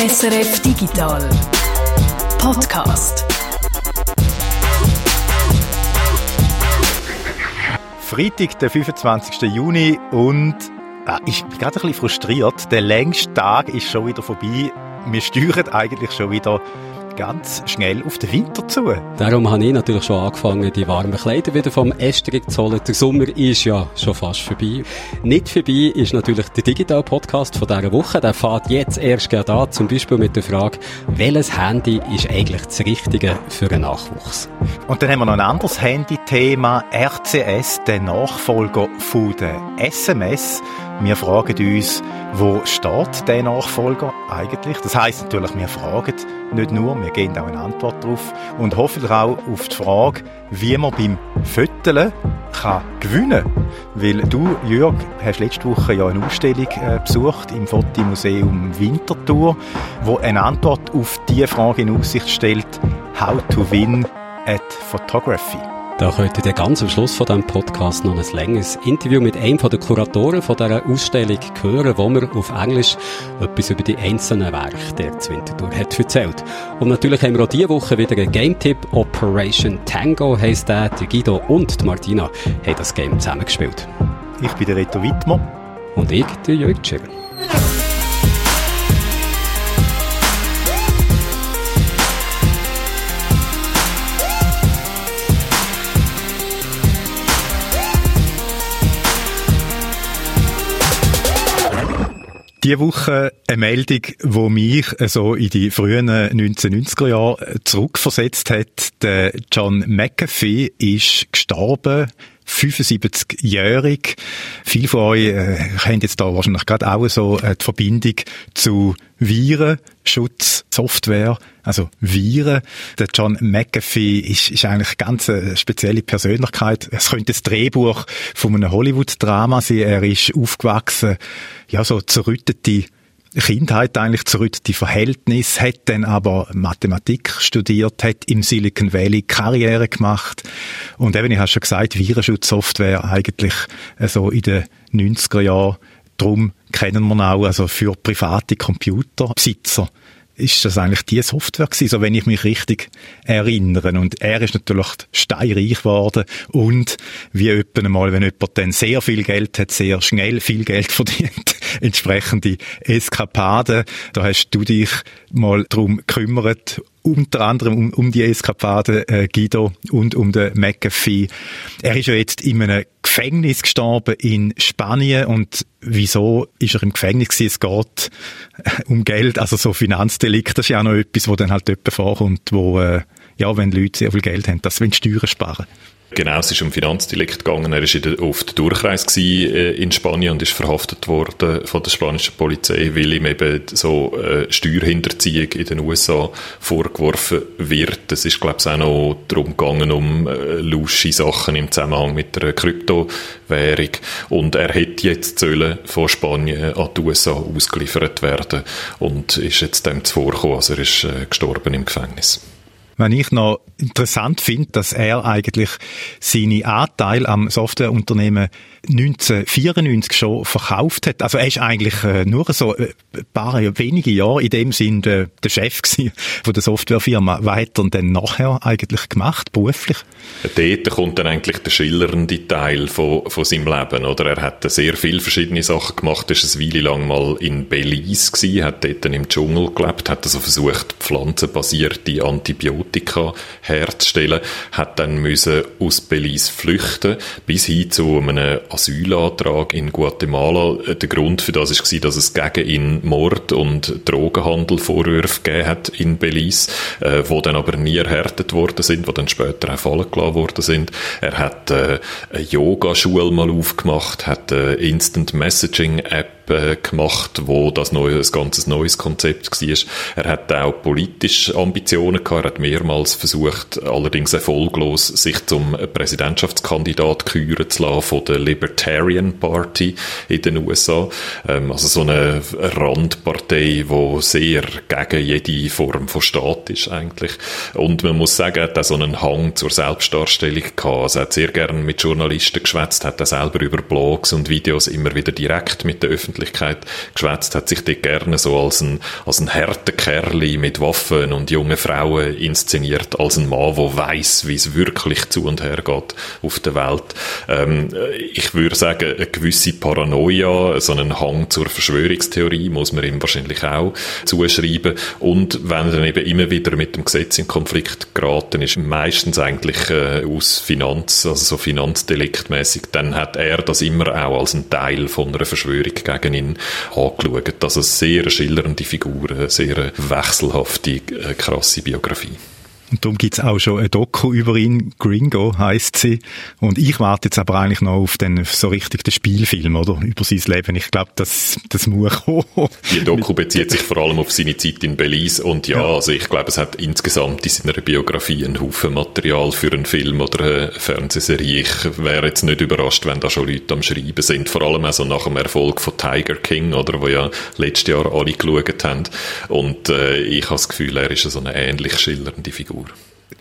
SRF Digital Podcast. Freitag, der 25. Juni und äh, ich bin gerade ein bisschen frustriert. Der längste Tag ist schon wieder vorbei. Wir steuern eigentlich schon wieder ganz schnell auf den Winter zu. Darum habe ich natürlich schon angefangen, die warmen Kleider wieder vom Estrich zu holen. Der Sommer ist ja schon fast vorbei. Nicht vorbei ist natürlich der Digital-Podcast von dieser Woche. Der fährt jetzt erst gerade an, zum Beispiel mit der Frage, welches Handy ist eigentlich das Richtige für einen Nachwuchs? Und dann haben wir noch ein anderes Handy-Thema, RCS, der Nachfolger von der SMS. Wir fragen uns, wo steht der Nachfolger eigentlich? Das heißt natürlich, wir fragen nicht nur, wir geben auch eine Antwort darauf und hoffentlich auch auf die Frage, wie man beim Fötteln kann gewinnen kann. Weil du, Jörg, hast letzte Woche ja eine Ausstellung äh, besucht im Fotomuseum Winterthur, wo eine Antwort auf diese Frage in Aussicht stellt, how to win at photography. Da könnt ihr ganz am Schluss von diesem Podcast noch ein längeres Interview mit einem der Kuratoren von dieser Ausstellung hören, wo mir auf Englisch etwas über die einzelnen Werke der Winterthur hat erzählt. Und natürlich haben wir auch diese Woche wieder einen Game-Tipp. Operation Tango heisst der. Der Guido und die Martina haben das Game zusammengespielt. Ich bin der Reto Wittmer. Und ich, der Jörg Tschirr. Diese Woche eine Meldung, die mich so in die frühen 1990er Jahre zurückversetzt hat. Der John McAfee ist gestorben 75-jährig. Viele von euch äh, haben jetzt da wahrscheinlich gerade auch so äh, die Verbindung zu Virenschutzsoftware, also Viren. Der John McAfee ist, ist eigentlich eine ganz äh, spezielle Persönlichkeit. Es könnte das Drehbuch von einem Hollywood-Drama sein. Er ist aufgewachsen, ja, so zerrüttete Kindheit eigentlich zurück. Die Verhältnisse, hat dann aber Mathematik studiert, hat im Silicon Valley Karriere gemacht. Und eben, ich habe schon gesagt, Virenschutzsoftware eigentlich so also in den 90er Jahren, darum kennen wir auch, also für private Computerbesitzer ist das eigentlich die Software gewesen, so wenn ich mich richtig erinnere. Und er ist natürlich steinreich geworden und wie jemand einmal, wenn jemand dann sehr viel Geld hat, sehr schnell viel Geld verdient, entsprechende Eskapaden. Da hast du dich mal drum gekümmert, unter anderem um, um die Eskapade äh, Guido und um den McAfee. Er ist ja jetzt in einem Gefängnis gestorben in Spanien und wieso ist er im Gefängnis gewesen? Es geht äh, um Geld, also so Finanzdelikt, das ist ja auch noch etwas, wo dann halt jemand vorkommt, wo, äh, ja, wenn Leute sehr viel Geld haben, das wollen Steuern sparen. Genau, es ist um Finanzdelikt gegangen. Er war auf der Durchreise gewesen, äh, in Spanien und ist verhaftet worden von der spanischen Polizei, weil ihm eben so äh, Steuerhinterziehung in den USA vorgeworfen wird. Es ist, glaube ich, auch noch darum gegangen, um äh, lusche Sachen im Zusammenhang mit der Kryptowährung. Und er hätte jetzt Zölle von Spanien an die USA ausgeliefert werden und ist jetzt dem zuvorgekommen. Also er ist äh, gestorben im Gefängnis. Wenn ich noch interessant finde, dass er eigentlich seine Anteil am Softwareunternehmen 1994 schon verkauft hat. Also er ist eigentlich äh, nur so äh, ein paar wenige Jahre in dem Sinn der, Chef von der Softwarefirma. Was hat er denn nachher eigentlich gemacht, beruflich? Dort kommt dann eigentlich der schillernde Teil von, von seinem Leben, oder? Er hat sehr viele verschiedene Sachen gemacht, ist eine Weile lang mal in Belize gewesen, hat dort im Dschungel gelebt, hat also versucht, pflanzenbasierte Antibiotika herzustellen, hat dann müssen aus Belize flüchten, bis hin zu einem Asylantrag in Guatemala. Der Grund für das war, dass es gegen ihn Mord und Drogenhandel Vorwürfe gegeben hat in Belize, äh, wo dann aber nie erhärtet worden sind, wo dann später auch fallen gelassen worden sind. Er hat äh, eine Yogaschule mal aufgemacht, hat eine Instant Messaging App gemacht, wo das neue, ein ganzes neues Konzept war. Er hat auch politische Ambitionen gehabt. Er hat mehrmals versucht, allerdings erfolglos, sich zum Präsidentschaftskandidat küren zu lassen von der Libertarian Party in den USA. Ähm, also so eine Randpartei, wo sehr gegen jede Form von Staat ist eigentlich. Und man muss sagen, er hat auch so einen Hang zur Selbstdarstellung gehabt. Also er hat sehr gerne mit Journalisten geschwätzt, hat er selber über Blogs und Videos immer wieder direkt mit der Öffentlichkeit Öffentlichkeit geschwätzt, hat sich dort gerne so als ein, als ein harter Kerli mit Waffen und jungen Frauen inszeniert, als ein Mann, der weiß, wie es wirklich zu und her geht auf der Welt. Ähm, ich würde sagen, eine gewisse Paranoia, so einen Hang zur Verschwörungstheorie muss man ihm wahrscheinlich auch zuschreiben. Und wenn er dann eben immer wieder mit dem Gesetz in Konflikt geraten ist, meistens eigentlich äh, aus Finanz, also so finanzdeliktmäßig, dann hat er das immer auch als ein Teil von einer Verschwörung gegen ihn angeschaut. Also sehr schillernde Figur, eine sehr wechselhafte, äh, krasse Biografie. Und darum gibt's auch schon ein Doku über ihn, Gringo heißt sie. Und ich warte jetzt aber eigentlich noch auf den so richtig den Spielfilm, oder? Über sein Leben. Ich glaube, das, das muss kommen. Die Doku bezieht sich vor allem auf seine Zeit in Belize. Und ja, ja. also ich glaube, es hat insgesamt in seiner Biografie einen Haufen Material für einen Film oder eine Fernsehserie. Ich wäre jetzt nicht überrascht, wenn da schon Leute am Schreiben sind. Vor allem also nach dem Erfolg von Tiger King, oder? Wo ja letztes Jahr alle geschaut haben. Und äh, ich habe das Gefühl, er ist so eine ähnlich schillernde Figur.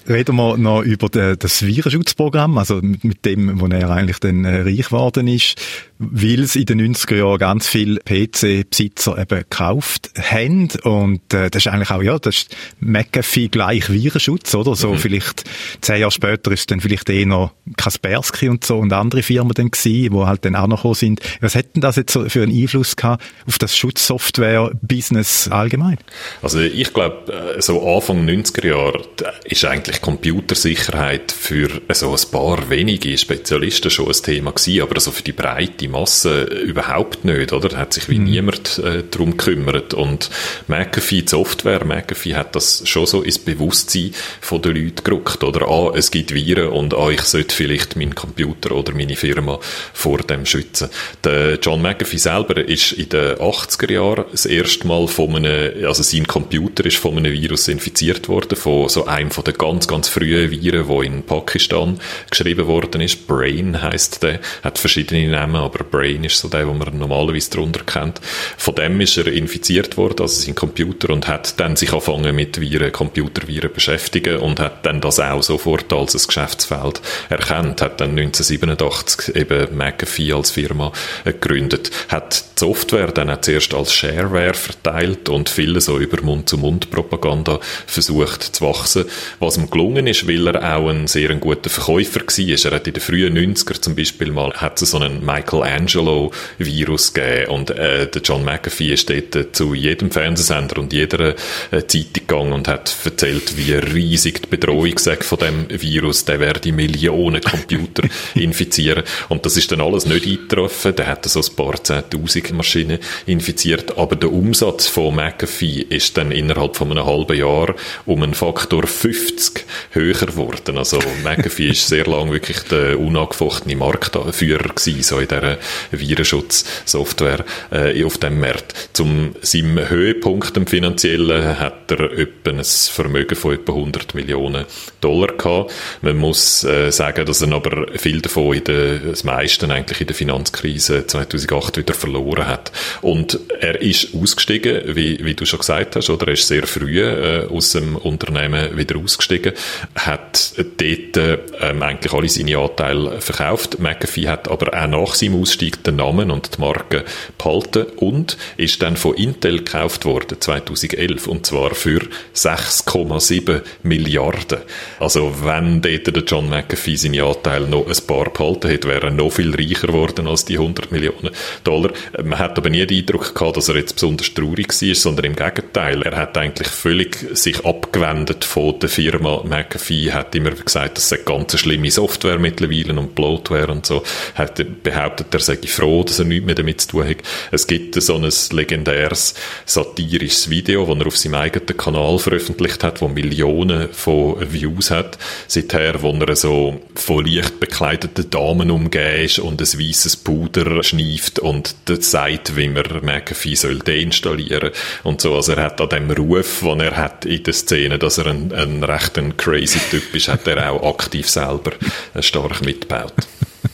Reden wir noch über das Virenschutzprogramm, also mit dem, wo er eigentlich dann äh, reich geworden ist, weil es in den 90er Jahren ganz viele PC-Besitzer eben gekauft haben und äh, das ist eigentlich auch, ja, das ist McAfee gleich Virenschutz, oder? So mhm. vielleicht zehn Jahre später ist dann vielleicht eh noch Kaspersky und so und andere Firmen dann gewesen, wo halt dann auch noch gekommen sind. Was hätten das jetzt so für einen Einfluss gehabt auf das Schutzsoftware-Business allgemein? Also ich glaube, äh, so Anfang 90er Jahre ist eigentlich Computersicherheit für so ein paar wenige Spezialisten schon ein Thema gewesen, aber also für die breite Masse überhaupt nicht, oder? Da hat sich wie mhm. niemand äh, darum gekümmert und McAfee, die Software, McAfee hat das schon so ins Bewusstsein von den Leuten gerückt, oder? Ah, es gibt Viren und ah, ich sollte vielleicht meinen Computer oder meine Firma vor dem schützen. Der John McAfee selber ist in den 80er Jahren das erste Mal von einem, also sein Computer ist von einem Virus infiziert worden, von so einem von den ganz, ganz frühen Viren, wo in Pakistan geschrieben worden ist. Brain heißt der, hat verschiedene Namen, aber Brain ist so der, wo man normalerweise darunter kennt. Von dem ist er infiziert worden, also sein Computer, und hat dann sich angefangen mit Viren, Computerviren beschäftigen und hat dann das auch sofort als ein Geschäftsfeld erkannt, hat dann 1987 eben McAfee als Firma gegründet, hat die Software dann auch zuerst als Shareware verteilt und viele so über Mund-zu-Mund-Propaganda versucht zu wachsen, was ihm gelungen ist, weil er auch ein sehr guter Verkäufer war. Er hat in den frühen 90er zum Beispiel mal, hat so einen Michelangelo-Virus gegeben und äh, der John McAfee ist dort äh, zu jedem Fernsehsender und jeder äh, Zeitung gegangen und hat erzählt, wie riesig die Bedrohung sei von dem Virus, der werde Millionen Computer infizieren. Und das ist dann alles nicht eingetroffen, der hat so ein paar zehntausend Maschinen infiziert, aber der Umsatz von McAfee ist dann innerhalb von einem halben Jahr um einen Faktor 50 höher geworden. Also McAfee ist sehr lange wirklich der unangefochtene Marktführer gewesen, so in dieser Virenschutzsoftware äh, auf dem Markt. Zum seinem Höhepunkt im finanziellen hat er etwa ein Vermögen von etwa 100 Millionen Dollar gehabt. Man muss äh, sagen, dass er aber viel davon in der, das meiste eigentlich in der Finanzkrise 2008 wieder verloren hat. Und er ist ausgestiegen, wie, wie du schon gesagt hast, oder er ist sehr früh äh, aus dem Unternehmen wieder ausgestiegen, hat dort ähm, eigentlich alle seine Anteile verkauft. McAfee hat aber auch nach seinem Ausstieg den Namen und die Marke behalten und ist dann von Intel gekauft worden 2011 und zwar für 6,7 Milliarden. Also wenn dort der John McAfee seine Anteile noch ein paar behalten hätte, wäre er noch viel reicher geworden als die 100 Millionen Dollar. Man hat aber nie den Eindruck gehabt, dass er jetzt besonders traurig war, sondern im Gegenteil. Er hat eigentlich völlig sich abgewendet von der Firma McAfee, hat immer gesagt, das sei ganz schlimme Software mittlerweile und Bloatware und so. Hat behauptet, er sei froh, dass er nichts mehr damit zu tun hat. Es gibt so ein legendäres satirisches Video, das er auf seinem eigenen Kanal veröffentlicht hat, wo Millionen von Views hat. Seither, wo er so von leicht bekleideten Damen umgeben ist und ein weißes Puder schnieft und sagt, wie man McAfee soll deinstallieren und so. Also er hat an dem Ruf, den er hat in der Szene, dass er ein, ein recht ein crazy Typ ist, hat er auch aktiv selber stark mitgebaut.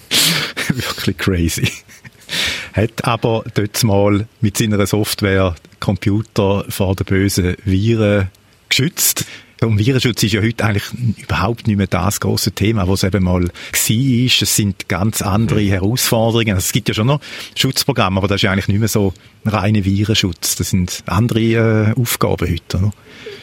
Wirklich crazy. Hat aber dort mal mit seiner Software Computer vor den bösen Viren geschützt. Und Virenschutz ist ja heute eigentlich überhaupt nicht mehr das große Thema, was eben mal war. Es sind ganz andere mhm. Herausforderungen. Also es gibt ja schon noch Schutzprogramme, aber das ist ja eigentlich nicht mehr so reine Virenschutz. Das sind andere äh, Aufgaben heute. Oder?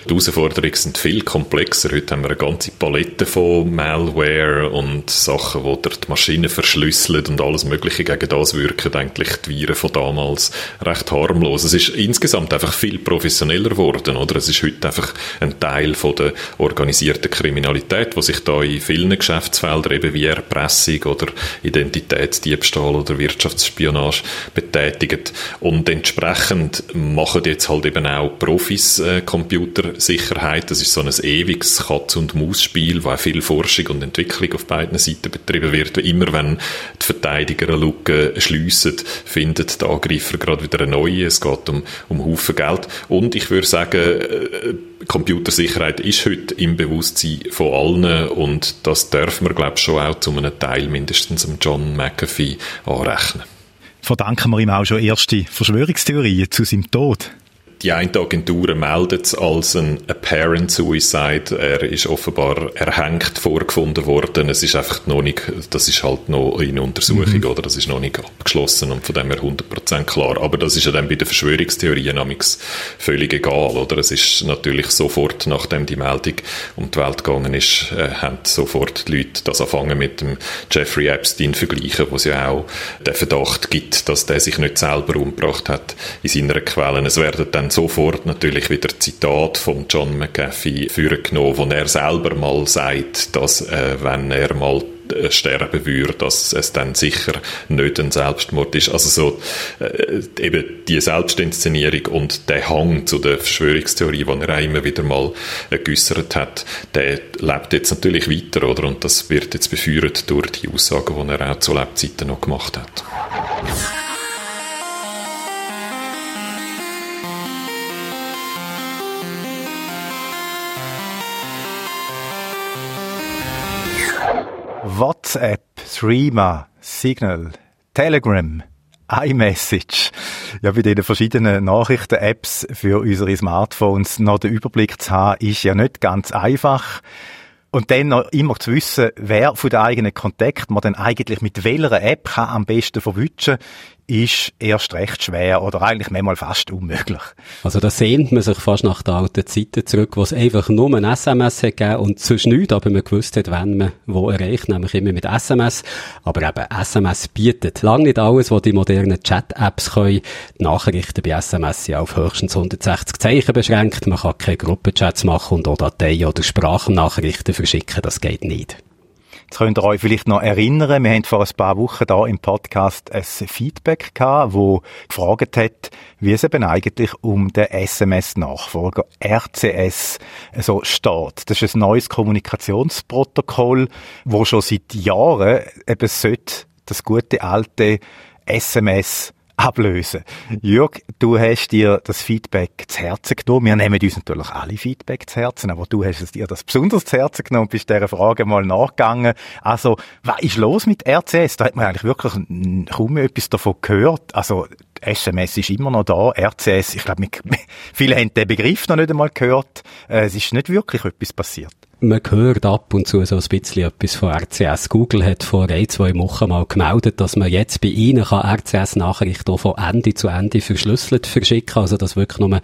Die Herausforderungen sind viel komplexer. Heute haben wir eine ganze Palette von Malware und Sachen, die die Maschine verschlüsseln und alles Mögliche gegen das wirken eigentlich die Viren von damals recht harmlos. Es ist insgesamt einfach viel professioneller geworden, oder? Es ist heute einfach ein Teil von der organisierten Kriminalität, wo sich da in vielen Geschäftsfeldern eben wie Erpressung oder Identitätsdiebstahl oder Wirtschaftsspionage betätigt. Und entsprechend machen jetzt halt eben auch Profis äh, Computersicherheit. Das ist so ein ewiges Katz- und Maus-Spiel, wo auch viel Forschung und Entwicklung auf beiden Seiten betrieben wird. Immer wenn die Verteidiger eine Lücke schliessen, findet der Angreifer gerade wieder eine neue. Es geht um, um Haufen Geld. Und ich würde sagen, äh, Computersicherheit ist heute im Bewusstsein von allen und das dürfen wir, glaube ich, schon auch zu einem Teil mindestens John McAfee anrechnen. Verdanken wir ihm auch schon erste Verschwörungstheorien zu seinem Tod? Die eine Agentur meldet es als ein Apparent Suicide. Er ist offenbar erhängt vorgefunden worden. Es ist einfach noch nicht, das ist halt noch in Untersuchung, mhm. oder? Das ist noch nicht abgeschlossen und von dem her 100% klar. Aber das ist ja dann bei den Verschwörungstheorien namens völlig egal, oder? Es ist natürlich sofort, nachdem die Meldung um die Welt gegangen ist, äh, haben sofort die Leute das anfangen mit dem Jeffrey Epstein vergleichen, wo es ja auch den Verdacht gibt, dass der sich nicht selber umgebracht hat in seiner Quellen. Es werden dann sofort natürlich wieder Zitat von John McAfee vorgenommen, wo er selber mal sagt, dass äh, wenn er mal äh, sterben würde, dass es dann sicher nicht ein Selbstmord ist. Also so äh, eben die Selbstinszenierung und der Hang zu der Verschwörungstheorie, den er auch immer wieder mal äh, hat, der lebt jetzt natürlich weiter, oder? Und das wird jetzt befeuert durch die Aussagen, die er auch zu Lebzeiten noch gemacht hat. WhatsApp, Threema, Signal, Telegram, iMessage. Ja, bei den verschiedenen Nachrichten-Apps für unsere Smartphones noch den Überblick zu haben, ist ja nicht ganz einfach. Und dann noch immer zu wissen, wer von den eigenen Kontakten man dann eigentlich mit welcher App kann am besten verwischen, ist erst recht schwer oder eigentlich manchmal fast unmöglich. Also da sehnt man sich fast nach den alten Zeiten zurück, wo es einfach nur ein SMS hat gegeben und sonst nichts, aber man gewusst hat, wenn man wo erreicht, nämlich immer mit SMS. Aber eben, SMS bietet lange nicht alles, was die modernen Chat-Apps können. Die Nachrichten bei SMS sind auf höchstens 160 Zeichen beschränkt. Man kann keine Gruppenchats machen und auch Dateien oder Sprachnachrichten verschicken. Das geht nicht. Jetzt könnt ihr euch vielleicht noch erinnern, wir haben vor ein paar Wochen da im Podcast ein Feedback gehabt, wo gefragt hat, wie es eben eigentlich um den SMS-Nachfolger RCS so steht. Das ist ein neues Kommunikationsprotokoll, wo schon seit Jahren eben sollte das gute alte SMS ablösen. Jörg, du hast dir das Feedback zu Herzen genommen. Wir nehmen uns natürlich alle Feedback zu Herzen, aber du hast es dir das besonders zu Herzen genommen und bist dieser Frage mal nachgegangen. Also, was ist los mit RCS? Da hat man eigentlich wirklich kaum etwas davon gehört. Also, SMS ist immer noch da, RCS, ich glaube, viele haben den Begriff noch nicht einmal gehört. Äh, es ist nicht wirklich etwas passiert man hört ab und zu so ein bisschen etwas von RCS. Google hat vor ein, zwei Wochen mal gemeldet, dass man jetzt bei ihnen kann RCS-Nachrichten von Ende zu Ende verschlüsselt verschicken. Also, dass wirklich nur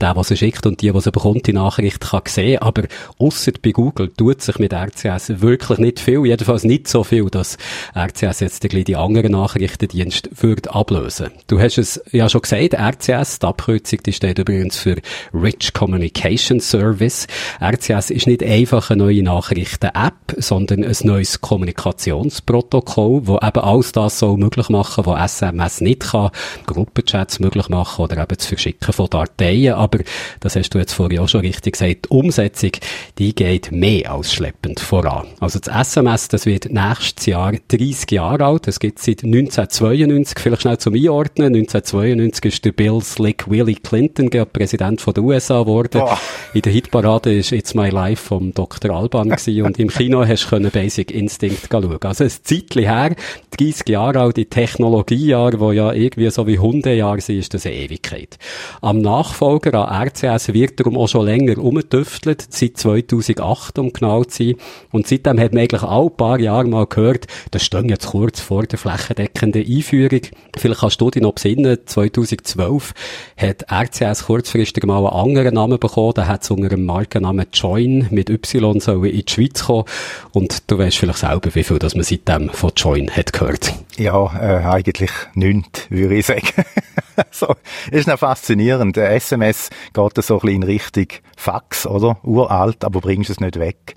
der, was er schickt und die, was er bekommt, die Nachricht kann sehen. Aber ausser bei Google tut sich mit RCS wirklich nicht viel. Jedenfalls nicht so viel, dass RCS jetzt die anderen Nachrichtendienste würde ablösen. Du hast es ja schon gesagt, RCS, die Abkürzung, die steht übrigens für Rich Communication Service. RCS ist nicht einfach einfach eine neue Nachrichten-App, sondern ein neues Kommunikationsprotokoll, wo eben alles das soll möglich machen, was SMS nicht kann, Gruppenchats möglich machen oder eben das Verschicken von Dateien. Aber das hast du jetzt vorhin auch schon richtig gesagt. Die Umsetzung, die geht mehr als schleppend voran. Also das SMS, das wird nächstes Jahr 30 Jahre alt. Das gibt es seit 1992. Vielleicht schnell zum Einordnen. 1992 ist der Bill Slick Willie Clinton Präsident von den USA geworden. Boah. In der Hitparade ist It's My Life vom Dr. Dr. Alban und im Kino hast du Basic Instinct schauen. Also ein Zeitchen her, 30 Jahre alt, die Technologiejahre, wo ja irgendwie so wie Hundejahre sind, ist das eine Ewigkeit. Am Nachfolger an RCS wird darum auch schon länger umgetüftelt, seit 2008 um genau zu sein. Und seitdem hat man eigentlich alle paar Jahre mal gehört, das stehen jetzt kurz vor der flächendeckenden Einführung. Vielleicht kannst du dich noch besinnen, 2012 hat RCS kurzfristig mal einen anderen Namen bekommen, da hat es unter dem Markennamen Join mit Y sollen in die Schweiz kommen. Und du weißt vielleicht selber, wie viel dass man seitdem von Join hat gehört. Ja, äh, eigentlich nichts, würde ich sagen. so, ist noch faszinierend. SMS geht so ein bisschen in Richtung Fax, oder? Uralt, aber bringst es nicht weg.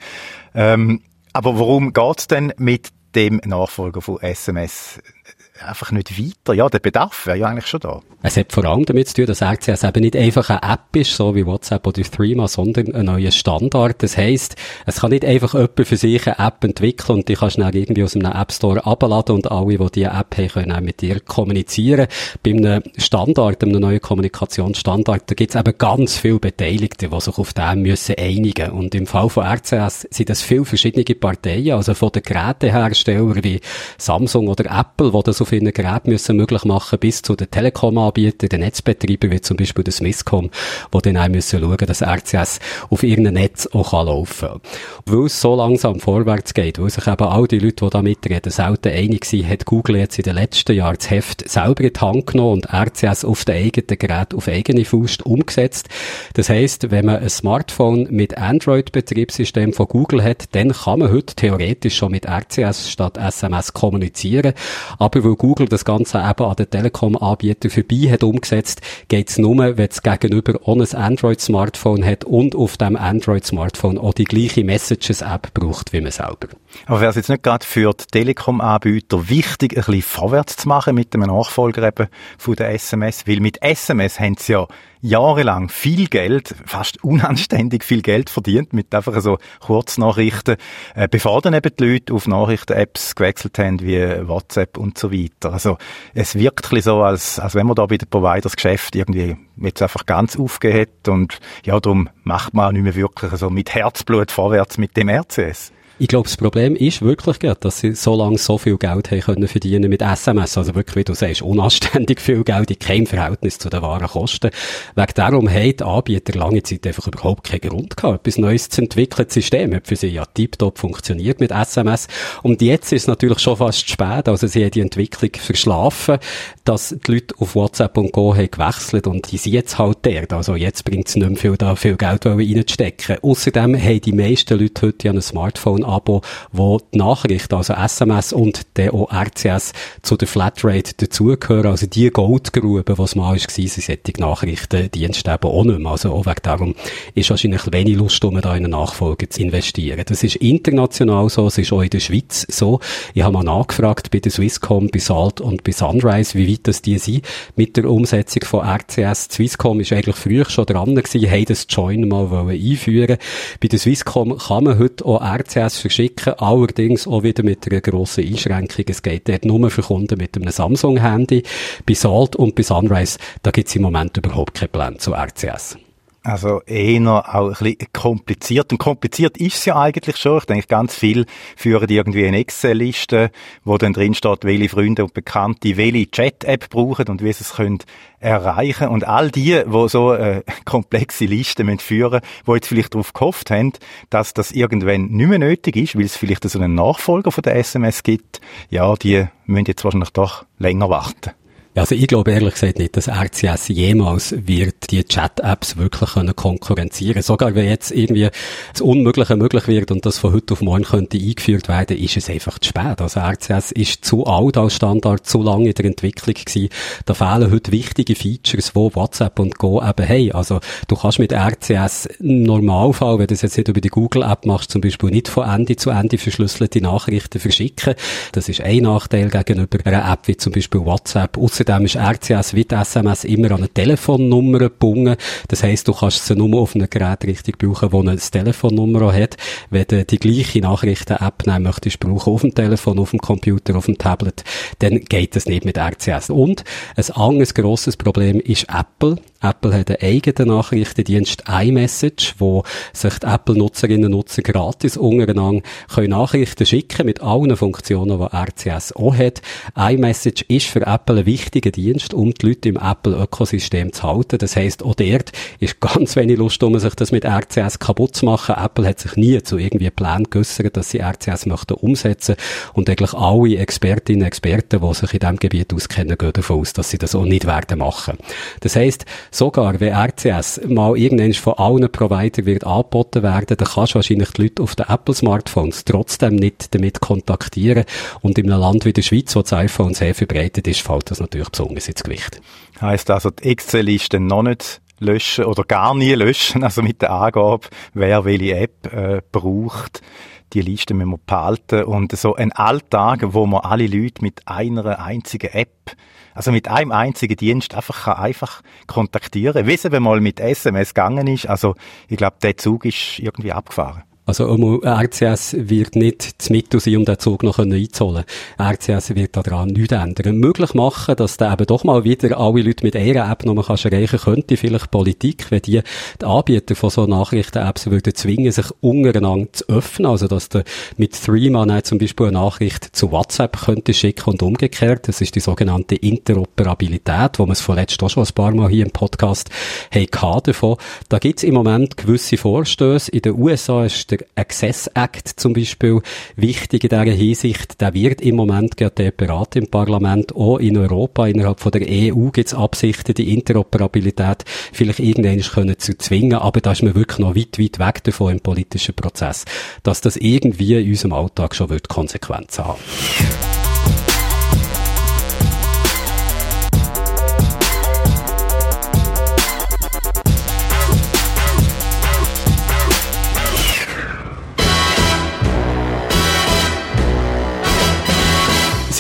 Ähm, aber warum geht's denn mit dem Nachfolger von SMS einfach nicht weiter. Ja, der Bedarf wäre ja eigentlich schon da. Es hat vor allem damit zu tun, dass RCS eben nicht einfach eine App ist, so wie WhatsApp oder Threema, sondern ein neuer Standard. Das heisst, es kann nicht einfach jemand für sich eine App entwickeln und die kannst du dann irgendwie aus einem App Store abladen und alle, die diese App haben, können auch mit dir kommunizieren. Bei einem Standard, einem neuen Kommunikationsstandard, da gibt es eben ganz viele Beteiligte, die sich auf dem müssen einigen. Und im Fall von RCS sind das viele verschiedene Parteien, also von den Geräteherstellern wie Samsung oder Apple, die das auf ihren Geräten müssen möglich machen bis zu den Telekom-Anbietern, den Netzbetreibern, wie zum Beispiel der Swisscom, die dann auch müssen schauen, dass RCS auf ihrem Netz auch laufen kann. Weil es so langsam vorwärts geht, weil sich eben all die Leute, die da mitreden, selten einig sind, hat Google jetzt in den letzten Jahren das Heft selber in die Hand genommen und RCS auf den eigenen Gerät auf eigene Faust umgesetzt. Das heisst, wenn man ein Smartphone mit Android-Betriebssystem von Google hat, dann kann man heute theoretisch schon mit RCS statt SMS kommunizieren. Aber weil Google das Ganze eben an den Telekom-Anbietern vorbei hat umgesetzt, geht's nur, wenn es gegenüber auch ein Android-Smartphone hat und auf dem Android-Smartphone auch die gleiche Messages-App braucht wie man selber. Aber wäre es jetzt nicht gerade für die Telekom-Anbieter wichtig, ein bisschen vorwärts zu machen mit dem Nachfolger eben von der SMS? Weil mit SMS haben sie ja jahrelang viel Geld, fast unanständig viel Geld verdient mit einfach so Kurznachrichten, äh, bevor dann eben die Leute auf Nachrichten-Apps gewechselt haben, wie WhatsApp und so weiter. Also es wirkt ein bisschen so, als, als wenn man da bei den Providers Geschäft irgendwie jetzt einfach ganz aufgehört und ja, darum macht man auch nicht mehr wirklich so mit Herzblut vorwärts mit dem RCS. Ich glaube, das Problem ist wirklich, dass sie so lange so viel Geld haben können verdienen mit SMS. Also wirklich, wie du sagst, unanständig viel Geld in keinem Verhältnis zu den wahren Kosten. Wegen darum haben die Anbieter lange Zeit einfach überhaupt keinen Grund gehabt, etwas Neues zu entwickeln. Das System hat für sie ja tiptop funktioniert mit SMS. Und jetzt ist es natürlich schon fast spät. Also sie haben die Entwicklung verschlafen, dass die Leute auf WhatsApp und Go haben gewechselt und die sind jetzt halt der. Also jetzt bringt es nicht mehr viel, da viel Geld reinzustecken. Außerdem haben die meisten Leute heute ja ein Smartphone Abo, wo die Nachrichten, also SMS und der auch RCS zu der Flatrate dazugehören. Also die Goldgrube, was mal war, sind solche Nachrichtendienste eben auch nicht mehr. Also auch wegen darum ist wahrscheinlich wenig Lust, um da in eine Nachfolge zu investieren. Das ist international so, es ist auch in der Schweiz so. Ich habe mal nachgefragt bei der Swisscom, bei Salt und bei Sunrise, wie weit das die sind mit der Umsetzung von RCS. Die Swisscom ist eigentlich früher schon dran gewesen, haben das Join mal einführen Bei der Swisscom kann man heute auch RCS verschicken, allerdings auch wieder mit einer grossen Einschränkung. Es geht dort nur für Kunden mit einem Samsung-Handy. Bei Salt und bei Sunrise, da gibt es im Moment überhaupt keinen Plan zu RCS. Also eher auch ein bisschen kompliziert. Und kompliziert ist es ja eigentlich schon. Ich denke, ganz viel führen irgendwie eine Excel-Liste, wo dann drin steht, welche Freunde und Bekannte welche Chat-App brauchen und wie sie es können erreichen. Und all die, wo so eine komplexe Liste müssen führen, wo jetzt vielleicht darauf gehofft haben, dass das irgendwann nicht mehr nötig ist, weil es vielleicht so einen Nachfolger von der SMS gibt, ja, die müssen jetzt wahrscheinlich doch länger warten. Also ich glaube ehrlich gesagt nicht, dass RCS jemals wird die Chat-Apps wirklich können konkurrenzieren. Sogar wenn jetzt irgendwie das Unmögliche möglich wird und das von heute auf morgen könnte eingeführt werden, ist es einfach zu spät. Also RCS ist zu alt als Standard, zu lange in der Entwicklung gewesen. Da fehlen heute wichtige Features, wo WhatsApp und Go eben haben. Also du kannst mit RCS im Normalfall, wenn du das jetzt nicht über die Google-App machst, zum Beispiel nicht von Ende zu Ende verschlüsselte Nachrichten verschicken. Das ist ein Nachteil gegenüber einer App wie zum Beispiel WhatsApp. Außerdem ist RCS wie die SMS immer an eine Telefonnummer gebunden. Das heisst, du kannst sie nur auf einem Gerät richtig brauchen, wo eine Telefonnummer hat. Wenn du die gleiche Nachrichten-App nehmen möchtest, brauchen auf dem Telefon, auf dem Computer, auf dem Tablet, dann geht das nicht mit RCS. Und ein anderes grosses Problem ist Apple. Apple hat einen eigenen Nachrichtendienst iMessage, wo sich die Apple-Nutzerinnen und Nutzer gratis untereinander können Nachrichten schicken mit allen Funktionen, die RCS auch hat. iMessage ist für Apple ein wichtiger Dienst, um die Leute im Apple-Ökosystem zu halten. Das heisst, auch dort ist ganz wenig Lust, um sich das mit RCS kaputt zu machen. Apple hat sich nie zu irgendwie Plänen geäussert, dass sie RCS möchten umsetzen und eigentlich alle Expertinnen und Experten, die sich in diesem Gebiet auskennen, gehen davon aus, dass sie das auch nicht werden machen. Das heisst, sogar wenn RCS mal irgendwann von allen Providern wird angeboten werden, dann kannst du wahrscheinlich die Leute auf den Apple-Smartphones trotzdem nicht damit kontaktieren und in einem Land wie der Schweiz, wo das iPhone sehr verbreitet ist, fällt das natürlich besonders ins Gewicht. Heißt also, die Excel-Liste noch nicht löschen oder gar nie löschen, also mit der Angabe, wer welche App äh, braucht. Die Liste müssen wir behalten und so ein Alltag, wo man alle Leute mit einer einzigen App also mit einem einzigen Dienst einfach kann einfach kontaktieren, es eben mal mit SMS gegangen ist. Also ich glaube, der Zug ist irgendwie abgefahren. Also RCS wird nicht das Mittel sein, um den Zug noch einzuholen. RCS wird daran nichts ändern. Möglich machen, dass da eben doch mal wieder alle Leute mit einer App noch mal erreichen könnte, vielleicht Politik, wenn die, die Anbieter von so Nachrichten-Apps würden zwingen, sich untereinander zu öffnen, also dass der mit Threema zum Beispiel eine Nachricht zu WhatsApp könnte schicken und umgekehrt. Das ist die sogenannte Interoperabilität, wo wir es vorletzt auch schon ein paar Mal hier im Podcast haben davon. Da gibt es im Moment gewisse Vorstöße. In den USA ist der Access Act zum Beispiel wichtig in dieser Hinsicht. Der wird im Moment gerade beraten im Parlament. Auch in Europa, innerhalb von der EU gibt es Absichten, die Interoperabilität vielleicht irgendwann können zu zwingen. Aber da ist man wirklich noch weit, weit weg davon im politischen Prozess, dass das irgendwie in unserem Alltag schon wird Konsequenzen haben.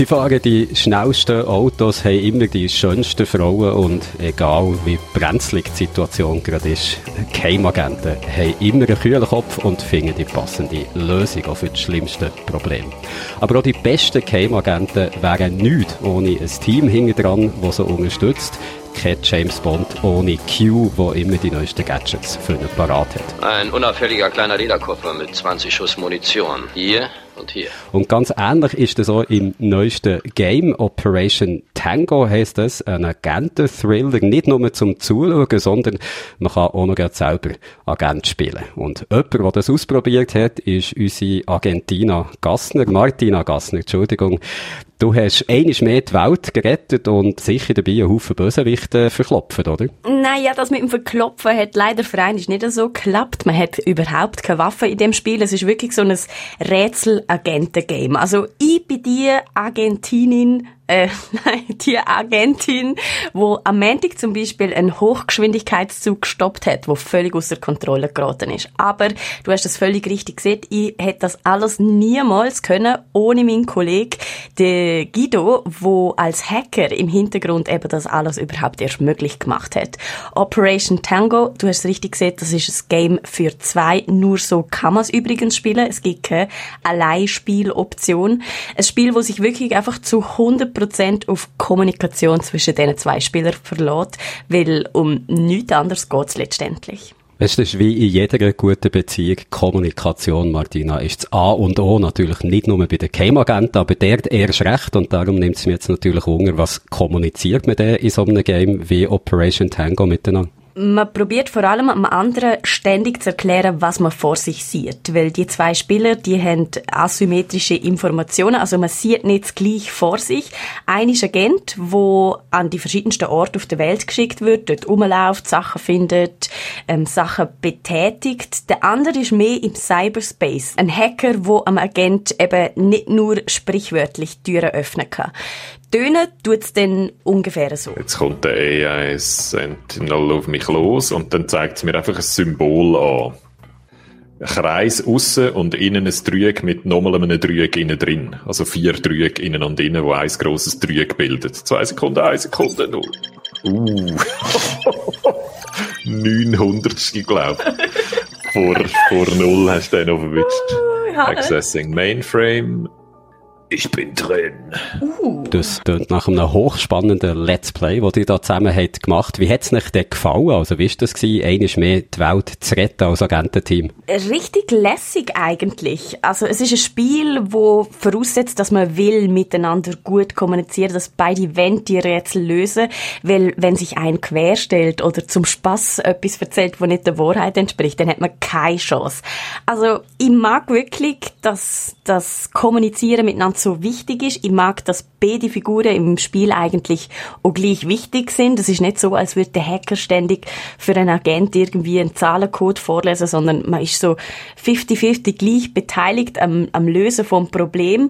Sie fahren die schnellsten Autos, haben immer die schönsten Frauen und egal wie brenzlig die Situation gerade ist, Geheimagenten haben immer einen kühlen Kopf und finden die passende Lösung auch für das schlimmste Problem. Aber auch die besten Geheimagenten wären nichts ohne ein Team hinten dran, das sie unterstützt kein James Bond ohne Q, wo immer die neuesten Gadgets für ihn parat hat. Ein unauffälliger kleiner Lederkoffer mit 20 Schuss Munition. Hier und hier. Und ganz ähnlich ist das auch im neuesten Game Operation Tango heißt das, ein Agenten-Thriller, nicht nur zum Zuschauen, sondern man kann auch noch selber Agent spielen. Und jemand, der das ausprobiert hat, ist unsere Argentina Gassner, Martina Gassner, Entschuldigung. Du hast einiges mehr die Welt gerettet und sicher dabei einen Haufen Bösewichte verklopft, oder? Nein, ja, das mit dem Verklopfen hat leider für einen nicht so geklappt. Man hat überhaupt keine Waffe in dem Spiel. Es ist wirklich so ein Rätsel-Agenten-Game. Also ich bin die Argentinin, äh, nein, die Agentin, wo am Montag zum Beispiel einen Hochgeschwindigkeitszug gestoppt hat, wo völlig außer Kontrolle geraten ist. Aber du hast das völlig richtig gesehen. Ich hätte das alles niemals können ohne meinen Kollegen, den Guido, wo als Hacker im Hintergrund eben das alles überhaupt erst möglich gemacht hat. Operation Tango, du hast es richtig gesehen, das ist ein Game für zwei. Nur so kann man es übrigens spielen. Es gibt keine Alleinspieloption. Ein Spiel, wo sich wirklich einfach zu 100 100% auf Kommunikation zwischen diesen zwei Spielern verlässt, weil um nichts anderes geht es letztendlich. Es ist wie in jeder guten Beziehung Kommunikation, Martina, ist das A und O natürlich nicht nur bei den Game-Agenten, aber dort erst recht und darum nimmt es mir jetzt natürlich Hunger, was kommuniziert man denn in so einem Game wie Operation Tango miteinander? Man probiert vor allem am anderen ständig zu erklären, was man vor sich sieht. Weil die zwei Spieler, die haben asymmetrische Informationen, also man sieht nicht gleich vor sich. Ein ist Agent, wo an die verschiedensten Orte auf der Welt geschickt wird, dort rumläuft, Sachen findet, ähm, Sachen betätigt. Der andere ist mehr im Cyberspace. Ein Hacker, wo am Agent eben nicht nur sprichwörtlich Türen öffnen kann tönen tut es dann ungefähr so. Jetzt kommt der AI Sentinel auf mich los und dann zeigt es mir einfach ein Symbol an. Ein Kreis aussen und innen ein Dreieck mit nochmal einem Dreieck innen drin. Also vier Dreiecke innen und innen, wo ein grosses Dreieck bildet. Zwei Sekunden, eine Sekunde, null. Uh. 900. glaube vor, vor null hast du den noch verwischt. Accessing Mainframe. Ich bin drin. Uh. Das klingt nach einem hochspannenden Let's Play, das ihr da zusammen habt gemacht. Wie hat's euch denn gefallen? Also, wie war das gewesen, eines mehr die Welt zu retten als Agententeam? Richtig lässig eigentlich. Also, es ist ein Spiel, wo voraussetzt, dass man will miteinander gut kommunizieren, dass beide wollen die Rätsel lösen, weil wenn sich ein querstellt oder zum Spaß etwas erzählt, wo nicht der Wahrheit entspricht, dann hat man keine Chance. Also, ich mag wirklich, dass das Kommunizieren miteinander so wichtig ist. Ich mag, dass beide Figuren im Spiel eigentlich auch gleich wichtig sind. Es ist nicht so, als würde der Hacker ständig für einen Agent irgendwie einen Zahlencode vorlesen, sondern man ist so 50-50 gleich beteiligt am, am Lösen vom Problem.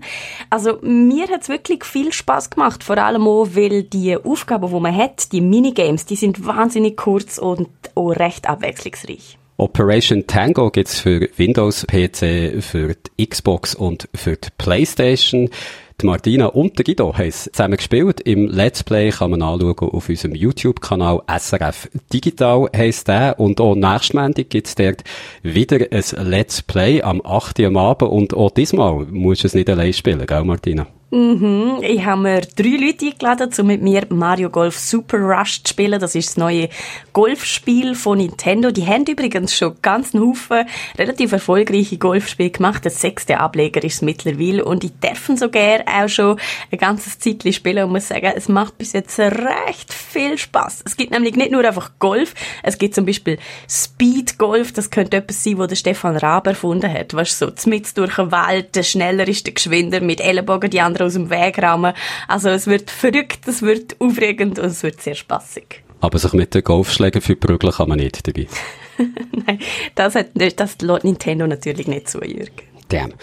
Also mir hat es wirklich viel Spaß gemacht, vor allem auch, weil die Aufgaben, wo man hat, die Minigames, die sind wahnsinnig kurz und auch recht abwechslungsreich. Operation Tango gibt's für Windows PC, für die Xbox und für die Playstation. Die Martina und der Guido haben es zusammen gespielt. Im Let's Play kann man anschauen auf unserem YouTube-Kanal SRF Digital heisst der. Und auch nächsten Montag gibt's dort wieder ein Let's Play am 8. Uhr am Abend. Und auch diesmal musst du es nicht allein spielen, gell Martina? Mhm. Ich habe mir drei Leute eingeladen, um mit mir Mario Golf Super Rush zu spielen. Das ist das neue Golfspiel von Nintendo. Die haben übrigens schon ganz einen Haufen relativ erfolgreiche Golfspiele gemacht. Der sechste Ableger ist es mittlerweile und ich darf so gerne auch schon ein ganzes Zeitchen spielen und muss sagen, es macht bis jetzt recht viel Spaß. Es gibt nämlich nicht nur einfach Golf, es gibt zum Beispiel Speed Golf, das könnte etwas sein, wo der Stefan Raab erfunden hat. Weißt du, so, mit durch den Wald, der schneller ist der geschwinder, mit Ellenbogen die anderen aus dem Weg rammen. Also es wird verrückt, es wird aufregend und es wird sehr spaßig. Aber sich mit den Golfschlägen für prügeln kann man nicht dabei. Nein, das, hat, das lässt Nintendo natürlich nicht zu, Jürgen. Damn.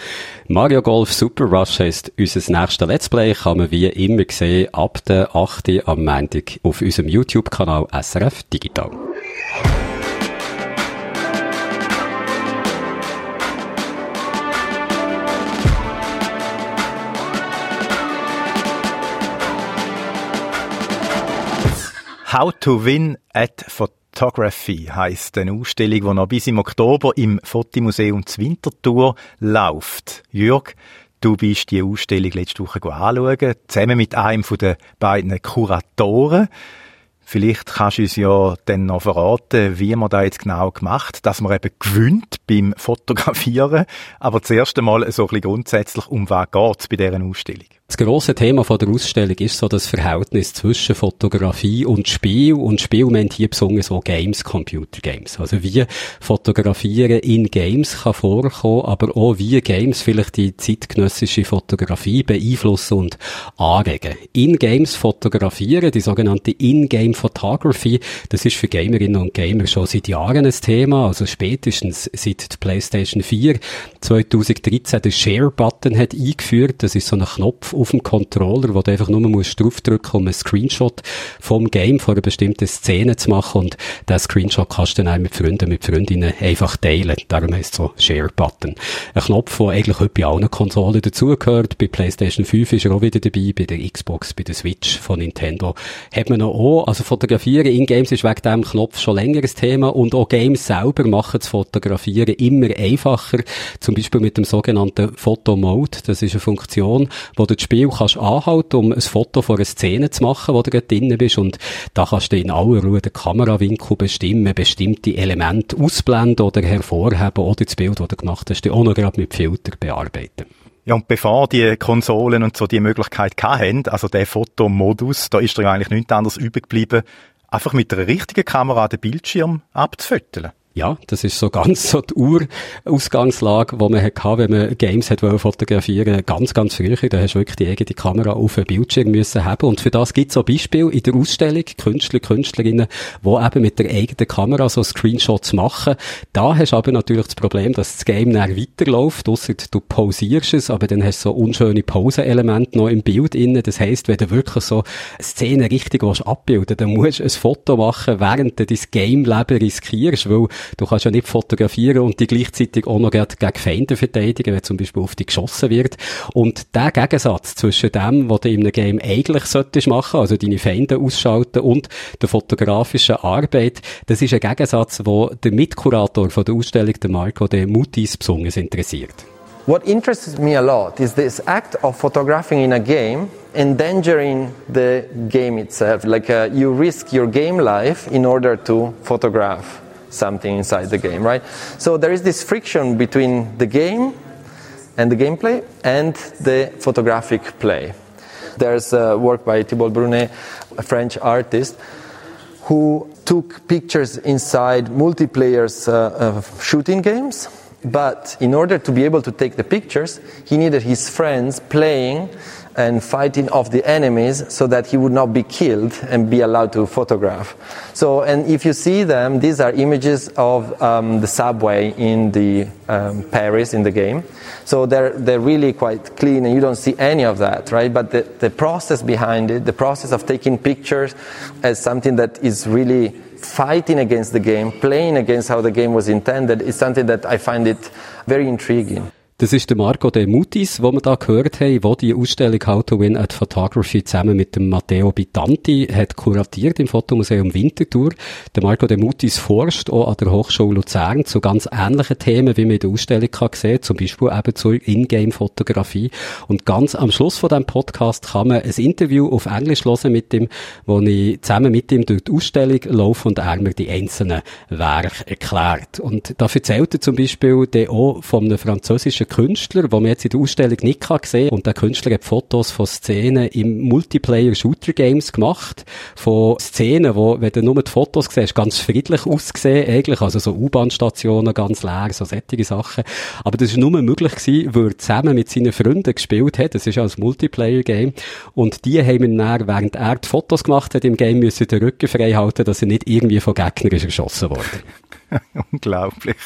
Mario Golf Super Rush heisst unser nächstes Let's Play, kann man wie immer sehen, ab der 8. am Montag auf unserem YouTube-Kanal SRF Digital. How to Win at Photography heisst eine Ausstellung, die noch bis im Oktober im Fotomuseum Winterthur läuft. Jürg, du bist die Ausstellung letzte Woche anschauen, zusammen mit einem der beiden Kuratoren. Vielleicht kannst du uns ja dann noch verraten, wie man da jetzt genau gemacht, dass man eben gewinnt beim Fotografieren. Aber zuerst einmal so ein bisschen grundsätzlich, um was geht es bei dieser Ausstellung? Das grosse Thema von der Ausstellung ist so das Verhältnis zwischen Fotografie und Spiel. Und Spiel meint hier besonders so Games, Computer Games. Also wie Fotografieren in Games kann vorkommen, aber auch wie Games vielleicht die zeitgenössische Fotografie beeinflussen und anregen. In Games fotografieren, die sogenannte In-Game Photography, das ist für Gamerinnen und Gamer schon seit Jahren ein Thema, also spätestens seit der PlayStation 4 2013 den Share-Button hat eingeführt. Das ist so ein Knopf auf dem Controller, wo du einfach nur musst draufdrücken, um einen Screenshot vom Game vor einer bestimmten Szene zu machen und den Screenshot kannst du dann auch mit Freunden, mit Freundinnen einfach teilen. Darum heisst es so Share-Button. Ein Knopf, der eigentlich heute bei allen Konsolen dazugehört. Bei PlayStation 5 ist er auch wieder dabei, bei der Xbox, bei der Switch von Nintendo hat man noch auch. Also Fotografieren in Games ist wegen diesem Knopf schon länger ein Thema und auch Games selber machen das Fotografieren immer einfacher. Zum Beispiel mit dem sogenannten Photo-Mode. Das ist eine Funktion, wo du das Spiel kannst anhalten, um ein Foto von einer Szene zu machen, wo du gerade drin bist. Und da kannst du in aller Ruhe den Kamerawinkel bestimmen, bestimmte Elemente ausblenden oder hervorheben oder das Bild, das du gemacht hast, auch noch gerade mit Filter bearbeiten. Ja, und bevor die Konsolen und so die Möglichkeit hatten, also der Fotomodus, da ist dir eigentlich nichts anderes übrig geblieben, einfach mit einer richtigen Kamera den Bildschirm abzufoteln. Ja, das ist so ganz so die Urausgangslage, wo man hatte, wenn man Games hat fotografieren Ganz, ganz früher. Da hast du wirklich die eigene Kamera auf den Bildschirm müssen haben. Und für das gibt es so Beispiele in der Ausstellung. Künstler, Künstlerinnen, die eben mit der eigenen Kamera so Screenshots machen. Da hast du aber natürlich das Problem, dass das Game dann weiterläuft, ausser du pausierst es, aber dann hast du so unschöne Pause-Elemente noch im Bild innen. Das heisst, wenn du wirklich so eine Szene richtig abbilden willst, dann musst du ein Foto machen, während du dein Game-Leben riskierst, weil Du kannst ja nicht fotografieren und die gleichzeitig auch noch gegen Feinde verteidigen, wenn zum Beispiel auf dich geschossen wird. Und der Gegensatz zwischen dem, was du in einem Game eigentlich solltest machen, also deine Feinde ausschalten und der fotografischen Arbeit, das ist ein Gegensatz, wo der Mitkurator von der Ausstellung, der Marco de Mutis, besonders interessiert. what interests me a lot is this act of photographing in a game endangering the game itself. Like uh, you risk your game life in order to photograph something inside the game, right? So there is this friction between the game and the gameplay and the photographic play. There's a work by Thibault Brunet, a French artist, who took pictures inside multiplayers uh, uh, shooting games. But in order to be able to take the pictures, he needed his friends playing and fighting off the enemies so that he would not be killed and be allowed to photograph. So, and if you see them, these are images of um, the subway in the um, Paris in the game. So they're, they're really quite clean and you don't see any of that, right? But the, the process behind it, the process of taking pictures as something that is really fighting against the game, playing against how the game was intended, is something that I find it very intriguing. Das ist der Marco De Mutis, wo wir da gehört haben, wo die Ausstellung How to Win at Photography zusammen mit dem Matteo Bitanti hat kuratiert im Fotomuseum Winterthur. Der Marco De Mutis forscht auch an der Hochschule Luzern zu ganz ähnlichen Themen, wie man in der Ausstellung kann sehen, zum Beispiel eben zur Ingame-Fotografie. Und ganz am Schluss von diesem Podcast kann man ein Interview auf Englisch hören mit ihm, wo ich zusammen mit ihm durch die Ausstellung laufe und er mir die einzelnen Werke erklärt. Und da erzählt er zum Beispiel auch von einem französischen Künstler, den man jetzt in der Ausstellung nicht kann sehen Und der Künstler hat Fotos von Szenen im Multiplayer-Shooter-Games gemacht. Von Szenen, wo, wenn du nur die Fotos siehst, ganz friedlich ausgesehen eigentlich. Also so U-Bahn-Stationen ganz leer, so sättige Sachen. Aber das ist nur möglich gewesen, weil er zusammen mit seinen Freunden gespielt hat. Das ist ja ein Multiplayer-Game. Und die haben ihn dann, während er die Fotos gemacht hat im Game, müssen den Rücken frei halten, dass er nicht irgendwie von Gegnern erschossen wurde. Unglaublich.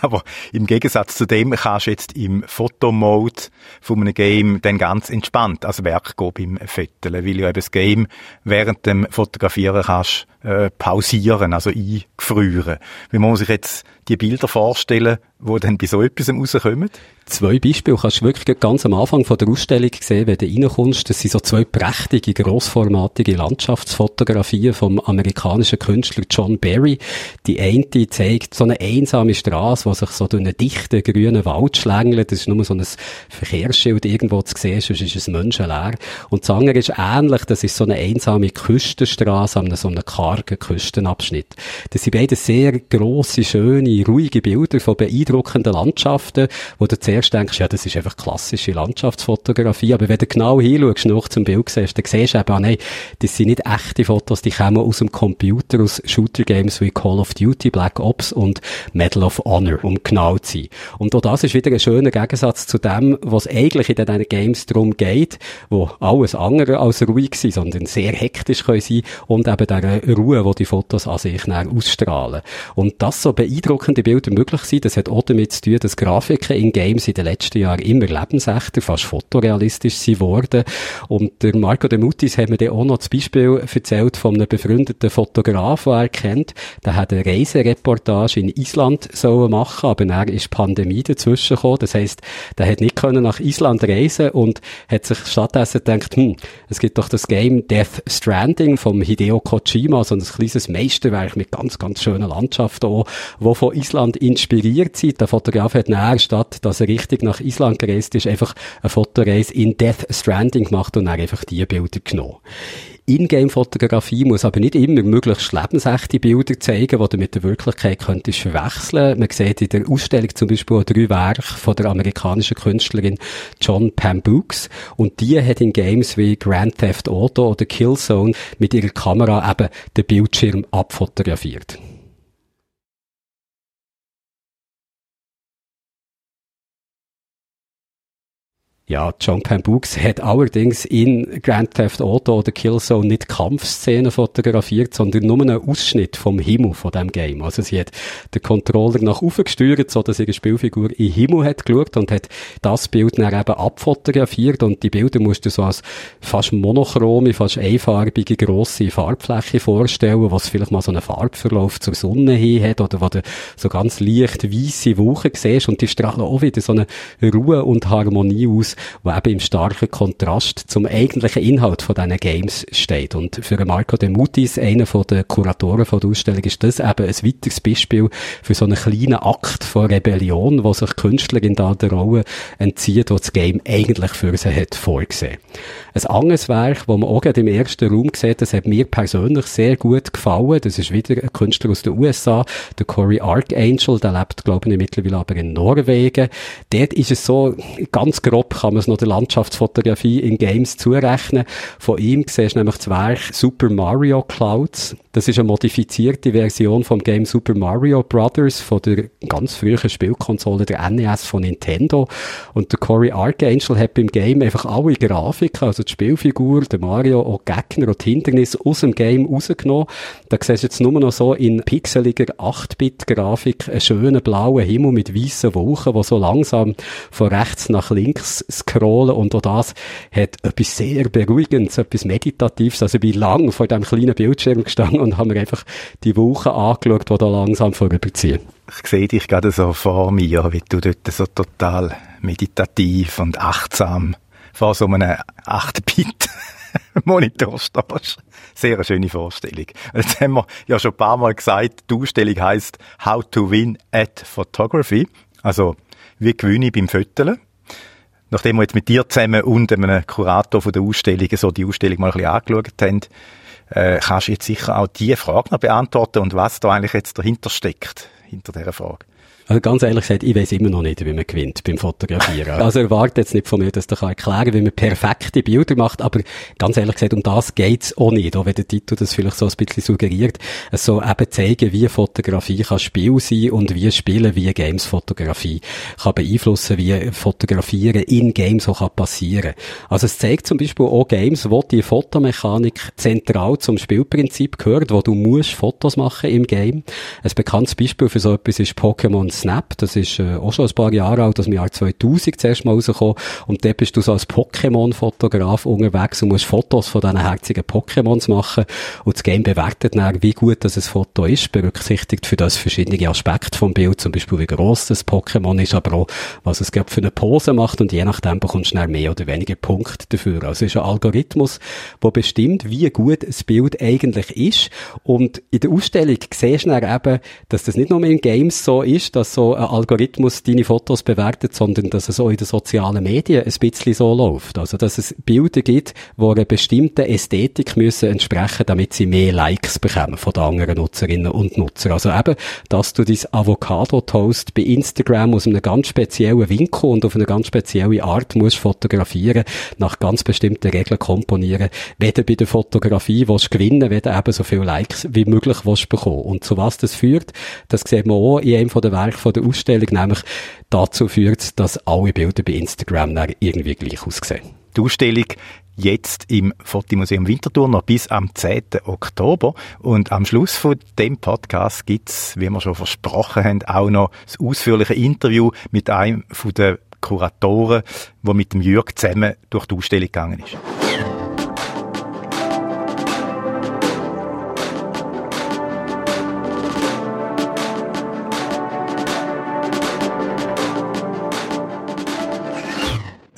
Aber im Gegensatz zu dem kannst du jetzt im Fotomode von einem Game dann ganz entspannt als Werk gehen beim Fetteln, weil du eben das Game während dem Fotografieren kannst äh, pausieren, also eingefrieren. Wie man sich jetzt die Bilder vorstellen, wo dann bei so etwas rauskommen? Zwei Beispiele kannst du wirklich ganz am Anfang von der Ausstellung sehen, wenn du reinkommst. Das sind so zwei prächtige, grossformatige Landschaftsfotografien vom amerikanischen Künstler John Barry. Die eine zeigt so eine einsame Straße, die sich so durch einen dichten grünen Wald schlängelt. Das ist nur so ein Verkehrsschild irgendwo zu sehen, sonst ist es menschenleer. Und das andere ist ähnlich, das ist so eine einsame Küstenstraße an so einem kargen Küstenabschnitt. Das sind beide sehr grosse, schöne, ruhige Bilder von beeindruckenden Landschaften, wo du zuerst denkst, ja, das ist einfach klassische Landschaftsfotografie, aber wenn du genau hinschaust, noch zum Bild siehst, dann siehst du eben, nein, das sind nicht echte Fotos, die kommen aus dem Computer, aus Shooter-Games wie Call of Duty, Black Ops und Medal of Honor, um genau zu sein. Und auch das ist wieder ein schöner Gegensatz zu dem, was eigentlich in diesen Games darum geht, wo alles andere als ruhig sind, sondern sehr hektisch können sein und eben der Ruhe, wo die Fotos an sich ausstrahlen. Und das so beeindruckende Bilder möglich sind, das hat auch damit zu tun, dass Grafiken in Games in den letzten Jahren immer lebensechter, fast fotorealistisch sind worden. Und der Marco de Mutis hat mir dann auch noch das Beispiel erzählt von einem befreundeten Fotograf, den er kennt. Der hat eine Reisereportage in Island sollen machen, aber dann ist Pandemie dazwischen gekommen. Das heisst, der hat nicht können nach Island reisen und hat sich stattdessen gedacht, hm, es gibt doch das Game Death Stranding vom Hideo Kojima, so ein kleines Meisterwerk mit ganz, ganz schönen Landschaften wo von Island inspiriert sind. Der Fotograf hat näher statt, dass er richtig nach Island gereist ist, einfach eine Fotoreise in Death Stranding gemacht und dann einfach die Bilder genommen. Ingame-Fotografie muss aber nicht immer möglichst lebensechte Bilder zeigen, die du mit der Wirklichkeit könntest verwechseln. Man sieht in der Ausstellung zum Beispiel drei Werke von der amerikanischen Künstlerin John Pambukes und die hat in Games wie Grand Theft Auto oder Killzone mit ihrer Kamera eben den Bildschirm abfotografiert. Ja, John Pambukes hat allerdings in Grand Theft Auto oder Killzone nicht Kampfszenen fotografiert, sondern nur einen Ausschnitt vom Himmel von dem Game. Also sie hat den Controller nach oben gesteuert, so dass ihre Spielfigur in Himmel hat geschaut und hat das Bild dann eben abfotografiert und die Bilder musst du so als fast monochrome, fast einfarbige, grosse Farbfläche vorstellen, was vielleicht mal so einen Farbverlauf zur Sonne hin hat oder wo du so ganz leicht weisse Wochen siehst und die strahlen auch wieder so eine Ruhe und Harmonie aus, der eben im starken Kontrast zum eigentlichen Inhalt von diesen Games steht. Und für Marco De Mutis, einer den Kuratoren der Ausstellung, ist das eben ein weiteres Beispiel für so einen kleinen Akt von Rebellion, wo sich Künstlerin da der Rolle entzieht, wo das Game eigentlich für sie hat vorgesehen. Ein anderes Werk, das man auch im ersten Raum sieht, das hat mir persönlich sehr gut gefallen. Das ist wieder ein Künstler aus den USA, der Corey Archangel, der lebt, glaube ich, mittlerweile aber in Norwegen. Dort ist es so, ganz grob kann man es noch der Landschaftsfotografie in Games zurechnen. Von ihm siehst du nämlich das Werk Super Mario Clouds. Das ist eine modifizierte Version vom Game Super Mario Brothers von der ganz frühen Spielkonsole der NES von Nintendo. Und der Corey Archangel hat beim Game einfach alle Grafiken, also die Spielfigur, der Mario, auch Gegner und Hindernisse aus dem Game rausgenommen. Da siehst du jetzt nur noch so in pixeliger 8-Bit-Grafik einen schönen blauen Himmel mit weißen Wolken, die so langsam von rechts nach links scrollen. Und auch das hat etwas sehr Beruhigendes, etwas Meditatives. Also ich bin lang vor diesem kleinen Bildschirm gestanden und habe mir einfach die Wolken angeschaut, die da langsam vorüberziehen. Ich sehe dich gerade so vor mir, wie du dort so total meditativ und achtsam vor so einem 8-Bit-Monitor stehst. Sehr eine schöne Vorstellung. Jetzt haben wir ja schon ein paar Mal gesagt, die Ausstellung heisst How to Win at Photography. Also, wie gewinne ich beim Föteln? Nachdem wir jetzt mit dir zusammen und einem Kurator von der Ausstellung so die Ausstellung mal ein bisschen angeschaut haben, äh, kannst du jetzt sicher auch diese Frage noch beantworten und was da eigentlich jetzt dahinter steckt, hinter dieser Frage. Also ganz ehrlich gesagt, ich weiß immer noch nicht, wie man gewinnt beim Fotografieren. also erwartet jetzt nicht von mir, dass ich erklären kann, wie man perfekte Bilder macht, aber ganz ehrlich gesagt, um das geht's auch nicht, auch wenn der Titel das vielleicht so ein bisschen suggeriert. Es soll eben zeigen, wie Fotografie kann Spiel sein und wie Spielen, wie Games Fotografie kann beeinflussen, wie Fotografieren in Games auch kann passieren. Also es zeigt zum Beispiel auch Games, wo die Fotomechanik zentral zum Spielprinzip gehört, wo du musst Fotos machen im Game. Ein bekanntes Beispiel für so etwas ist Pokémon Snap, das ist äh, auch schon ein paar Jahre alt, das im Jahr 2000 zuerst mal rausgekommen. Und dort bist du so als Pokémon-Fotograf unterwegs und musst Fotos von diesen herzigen Pokémons machen. Und das Game bewertet dann, wie gut das Foto ist, berücksichtigt für das verschiedene Aspekte vom Bild, zum Beispiel wie groß das Pokémon ist, aber auch, was es gerade für eine Pose macht und je nachdem bekommst du mehr oder weniger Punkte dafür. Also es ist ein Algorithmus, der bestimmt, wie gut das Bild eigentlich ist. Und in der Ausstellung siehst du dann eben, dass das nicht nur in Games so ist, dass so ein Algorithmus deine Fotos bewertet, sondern dass es auch in den sozialen Medien ein bisschen so läuft. Also, dass es Bilder gibt, die einer bestimmten Ästhetik müssen entsprechen, damit sie mehr Likes bekommen von den anderen Nutzerinnen und Nutzern. Also eben, dass du dein Avocado-Toast bei Instagram aus einem ganz speziellen Winkel und auf eine ganz spezielle Art musst fotografieren, nach ganz bestimmten Regeln komponieren, weder bei der Fotografie willst gewinnen, weder eben so viele Likes wie möglich willst bekommen. Und zu was das führt, das sieht man auch in einem von den Werken von der Ausstellung, nämlich dazu führt, dass alle Bilder bei Instagram irgendwie gleich aussehen. Die Ausstellung jetzt im Fotomuseum Winterthur noch bis am 10. Oktober. Und am Schluss von dem Podcast gibt's, wie wir schon versprochen haben, auch noch das ausführliche Interview mit einem den Kuratoren, der mit dem Jürg zusammen durch die Ausstellung gegangen ist.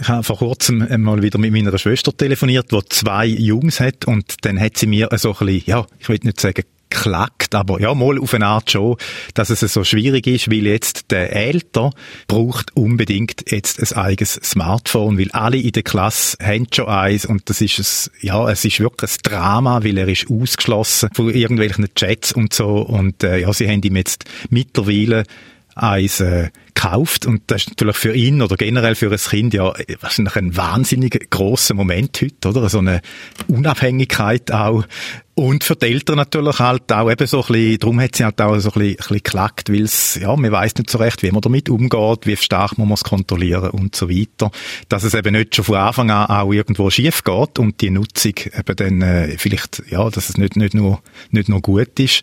Ich habe vor kurzem mal wieder mit meiner Schwester telefoniert, die zwei Jungs hat. Und dann hat sie mir so ein bisschen, ja, ich will nicht sagen klackt, aber ja, mal auf eine Art schon, dass es so schwierig ist, weil jetzt der Älter braucht unbedingt jetzt ein eigenes Smartphone, weil alle in der Klasse haben schon eins und das ist es, ja, es ist wirklich ein Drama, weil er ist ausgeschlossen von irgendwelchen Chats und so. Und äh, ja, sie haben ihm jetzt mittlerweile eins äh, gekauft und das ist natürlich für ihn oder generell für ein Kind ja wahrscheinlich ein wahnsinnig großer Moment heute, oder? So eine Unabhängigkeit auch. Und für die Eltern natürlich halt auch eben so ein bisschen, darum hat sie halt auch so ein bisschen, ein bisschen geklackt, weil es, ja, man weiss nicht so recht, wie man damit umgeht, wie stark man muss kontrollieren und so weiter. Dass es eben nicht schon von Anfang an auch irgendwo schief geht und die Nutzung eben dann äh, vielleicht, ja, dass es nicht, nicht nur, nicht nur gut ist.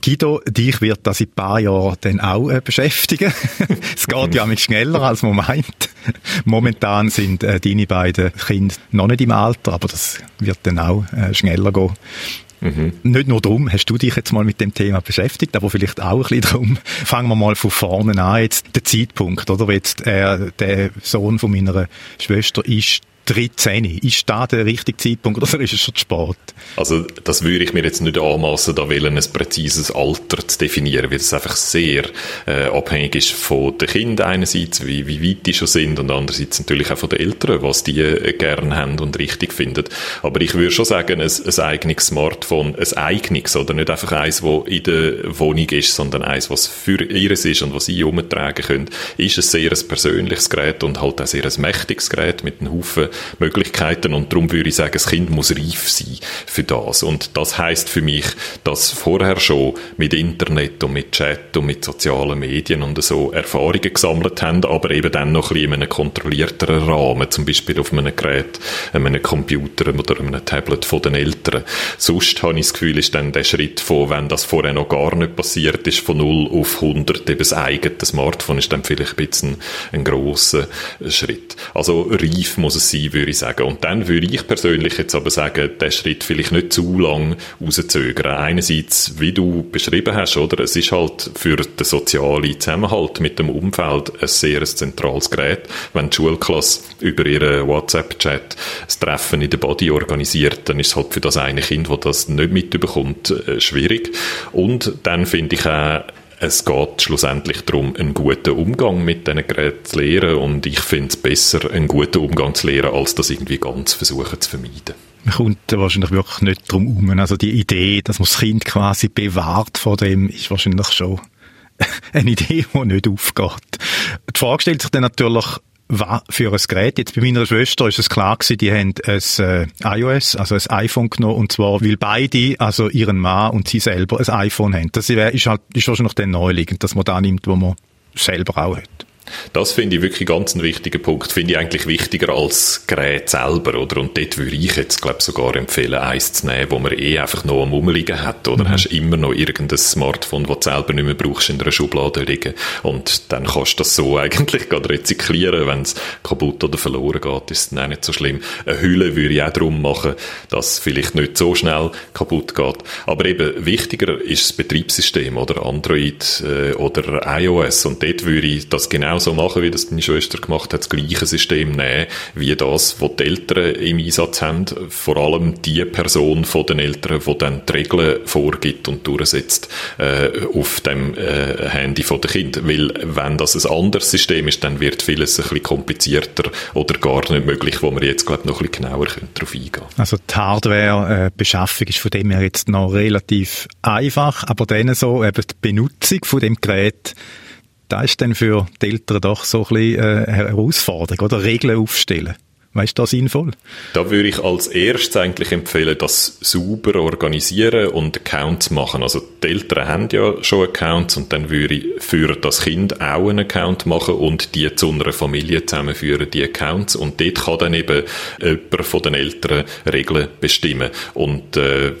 Guido, dich wird das in ein paar Jahren dann auch äh, beschäftigen. es geht ja mit schneller, als man meint. Momentan sind äh, deine beiden Kinder noch nicht im Alter, aber das wird dann auch äh, schneller gehen. Mhm. Nicht nur darum hast du dich jetzt mal mit dem Thema beschäftigt, aber vielleicht auch ein bisschen darum. Fangen wir mal von vorne an, jetzt der Zeitpunkt, oder? Jetzt, äh, der Sohn von meiner Schwester ist 13. Ist da der richtige Zeitpunkt oder ist es schon zu spät? Also das würde ich mir jetzt nicht anmassen, da wollen, ein präzises Alter zu definieren, weil es einfach sehr äh, abhängig ist von den Kindern einerseits, wie, wie weit die schon sind und andererseits natürlich auch von den Eltern, was die äh, gerne haben und richtig finden. Aber ich würde schon sagen, ein, ein eigenes Smartphone, ein eigenes oder nicht einfach eins, das in der Wohnung ist, sondern eins, was für ihres ist und was sie umtragen können, ist ein sehr ein persönliches Gerät und halt auch sehr ein mächtiges Gerät mit einem Haufen Möglichkeiten und darum würde ich sagen, das Kind muss reif sein für das. Und das heißt für mich, dass vorher schon mit Internet und mit Chat und mit sozialen Medien und so Erfahrungen gesammelt haben, aber eben dann noch ein bisschen in einem kontrollierteren Rahmen, zum Beispiel auf einem Gerät, einem Computer oder einem Tablet von den Eltern. Sonst habe ich das Gefühl, ist dann der Schritt von, wenn das vorher noch gar nicht passiert ist, von 0 auf 100, eben das eigene Smartphone ist dann vielleicht ein bisschen ein grosser Schritt. Also reif muss es sein, würde ich sagen. Und dann würde ich persönlich jetzt aber sagen, den Schritt vielleicht nicht zu lang rauszögern. Einerseits, wie du beschrieben hast, oder? Es ist halt für den sozialen Zusammenhalt mit dem Umfeld ein sehr zentrales Gerät. Wenn die Schulklasse über ihren WhatsApp-Chat das Treffen in der Body organisiert, dann ist es halt für das eine Kind, das das nicht mitbekommt, äh, schwierig. Und dann finde ich auch, es geht schlussendlich darum, einen guten Umgang mit diesen Geräten zu lernen und ich finde es besser, einen guten Umgang zu lernen, als das irgendwie ganz versuchen zu vermeiden. Man kommt wahrscheinlich wirklich nicht drum herum. Also die Idee, dass man das Kind quasi bewahrt vor dem, ist wahrscheinlich schon eine Idee, die nicht aufgeht. Die Frage stellt sich dann natürlich, was für ein Gerät. Jetzt bei meiner Schwester ist es klar gewesen, die haben ein äh, iOS, also ein iPhone genommen, und zwar, weil beide, also ihren Mann und sie selber, ein iPhone haben. Das ist halt, ist wahrscheinlich dann neuliegend, dass man da nimmt, wo man selber auch hat. Das finde ich wirklich ganz einen wichtigen Punkt. Finde ich eigentlich wichtiger als Gerät selber, oder? Und dort würde ich jetzt, glaube sogar empfehlen, eins zu nehmen, wo man eh einfach noch am Umliegen hat, oder? Mhm. Hast immer noch irgendein Smartphone, das du selber nicht mehr brauchst, in einer Schublade liegen. Und dann kannst du das so eigentlich gerade rezyklieren. Wenn es kaputt oder verloren geht, ist es dann nicht so schlimm. Eine Hülle würde ich auch darum machen, dass es vielleicht nicht so schnell kaputt geht. Aber eben wichtiger ist das Betriebssystem, oder? Android äh, oder iOS. Und dort würde ich das genau so machen, wie das deine Schwester gemacht hat, das gleiche System nehmen, wie das, was die Eltern im Einsatz haben. Vor allem die Person von den Eltern, die dann die Regeln vorgibt und durchsetzt äh, auf dem äh, Handy von den Kind. Weil wenn das ein anderes System ist, dann wird vieles ein bisschen komplizierter oder gar nicht möglich, wo wir jetzt glaube noch ein bisschen genauer darauf eingehen können. Also die Hardware-Beschaffung ist von dem her jetzt noch relativ einfach, aber dann so eben die Benutzung von dem Gerät das ist dann für die Eltern doch so ein bisschen äh, eine Herausforderung, oder? Regeln aufstellen. Weißt du, das sinnvoll? Da würde ich als erstes eigentlich empfehlen, das sauber organisieren und Accounts machen. Also die Eltern haben ja schon Accounts und dann würde ich für das Kind auch einen Account machen und die zu einer Familie zusammenführen, die Accounts. Und dort kann dann eben jemand von den Eltern Regeln bestimmen und äh,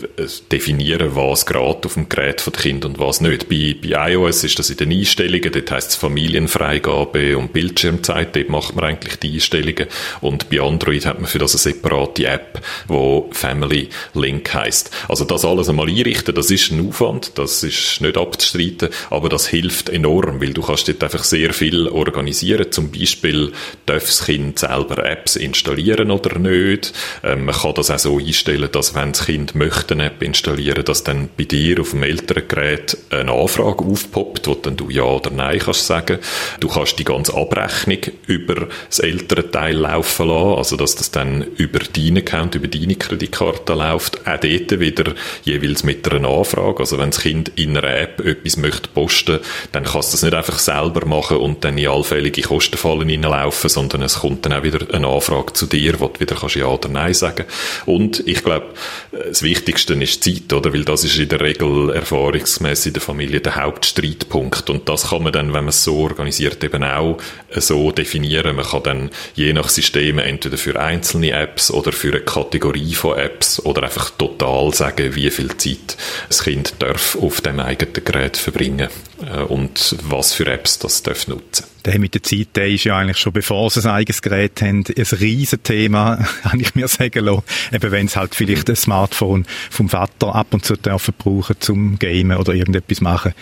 definieren, was gerade auf dem Gerät von Kind und was nicht. Bei, bei iOS ist das in den Einstellungen, dort heisst es Familienfreigabe und Bildschirmzeit, dort macht man eigentlich die Einstellungen. Und bei Android hat man für das eine separate App, wo Family Link heißt. Also das alles einmal einrichten, das ist ein Aufwand, das ist nicht abzustreiten, aber das hilft enorm, weil du kannst dort einfach sehr viel organisieren. Zum Beispiel darf das Kind selber Apps installieren oder nicht. Ähm, man kann das auch so einstellen, dass wenn das Kind möchte eine App installieren, dass dann bei dir auf dem älteren Gerät eine Anfrage aufpoppt, wo dann du ja oder nein kannst sagen. Du kannst die ganze Abrechnung über das ältere Teil laufen lassen also dass das dann über deinen Account, über deine Kreditkarte läuft, auch dort wieder jeweils mit einer Anfrage. Also wenn das Kind in einer App etwas möchte posten, dann kannst du das nicht einfach selber machen und dann in allfällige Kostenfallen hineinlaufen, sondern es kommt dann auch wieder eine Anfrage zu dir, wo du wieder kannst ja oder nein sagen. Und ich glaube, das Wichtigste ist Zeit, oder? Weil das ist in der Regel erfahrungsgemäß in der Familie der Hauptstreitpunkt. Und das kann man dann, wenn man es so organisiert, eben auch so definieren. Man kann dann je nach System entweder für einzelne Apps oder für eine Kategorie von Apps oder einfach total sagen, wie viel Zeit das Kind darf auf dem eigenen Gerät verbringen äh, und was für Apps das darf nutzen. Der mit der Zeit, der ist ja eigentlich schon bevor sie ein eigenes Gerät haben, ein riesen Thema, habe ich mir sagen lassen. Eben wenn es halt vielleicht ein Smartphone vom Vater ab und zu dürfen brauchen zum Gamen oder irgendetwas machen.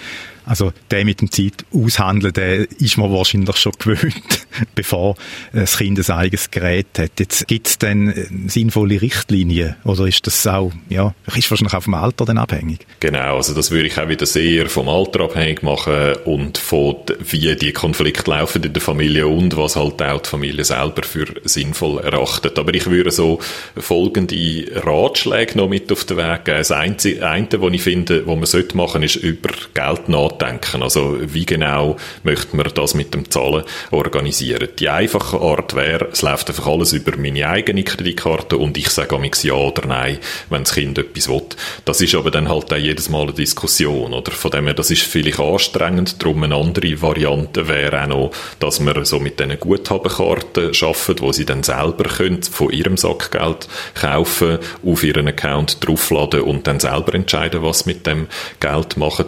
Also der mit dem Zeit aushandeln, der ist man wahrscheinlich schon gewöhnt, bevor das Kind ein eigenes Gerät hat. Jetzt gibt es dann äh, sinnvolle Richtlinien oder ist das auch, ja, ist wahrscheinlich auch vom Alter dann abhängig? Genau, also das würde ich auch wieder sehr vom Alter abhängig machen und von wie die Konflikte laufen in der Familie und was halt auch die Familie selber für sinnvoll erachtet. Aber ich würde so folgende Ratschläge noch mit auf den Weg geben. Das eine, was ich finde, was man sollte machen, ist über Geld nachdenken. Also wie genau möchte man das mit dem Zahlen organisieren? Die einfache Art wäre, es läuft einfach alles über meine eigene Kreditkarte und ich sage amix ja oder nein, wenn das Kind etwas will. Das ist aber dann halt auch jedes Mal eine Diskussion, oder? Von dem her, das ist vielleicht anstrengend. Darum eine andere Variante wäre auch noch, dass man so mit diesen Guthabenkarten arbeitet, wo sie dann selber können von ihrem Sackgeld kaufen, auf ihren Account draufladen und dann selber entscheiden, was mit dem Geld machen,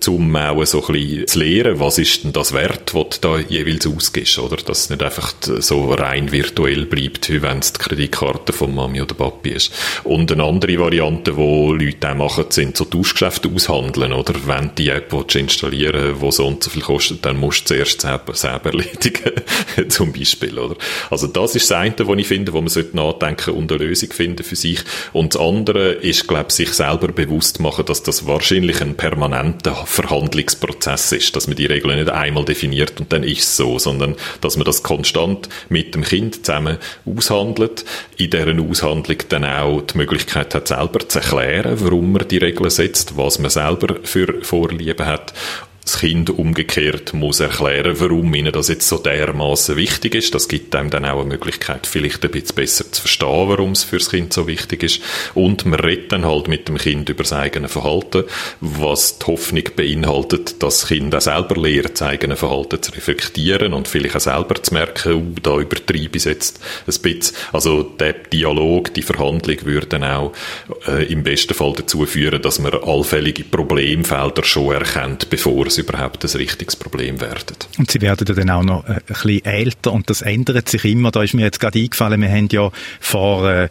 zum auch so ein bisschen zu lernen, was ist denn das Wert, was du da jeweils ausgibst, oder? Dass es nicht einfach so rein virtuell bleibt, wie wenn es die Kreditkarte von Mami oder Papi ist. Und eine andere Variante, wo Leute auch machen, sind so Tauschgeschäfte aushandeln, oder? Wenn die App installieren die so und so viel kostet, dann musst du zuerst selber, selber erledigen, zum Beispiel, oder? Also das ist das eine, was ich finde, wo man sollte nachdenken und eine Lösung finden für sich. Und das andere ist, glaube ich, sich selber bewusst machen, dass das wahrscheinlich ein permanenter Verhalten Handlungsprozess ist, dass man die Regeln nicht einmal definiert und dann ist es so, sondern dass man das konstant mit dem Kind zusammen aushandelt, in deren Aushandlung dann auch die Möglichkeit hat, selber zu erklären, warum man die Regeln setzt, was man selber für Vorlieben hat das Kind umgekehrt muss erklären, warum ihnen das jetzt so dermaßen wichtig ist. Das gibt einem dann auch eine Möglichkeit, vielleicht ein bisschen besser zu verstehen, warum es für das Kind so wichtig ist. Und man redet dann halt mit dem Kind über sein eigenes Verhalten, was die Hoffnung beinhaltet, dass das Kind auch selber lernt, das eigene Verhalten zu reflektieren und vielleicht auch selber zu merken, oh, da übertreibe ich jetzt ein bisschen. Also der Dialog, die Verhandlung würde dann auch äh, im besten Fall dazu führen, dass man allfällige Problemfelder schon erkennt, bevor es überhaupt ein richtiges Problem werden. Und sie werden dann auch noch äh, ein bisschen älter und das ändert sich immer. Da ist mir jetzt gerade eingefallen, wir haben ja vor äh,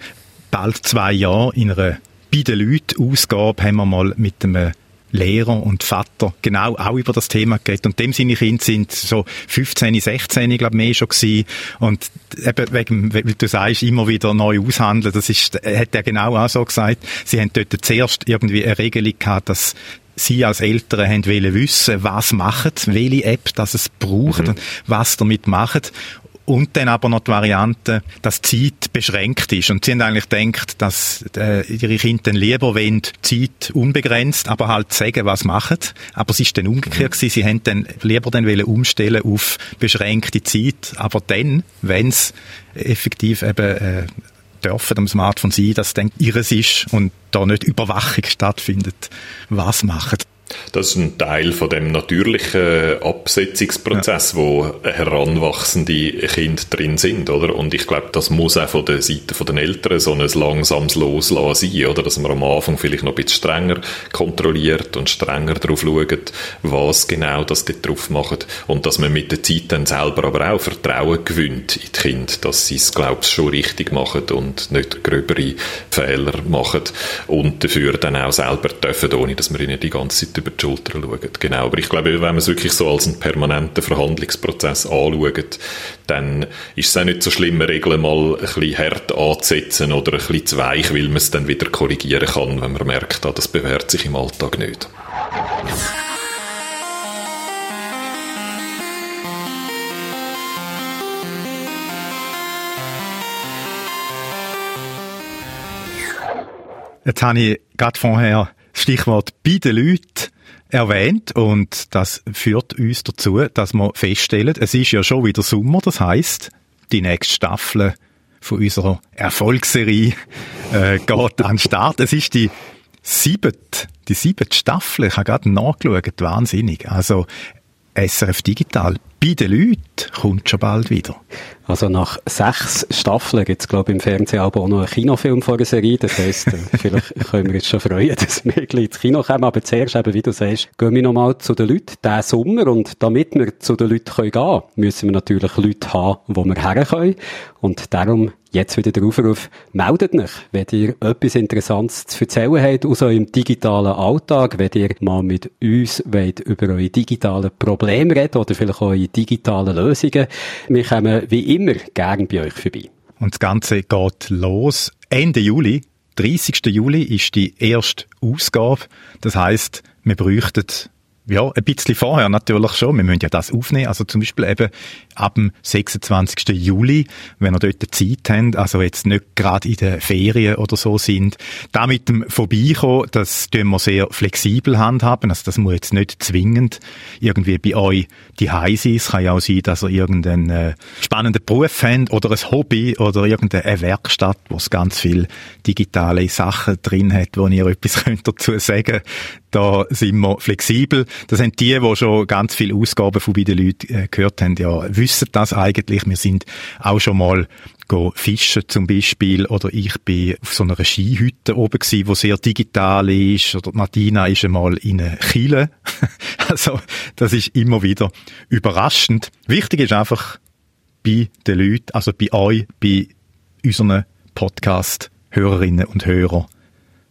bald zwei Jahren in einer bei den Leuten Ausgabe haben wir mal mit einem Lehrer und Vater genau auch über das Thema geredet. Und dem seine Kinder sind so 15, 16, ich glaube, mehr schon gewesen. Und eben wegen, wie du sagst, immer wieder neu aushandeln. Das ist, hat er genau auch so gesagt. Sie haben dort zuerst irgendwie eine Regelung gehabt, dass Sie als Eltern haben wollen wissen, was machen, welche App das es braucht mhm. und was damit macht. Und dann aber noch die Variante, dass die Zeit beschränkt ist. Und sie haben eigentlich gedacht, dass äh, ihre Kinder dann lieber wollen, Zeit unbegrenzt, aber halt sagen, was machen. Aber es ist dann umgekehrt mhm. gewesen. Sie haben dann lieber dann wollen umstellen auf beschränkte Zeit. Aber dann, wenn es effektiv eben äh, dürfen am Smartphone sein, dass es dann ihres ist und da nicht Überwachung stattfindet. Was machen? Das ist ein Teil von dem natürlichen Absetzungsprozess, ja. wo heranwachsende Kinder drin sind, oder? Und ich glaube, das muss auch von der Seite von den Eltern so ein langsames Loslassen sein, oder? Dass man am Anfang vielleicht noch ein bisschen strenger kontrolliert und strenger darauf schaut, was genau das dort drauf macht. Und dass man mit der Zeit dann selber aber auch Vertrauen gewinnt in die Kinder, dass sie es, glaube ich, schon richtig machen und nicht gröbere Fehler machen und dafür dann auch selber dürfen, ohne dass man ihnen die ganze Zeit über die Schulter schauen. Genau, aber ich glaube, wenn man es wirklich so als einen permanenten Verhandlungsprozess anschaut, dann ist es auch nicht so schlimm, Regeln mal ein bisschen hart anzusetzen oder ein bisschen zu weich, weil man es dann wieder korrigieren kann, wenn man merkt, ah, das bewährt sich im Alltag nicht. Jetzt habe ich gerade vorher das Stichwort bei den Leuten erwähnt und das führt uns dazu, dass wir feststellen, es ist ja schon wieder Sommer, das heißt, die nächste Staffel von unserer Erfolgsserie äh, geht an den Start. Es ist die siebte, die siebte Staffel. Ich habe gerade nachgeschaut, wahnsinnig. Also SRF Digital bei den Leuten kommt schon bald wieder. Also nach sechs Staffeln gibt es, glaube ich, im Fernsehen auch noch einen Kinofilm vor der Serie. Das heisst, äh, vielleicht können wir uns schon freuen, dass wir gleich ins Kino kommen. Aber zuerst, eben, wie du sagst, gehen wir nochmal zu den Leuten diesen Sommer. Und damit wir zu den Leuten gehen können, müssen wir natürlich Leute haben, wo wir her können. Und darum jetzt wieder der Aufruf, meldet euch, wenn ihr etwas Interessantes zu erzählen habt aus eurem digitalen Alltag, wenn ihr mal mit uns wollt über eure digitalen Probleme reden oder vielleicht eure digitalen Lösungen. Wir kommen wie immer gern bei euch vorbei. Und das Ganze geht los Ende Juli. 30. Juli ist die erste Ausgabe. Das heißt, wir bräuchten ja, ein bisschen vorher natürlich schon. Wir müssen ja das aufnehmen. Also zum Beispiel eben ab dem 26. Juli, wenn ihr dort Zeit habt, also jetzt nicht gerade in den Ferien oder so sind, da mit dem Vorbeikommen, das tun wir sehr flexibel handhaben. Also das muss jetzt nicht zwingend irgendwie bei euch die sein. Es kann ja auch sein, dass ihr irgendeinen äh, spannenden Beruf habt oder ein Hobby oder irgendeine Werkstatt, wo es ganz viel digitale Sachen drin hat, wo ihr etwas könnt dazu sagen könnt. Da sind wir flexibel. Das sind die, die schon ganz viele Ausgaben von bei den Leuten äh, gehört haben, ja, wissen das eigentlich. Wir sind auch schon mal fischen zum Beispiel oder ich bin auf so einer Skihütte oben gewesen, wo sehr digital ist oder Martina ist einmal in einer Chile. also das ist immer wieder überraschend. Wichtig ist einfach bei den Leuten, also bei euch, bei unseren Podcast-Hörerinnen und Hörern,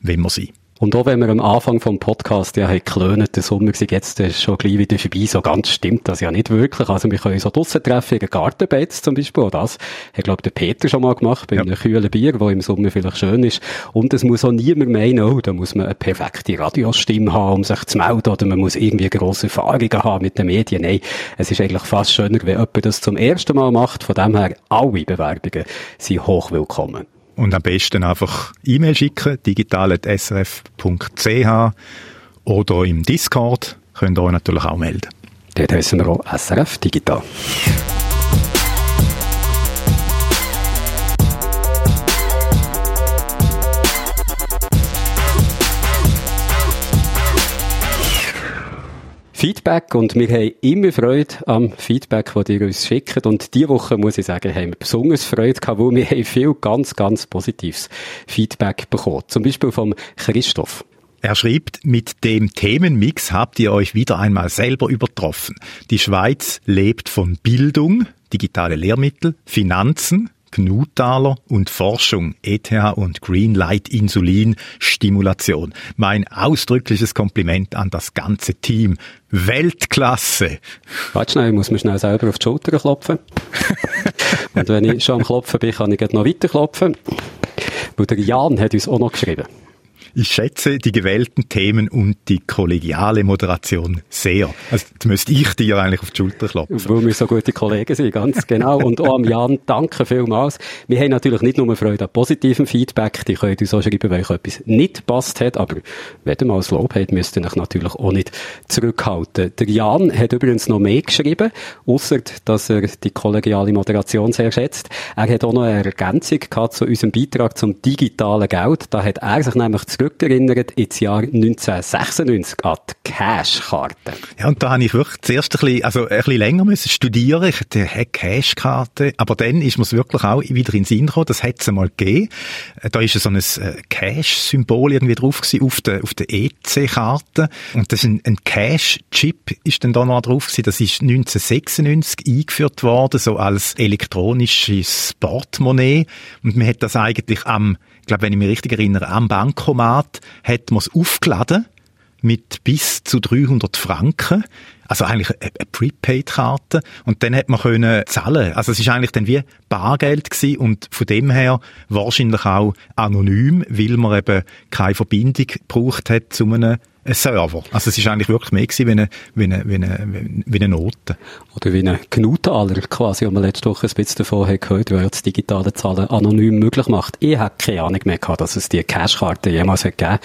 wenn wir sind. Und auch wenn wir am Anfang vom Podcast ja haben geklönt, der Sommer sei jetzt ist schon gleich wieder vorbei, so ganz stimmt das ja nicht wirklich. Also wir können auch draussen treffen, in Gartenbett zum Beispiel, auch das hat, glaube der Peter schon mal gemacht, bei ja. einem kühlen Bier, wo im Sommer vielleicht schön ist. Und es muss auch niemand meinen, oh, da muss man eine perfekte Radiostimme haben, um sich zu melden, oder man muss irgendwie grosse Erfahrungen haben mit den Medien. Nein, es ist eigentlich fast schöner, wenn jemand das zum ersten Mal macht. Von dem her, alle Bewerbungen sind hoch willkommen. Und am besten einfach E-Mail schicken, digital.srf.ch oder im Discord könnt ihr euch natürlich auch melden. Dort heißen wir auch SRF Digital. Feedback und wir haben immer Freude am Feedback, das ihr uns schickt und diese Woche, muss ich sagen, haben wir besonders Freude gehabt, weil wir haben viel ganz, ganz positives Feedback bekommen. Zum Beispiel vom Christoph. Er schreibt, mit dem Themenmix habt ihr euch wieder einmal selber übertroffen. Die Schweiz lebt von Bildung, digitale Lehrmittel, Finanzen, Gnutaler und Forschung, ETH und Greenlight Insulin Stimulation. Mein ausdrückliches Kompliment an das ganze Team. Weltklasse! Warte schnell, ich muss mir schnell selber auf die Schulter klopfen. und wenn ich schon am Klopfen bin, kann ich noch weiter klopfen. Weil der Jan hat uns auch noch geschrieben. Ich schätze die gewählten Themen und die kollegiale Moderation sehr. Also, jetzt müsste ich dir eigentlich auf die Schulter klopfen. Weil wir so gute Kollegen sind, ganz genau. Und auch am Jan, danke vielmals. Wir haben natürlich nicht nur Freude an positivem Feedback, die könnt uns auch schreiben, wenn euch etwas nicht passt hat, aber wenn ihr mal das Lob habt, müsst ihr euch natürlich auch nicht zurückhalten. Der Jan hat übrigens noch mehr geschrieben, außer dass er die kollegiale Moderation sehr schätzt. Er hat auch noch eine Ergänzung gehabt zu unserem Beitrag zum digitalen Geld. Da hat er sich nämlich zurückerinnert ins Jahr 1996 an die Cash-Karte. Ja, und da habe ich wirklich zuerst ein bisschen, also ein bisschen länger müssen studieren. Ich hatte eine Cash-Karte. Aber dann ist mir es wirklich auch wieder in den Sinn gekommen, das hätte es mal gegeben. Da ist so ein äh, Cash-Symbol irgendwie drauf gewesen auf der, auf der EC-Karte. Und das ist ein, ein Cash-Chip ist dann da noch drauf gewesen. Das ist 1996 eingeführt worden, so als elektronisches Portemonnaie. Und man hat das eigentlich am glaube, wenn ich mich richtig erinnere, am Bankomat hat man es aufgeladen mit bis zu 300 Franken. Also eigentlich eine, Prepaid-Karte. Und dann hat man können zahlen. Also es ist eigentlich dann wie Bargeld gewesen und von dem her wahrscheinlich auch anonym, weil man eben keine Verbindung gebraucht hat zu einem ein Server. Also es ist eigentlich wirklich mehr gewesen wie eine, wie eine, wie eine, wie eine Note. Oder wie ein Gnutaler quasi, wo man letzte Woche ein bisschen davon hat gehört, weil das digitale Zahlen anonym möglich macht. Ich habe keine Ahnung mehr gehabt, dass es die Cashkarte jemals hat gegeben.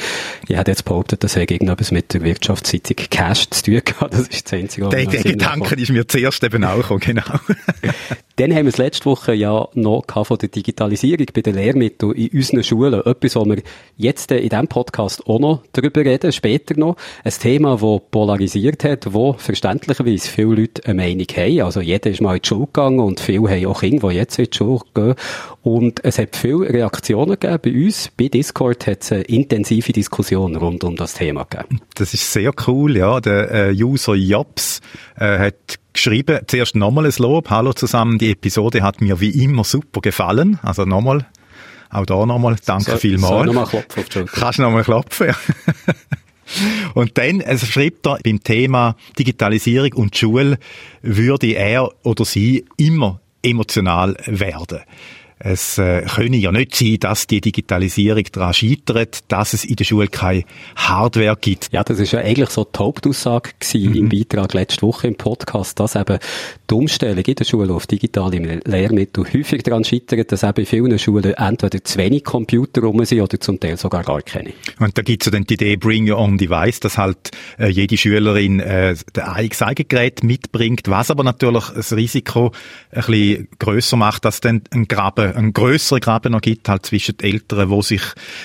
Ich hätte jetzt behauptet, das hätte irgendetwas mit der Wirtschaftszeitung Cash zu tun gehabt. Das ist das Einzige. Der, der Gedanke ist mir zuerst eben auch gekommen, genau. Dann haben wir es letzte Woche ja noch von der Digitalisierung bei den Lehrmitteln in unseren Schulen. Etwas, wo wir jetzt in diesem Podcast auch noch darüber reden, später noch. Ein Thema, das polarisiert hat, wo verständlicherweise viele Leute eine Meinung haben. Also jeder ist mal in die Schule gegangen und viele haben auch Kinder, die jetzt in die Schule gehen. Und es hat viele Reaktionen gegeben bei uns. Bei Discord hat es eine intensive Diskussion rund um das Thema gegeben. Das ist sehr cool, ja. Der äh, User Jobs äh, hat geschrieben, zuerst nochmal ein Lob. Hallo zusammen, die Episode hat mir wie immer super gefallen. Also nochmal, auch da nochmal, danke so, vielmals. So, nochmal klopfen auf die Kannst du nochmal klopfen, ja. Und dann also schreibt er, beim Thema Digitalisierung und Schule würde er oder sie immer emotional werden. Es äh, könne ja nicht sein, dass die Digitalisierung daran scheitert, dass es in der Schule keine Hardware gibt. Ja, das ist ja eigentlich so die Hauptaussage mhm. im Beitrag letzte Woche im Podcast, dass eben die Umstellung in der Schule auf digitale Lehrmittel häufig daran scheitert, dass eben in vielen Schulen entweder zu wenig Computer rum sind oder zum Teil sogar gar keine. Und da gibt's ja dann die Idee Bring Your Own Device, dass halt äh, jede Schülerin äh, eigenes Gerät mitbringt, was aber natürlich das Risiko ein bisschen grösser macht, dass dann ein Graben Graben, einen grösseren Graben gibt, halt zwischen den Eltern, die sich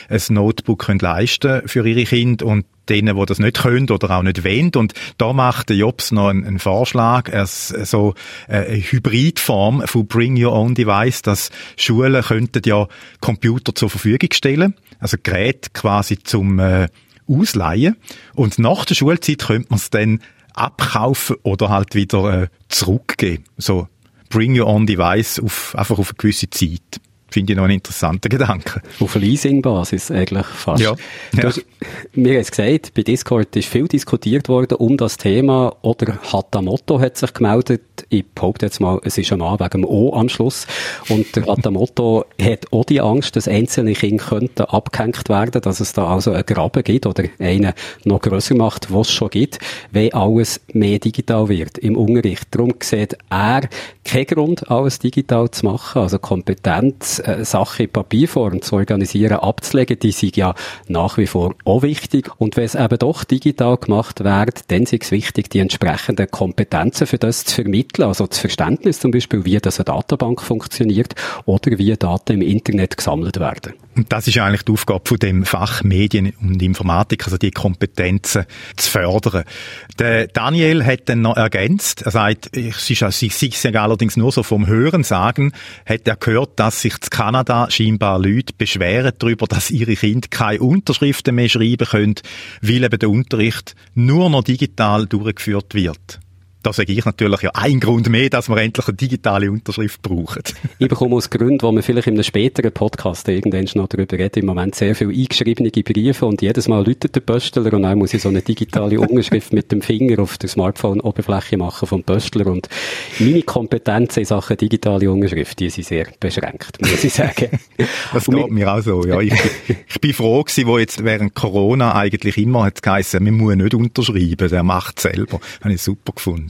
ein Notebook können leisten für ihre Kinder und denen, die das nicht können oder auch nicht wollen. Und da macht Jobs noch einen, einen Vorschlag, es, so eine Hybridform von Bring Your Own Device, dass Schulen könnten ja Computer zur Verfügung stellen, also Geräte quasi zum äh, Ausleihen. Und nach der Schulzeit könnte man es dann abkaufen oder halt wieder äh, zurückgeben. So Bring Your Own Device auf, einfach auf eine gewisse Zeit. Finde ich noch einen interessanten Gedanke. Auf Leasing-Basis eigentlich fast. Ja. ja. Hast, mir hast gesagt, bei Discord ist viel diskutiert worden um das Thema, oder Hatamoto hat sich gemeldet, ich behaupte jetzt mal, es ist ein Mann wegen dem O am Schluss, und der Hatamoto hat auch die Angst, dass einzelne Kinder könnten abgehängt werden, dass es da also einen Graben gibt, oder einen noch grösser macht, was es schon gibt, wenn alles mehr digital wird im Unterricht. Darum sieht er keinen Grund, alles digital zu machen, also Kompetenz äh, Sache in Papierform zu organisieren, abzulegen, die sind ja nach wie vor auch wichtig. Und wenn es eben doch digital gemacht wird, dann ist es wichtig, die entsprechenden Kompetenzen für das zu vermitteln. Also das Verständnis zum Beispiel, wie das eine Datenbank funktioniert oder wie Daten im Internet gesammelt werden. Und das ist eigentlich die Aufgabe von dem Fach Medien und Informatik, also die Kompetenzen zu fördern. Der Daniel hat dann noch ergänzt, er sagt, ich sage allerdings nur so vom Hören sagen, hat er gehört, dass sich in Kanada scheinbar Leute beschweren darüber, dass ihre Kinder keine Unterschriften mehr schreiben können, weil eben der Unterricht nur noch digital durchgeführt wird da sage ich natürlich ja ein Grund mehr, dass wir endlich eine digitale Unterschrift brauchen. ich bekomme aus Gründen, wo wir vielleicht in einem späteren Podcast irgendwann noch darüber reden, im Moment sehr viele eingeschriebene Briefe und jedes Mal läutet der Pöstler und dann muss ich so eine digitale Unterschrift mit dem Finger auf der Smartphone-Oberfläche machen vom Pöstler und meine Kompetenzen in Sachen digitale Unterschrift, die sind sehr beschränkt, muss ich sagen. das geht mir auch so, ja. Ich, ich bin froh gewesen, wo jetzt während Corona eigentlich immer hat geheißen, man muss nicht unterschreiben, der macht selber. Habe ich super gefunden.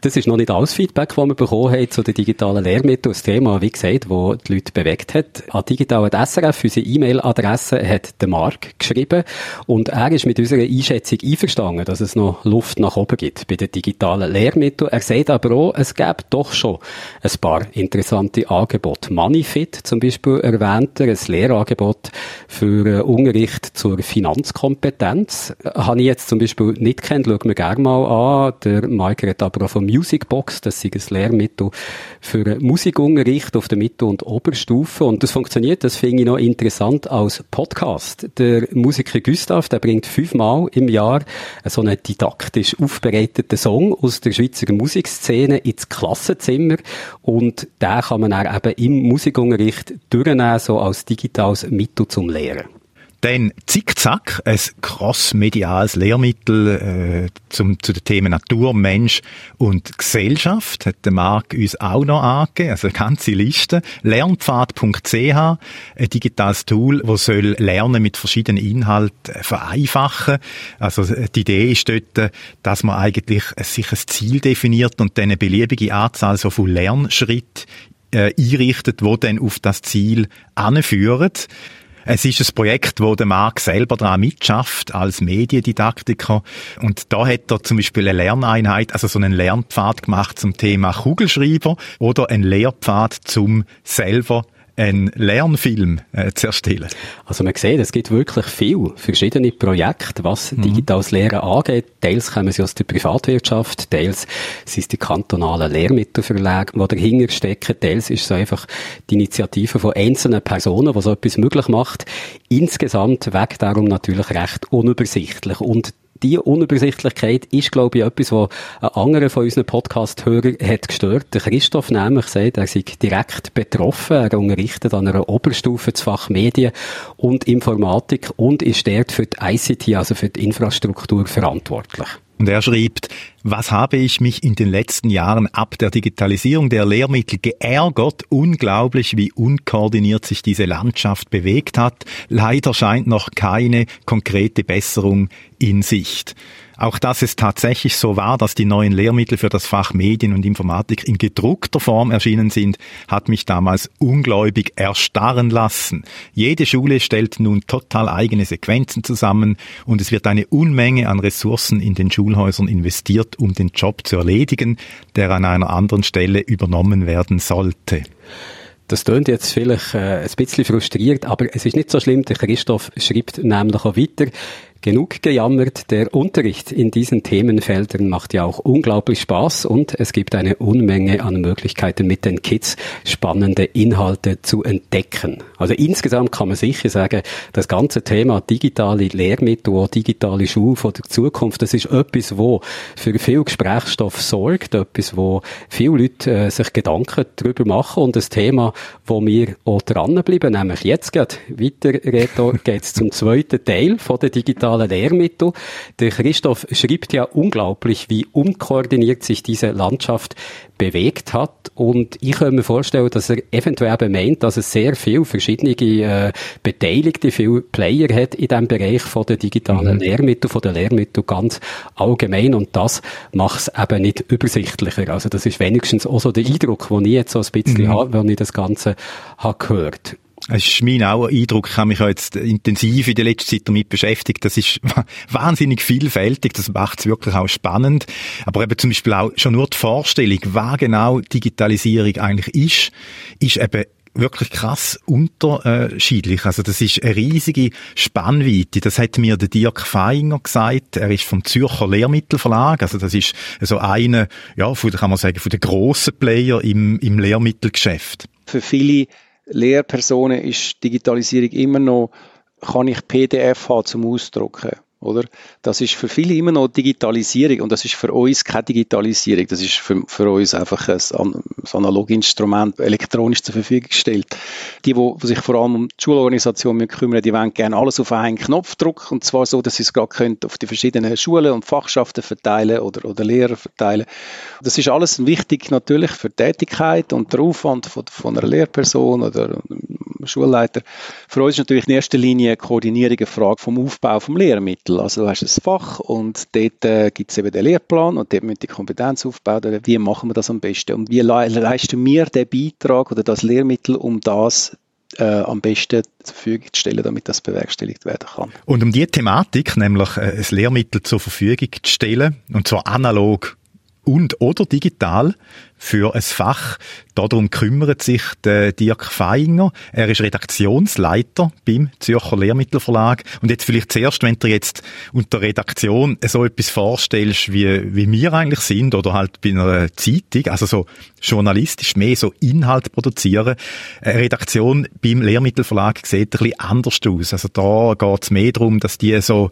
Das ist noch nicht alles Feedback, das wir bekommen haben zu den digitalen Lehrmitteln. Das Thema, wie gesagt, das die Leute bewegt hat. An digitalen SRF, unsere E-Mail-Adresse, hat der Mark geschrieben. Und er ist mit unserer Einschätzung einverstanden, dass es noch Luft nach oben gibt bei den digitalen Lehrmitteln. Er sagt aber auch, es gäbe doch schon ein paar interessante Angebote. Moneyfit zum Beispiel erwähnt er, ein Lehrangebot für Unterricht zur Finanzkompetenz. Habe ich jetzt zum Beispiel nicht kennt, schauen wir gerne mal an. Der Mike redet aber auch vom Musicbox, das ist ein Lehrmittel für Musikunterricht auf der Mittel- und Oberstufe. Und das funktioniert, das finde ich noch interessant als Podcast. Der Musiker Gustav, der bringt fünfmal im Jahr so einen didaktisch aufbereiteten Song aus der Schweizer Musikszene ins Klassenzimmer. Und den kann man dann eben im Musikunterricht durchnehmen, so als digitales Mittel zum Lehren. Dann Zickzack, ein crossmediales Lehrmittel äh, zum, zu den Themen Natur, Mensch und Gesellschaft. Hat der Marc uns auch noch angegeben, also eine ganze Liste. Lernpfad.ch, ein digitales Tool, das soll Lernen mit verschiedenen Inhalten vereinfachen. Also die Idee ist dort, dass man eigentlich sich ein Ziel definiert und dann eine beliebige Anzahl so von Lernschritten äh, einrichtet, wo dann auf das Ziel anführen. Es ist ein Projekt, wo der Marc selber daran mitschafft, als Mediendidaktiker. Und da hat er zum Beispiel eine Lerneinheit, also so einen Lernpfad gemacht zum Thema Kugelschreiber oder einen Lehrpfad zum selber einen Lernfilm äh, zu erstellen. Also man sieht, es gibt wirklich viel verschiedene Projekte, was mhm. digitales Lehren angeht. Teils kommen sie aus der Privatwirtschaft, teils sind es die kantonalen Lehrmittelverlage, die dahinter stecken, teils ist es einfach die Initiative von einzelnen Personen, die so etwas möglich macht. Insgesamt weg darum natürlich recht unübersichtlich und die Unübersichtlichkeit ist, glaube ich, etwas, was ein anderer von unseren Podcast-Hörern hat gestört. Der Christoph nämlich sagt, er sei direkt betroffen. Er unterrichtet an einer Oberstufe das Fach Medien und Informatik und ist dort für die ICT, also für die Infrastruktur verantwortlich. Und er schreibt, was habe ich mich in den letzten Jahren ab der Digitalisierung der Lehrmittel geärgert? Unglaublich, wie unkoordiniert sich diese Landschaft bewegt hat. Leider scheint noch keine konkrete Besserung in Sicht. Auch dass es tatsächlich so war, dass die neuen Lehrmittel für das Fach Medien und Informatik in gedruckter Form erschienen sind, hat mich damals ungläubig erstarren lassen. Jede Schule stellt nun total eigene Sequenzen zusammen und es wird eine Unmenge an Ressourcen in den Schulhäusern investiert, um den Job zu erledigen, der an einer anderen Stelle übernommen werden sollte. Das tönt jetzt vielleicht äh, ein bisschen frustriert, aber es ist nicht so schlimm. Der Christoph schreibt nämlich auch weiter. Genug gejammert, der Unterricht in diesen Themenfeldern macht ja auch unglaublich Spaß und es gibt eine Unmenge an Möglichkeiten mit den Kids spannende Inhalte zu entdecken. Also insgesamt kann man sicher sagen, das ganze Thema digitale Lehrmittel, auch digitale Schule von der Zukunft, das ist etwas, wo für viel Gesprächsstoff sorgt, etwas, wo viele Leute äh, sich Gedanken darüber machen und das Thema, wo wir auch dranbleiben, nämlich jetzt geht weiter, Reto, geht es zum zweiten Teil von der digitalen Lehrmittel. Der Christoph schreibt ja unglaublich, wie unkoordiniert sich diese Landschaft bewegt hat. Und ich kann mir vorstellen, dass er eventuell eben meint, dass es sehr viele verschiedene äh, Beteiligte, viele Player hat in diesem Bereich von der digitalen mhm. Lehrmittel, von den Lehrmitteln ganz allgemein. Und das macht es eben nicht übersichtlicher. Also das ist wenigstens auch so der Eindruck, den ich jetzt so ein bisschen mhm. habe, wenn ich das Ganze habe gehört. Es ist mein auch Eindruck, ich habe mich jetzt intensiv in der letzten Zeit damit beschäftigt. Das ist wahnsinnig vielfältig, das macht es wirklich auch spannend. Aber eben zum Beispiel auch schon nur die Vorstellung, was genau Digitalisierung eigentlich ist, ist eben wirklich krass unterschiedlich. Also das ist eine riesige Spannweite. Das hat mir der Dirk Feinger gesagt. Er ist vom Zürcher Lehrmittelverlag. Also das ist so einer, ja, von, kann man sagen, von den grossen Player im, im Lehrmittelgeschäft. Für viele Lehrpersonen ist Digitalisierung immer noch, kann ich PDF haben zum Ausdrucken? Oder? Das ist für viele immer noch Digitalisierung und das ist für uns keine Digitalisierung. Das ist für, für uns einfach ein, ein Analoginstrument elektronisch zur Verfügung gestellt. Die, die, sich vor allem um die Schulorganisation kümmern, die wollen gerne alles auf einen Knopfdruck und zwar so, dass sie es gerade können auf die verschiedenen Schulen und Fachschaften verteilen oder, oder Lehrer verteilen. Das ist alles wichtig natürlich für die Tätigkeit und der Aufwand von, von einer Lehrperson oder Schulleiter. Für uns ist natürlich in erster Linie eine Koordinierung eine Frage vom Aufbau vom Lehrmittel. Lehrmittel. Also du hast ein Fach und dort äh, gibt es eben den Lehrplan und dort müssen die Kompetenz aufbauen. Wie machen wir das am besten? Und wie le leisten wir den Beitrag oder das Lehrmittel, um das äh, am besten zur Verfügung zu stellen, damit das bewerkstelligt werden kann. Und um die Thematik, nämlich äh, ein Lehrmittel zur Verfügung zu stellen, und zwar analog und oder digital für ein Fach. Darum kümmert sich der Dirk Feinger. Er ist Redaktionsleiter beim Zürcher Lehrmittelverlag. Und jetzt vielleicht zuerst, wenn du jetzt unter Redaktion so etwas vorstellst, wie, wie wir eigentlich sind, oder halt bei einer Zeitung, also so journalistisch mehr so Inhalt produzieren. Eine Redaktion beim Lehrmittelverlag sieht ein bisschen anders aus. Also da geht es mehr darum, dass die so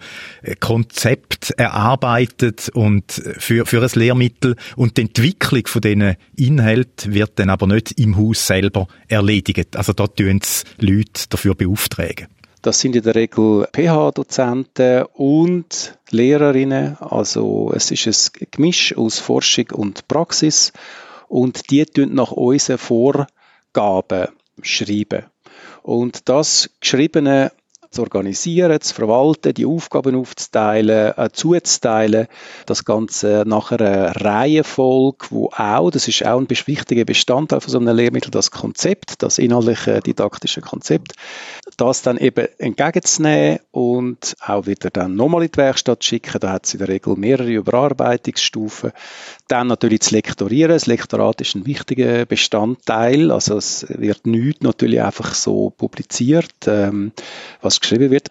Konzept erarbeitet und für, für ein Lehrmittel und die Entwicklung von denen Inhalt wird dann aber nicht im Haus selber erledigt. Also da tun es Leute dafür beauftragen. Das sind in der Regel PH-Dozenten und Lehrerinnen. Also es ist ein Gemisch aus Forschung und Praxis und die tun nach unseren Vorgaben schreiben. Und das Geschriebene zu organisieren, zu verwalten, die Aufgaben aufzuteilen, äh, zuzuteilen, das Ganze nach einer Reihenfolge, wo auch, das ist auch ein wichtiger Bestandteil von so einem Lehrmittel, das Konzept, das inhaltliche didaktische Konzept, das dann eben entgegenzunehmen und auch wieder dann nochmal in die Werkstatt schicken, da hat es in der Regel mehrere Überarbeitungsstufen, dann natürlich zu lektorieren, das Lektorat ist ein wichtiger Bestandteil, also es wird nichts natürlich einfach so publiziert, ähm, was geschrieben wird.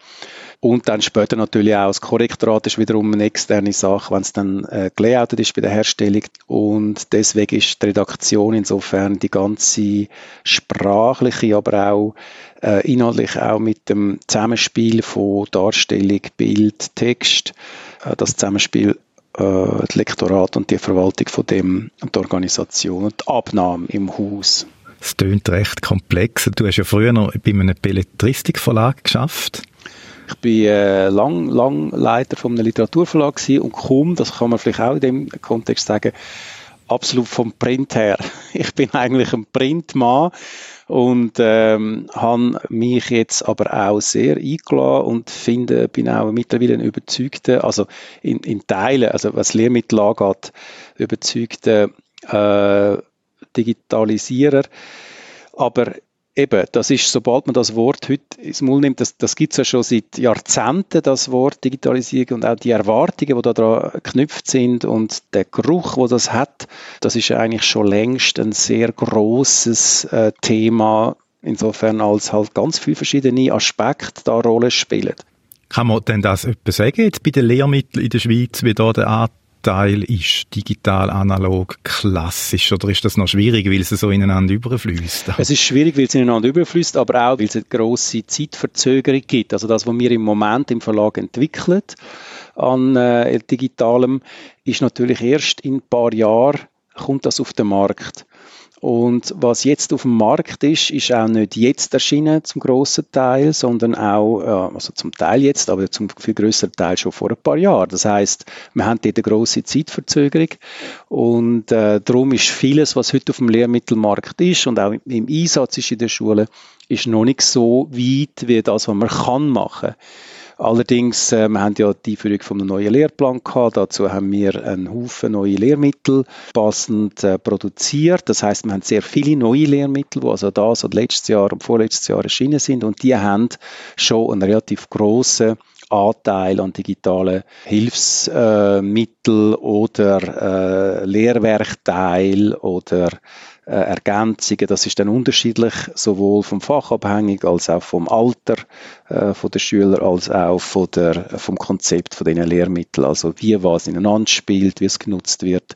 Und dann später natürlich auch das Korrektorat ist wiederum eine externe Sache, wenn es dann äh, gelayoutet ist bei der Herstellung. Und deswegen ist die Redaktion insofern die ganze sprachliche, aber auch äh, inhaltlich auch mit dem Zusammenspiel von Darstellung, Bild, Text, äh, das Zusammenspiel äh, das Lektorat und die Verwaltung von dem und die Organisation und die Abnahme im Haus. Es klingt recht komplex. Du hast ja früher noch bei einem Belletristikverlag geschafft. Ich bin äh, lang, lang Leiter von einem Literaturverlag und komme, das kann man vielleicht auch in dem Kontext sagen, absolut vom Print her. Ich bin eigentlich ein Printmann und ähm, habe mich jetzt aber auch sehr eingeladen und finde, bin auch mittlerweile ein überzeugter, also in, in Teilen, also was Lehrmittel angeht, überzeugter äh, Digitalisierer. Aber eben, das ist, sobald man das Wort heute ins Maul nimmt, das, das gibt es ja schon seit Jahrzehnten, das Wort Digitalisierung und auch die Erwartungen, die daran geknüpft sind und der Geruch, wo das hat, das ist eigentlich schon längst ein sehr großes äh, Thema, insofern als halt ganz viele verschiedene Aspekte da Rolle spielen. Kann man denn das etwas sagen, jetzt bei den Lehrmitteln in der Schweiz, wie da der Teil ist digital, analog, klassisch oder ist das noch schwierig, weil es so ineinander überfließt? Es ist schwierig, weil es ineinander überfließt, aber auch, weil es eine grosse Zeitverzögerung gibt. Also das, was wir im Moment im Verlag entwickeln an äh, Digitalem, ist natürlich erst in ein paar Jahren kommt das auf den Markt. Und was jetzt auf dem Markt ist, ist auch nicht jetzt erschienen zum grossen Teil, sondern auch, also zum Teil jetzt, aber zum viel größeren Teil schon vor ein paar Jahren. Das heißt, wir haben dort eine grosse Zeitverzögerung und äh, darum ist vieles, was heute auf dem Lehrmittelmarkt ist und auch im Einsatz ist in der Schule, ist noch nicht so weit wie das, was man kann machen kann. Allerdings, äh, wir haben ja die Einführung von einem neuen Lehrplan gehabt. Dazu haben wir einen Haufen neue Lehrmittel passend äh, produziert. Das heißt, wir haben sehr viele neue Lehrmittel, die also das und letztes Jahr und vorletztes Jahr erschienen sind. Und die haben schon einen relativ grossen Anteil an digitalen Hilfsmittel oder äh, Lehrwerkteil oder äh, Ergänzungen. Das ist dann unterschiedlich, sowohl vom Fach abhängig als auch vom Alter äh, von der Schüler, als auch von der, vom Konzept von diesen Lehrmitteln. Also wie was ineinander spielt, wie es genutzt wird.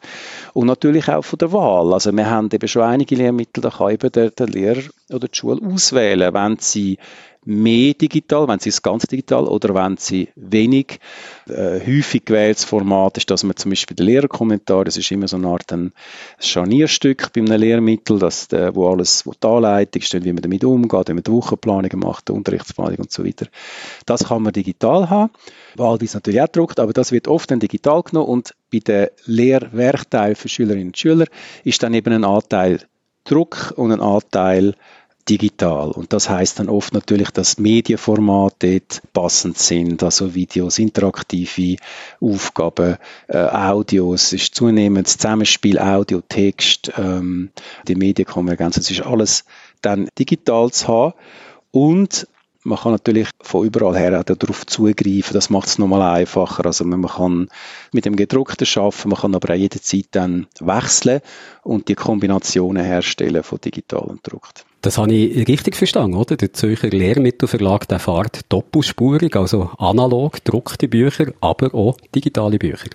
Und natürlich auch von der Wahl. Also wir haben eben schon einige Lehrmittel, da kann eben der, der Lehrer oder die Schule auswählen, wenn sie mehr digital, wenn sie es ganz digital oder wenn sie wenig. Äh, häufig gewähltes Format ist, dass man zum Beispiel den Lehrerkommentar, das ist immer so eine Art ein Scharnierstück bei einem Lehrmittel, dass, äh, wo alles, wo die Anleitung steht, wie man damit umgeht, wie man die Wochenplanungen macht, die Unterrichtsplanung und so weiter. Das kann man digital haben. Wahlweise natürlich auch gedruckt, aber das wird oft dann digital genommen und bei den Lehrwerkteilen für Schülerinnen und Schüler ist dann eben ein Anteil Druck und ein Anteil digital. Und das heißt dann oft natürlich, dass Medienformate passend sind, also Videos, interaktive Aufgaben, äh, Audios, ist zunehmend das Zusammenspiel Audio, Text, ähm, die Medienkonvergenz, das ist alles dann digital zu haben. Und man kann natürlich von überall her darauf zugreifen. Das macht es nochmal einfacher. Also man kann mit dem gedruckten schaffen, man kann aber auch jederzeit dann wechseln und die Kombinationen herstellen von digital und gedruckt. Das habe ich richtig verstanden, oder? Der Zürcher Lehrmittelverlag, der fährt doppelspurig, also analog gedruckte Bücher, aber auch digitale Bücher.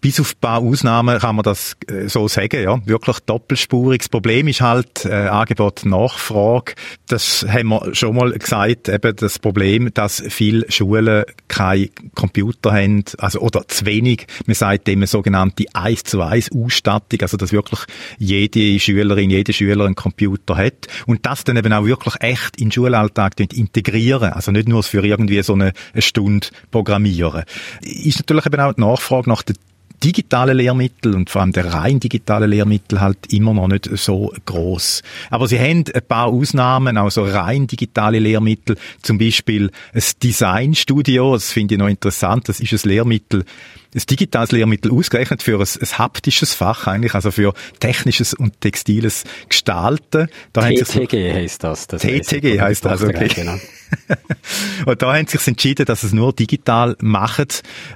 Bis auf ein paar Ausnahmen kann man das äh, so sagen, ja. Wirklich doppelspurig. Das Problem ist halt, äh, Angebot, Nachfrage. Das haben wir schon mal gesagt, eben das Problem, dass viele Schulen kein Computer haben, also, oder zu wenig. Man sagt dem sogenannte 1 zu 1 Ausstattung, also, dass wirklich jede Schülerin, jede Schüler einen Computer hat. Und das dann eben auch wirklich echt in den Schulalltag integrieren. Also nicht nur für irgendwie so eine, eine Stunde programmieren. Ist natürlich eben auch die Nachfrage nach der digitale Lehrmittel und vor allem der rein digitale Lehrmittel halt immer noch nicht so groß. Aber sie haben ein paar Ausnahmen, auch so rein digitale Lehrmittel, zum Beispiel ein Designstudio, das finde ich noch interessant, das ist ein Lehrmittel, ein digitales Lehrmittel ausgerechnet für ein, ein haptisches Fach eigentlich, also für technisches und textiles Gestalten. Da TTG heisst das. das TTG heisst das, okay. Genau. und da haben sie sich entschieden, dass es nur digital machen,